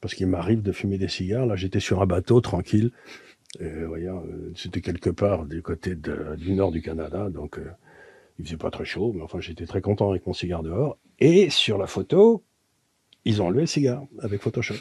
Parce qu'il m'arrive de fumer des cigares. Là, j'étais sur un bateau tranquille. Voyons, euh, c'était quelque part du côté du nord du Canada, donc euh, il faisait pas très chaud, mais enfin j'étais très content avec mon cigare dehors. Et sur la photo, ils ont enlevé le cigare avec Photoshop.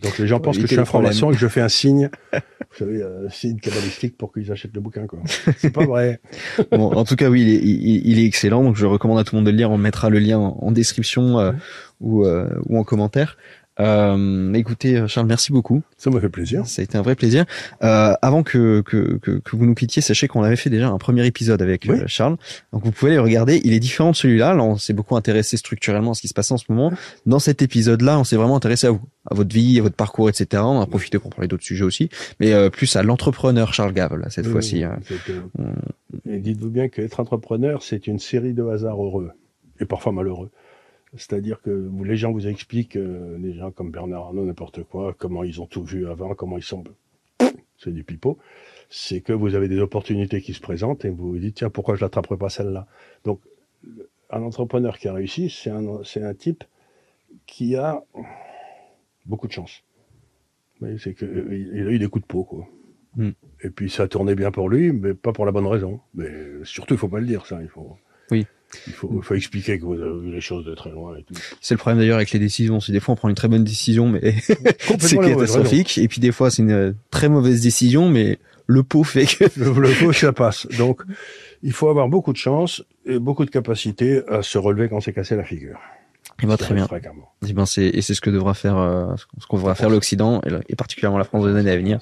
Donc les gens pensent que je suis information et que je fais un signe, [laughs] vous savez, un signe cabalistique pour qu'ils achètent le bouquin. quoi. C'est pas vrai. [laughs] bon, en tout cas, oui, il est, il, est, excellent. Donc je recommande à tout le monde de le lire. On mettra le lien en, description euh, ou, euh, ou en commentaire. Euh, écoutez, Charles, merci beaucoup. Ça m'a fait plaisir. Ça a été un vrai plaisir. Euh, avant que, que, que, que, vous nous quittiez, sachez qu'on avait fait déjà un premier épisode avec euh, Charles. Donc vous pouvez les regarder. Il est différent de celui-là. Là, on s'est beaucoup intéressé structurellement à ce qui se passe en ce moment. Dans cet épisode-là, on s'est vraiment intéressé à vous, à votre vie, à votre parcours, etc. On a profité pour parler d'autres sujets aussi, mais euh, plus à l'entrepreneur Charles Gave cette fois-ci. Hein. Et dites-vous bien qu'être entrepreneur, c'est une série de hasards heureux et parfois malheureux. C'est-à-dire que les gens vous expliquent, euh, les gens comme Bernard Arnault, n'importe quoi, comment ils ont tout vu avant, comment ils sont... C'est du pipeau. C'est que vous avez des opportunités qui se présentent et vous vous dites, tiens, pourquoi je l'attraperai pas celle-là? Donc, un entrepreneur qui a réussi, c'est un, c'est un type qui a beaucoup de chance. C'est qu'il a eu des coups de peau, quoi. Hmm. Et puis ça a tourné bien pour lui, mais pas pour la bonne raison. Mais surtout, il faut pas le dire, ça. Il faut. Oui. Il faut, faut, expliquer que vous avez vu les choses de très loin et tout. C'est le problème d'ailleurs avec les décisions. C'est des fois on prend une très bonne décision, mais [laughs] c'est catastrophique. Et puis des fois c'est une très mauvaise décision, mais le pot fait que le, le [laughs] pot ça passe. Donc il faut avoir beaucoup de chance et beaucoup de capacité à se relever quand c'est cassé la figure. Et bah, très bien. Et ben c'est et c'est ce que devra faire euh, ce qu'on devra faire l'Occident et, particulièrement la France de l'année à venir.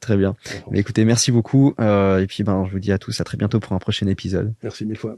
Très bien. Mais écoutez, merci beaucoup euh, et puis ben je vous dis à tous à très bientôt pour un prochain épisode. Merci mille fois.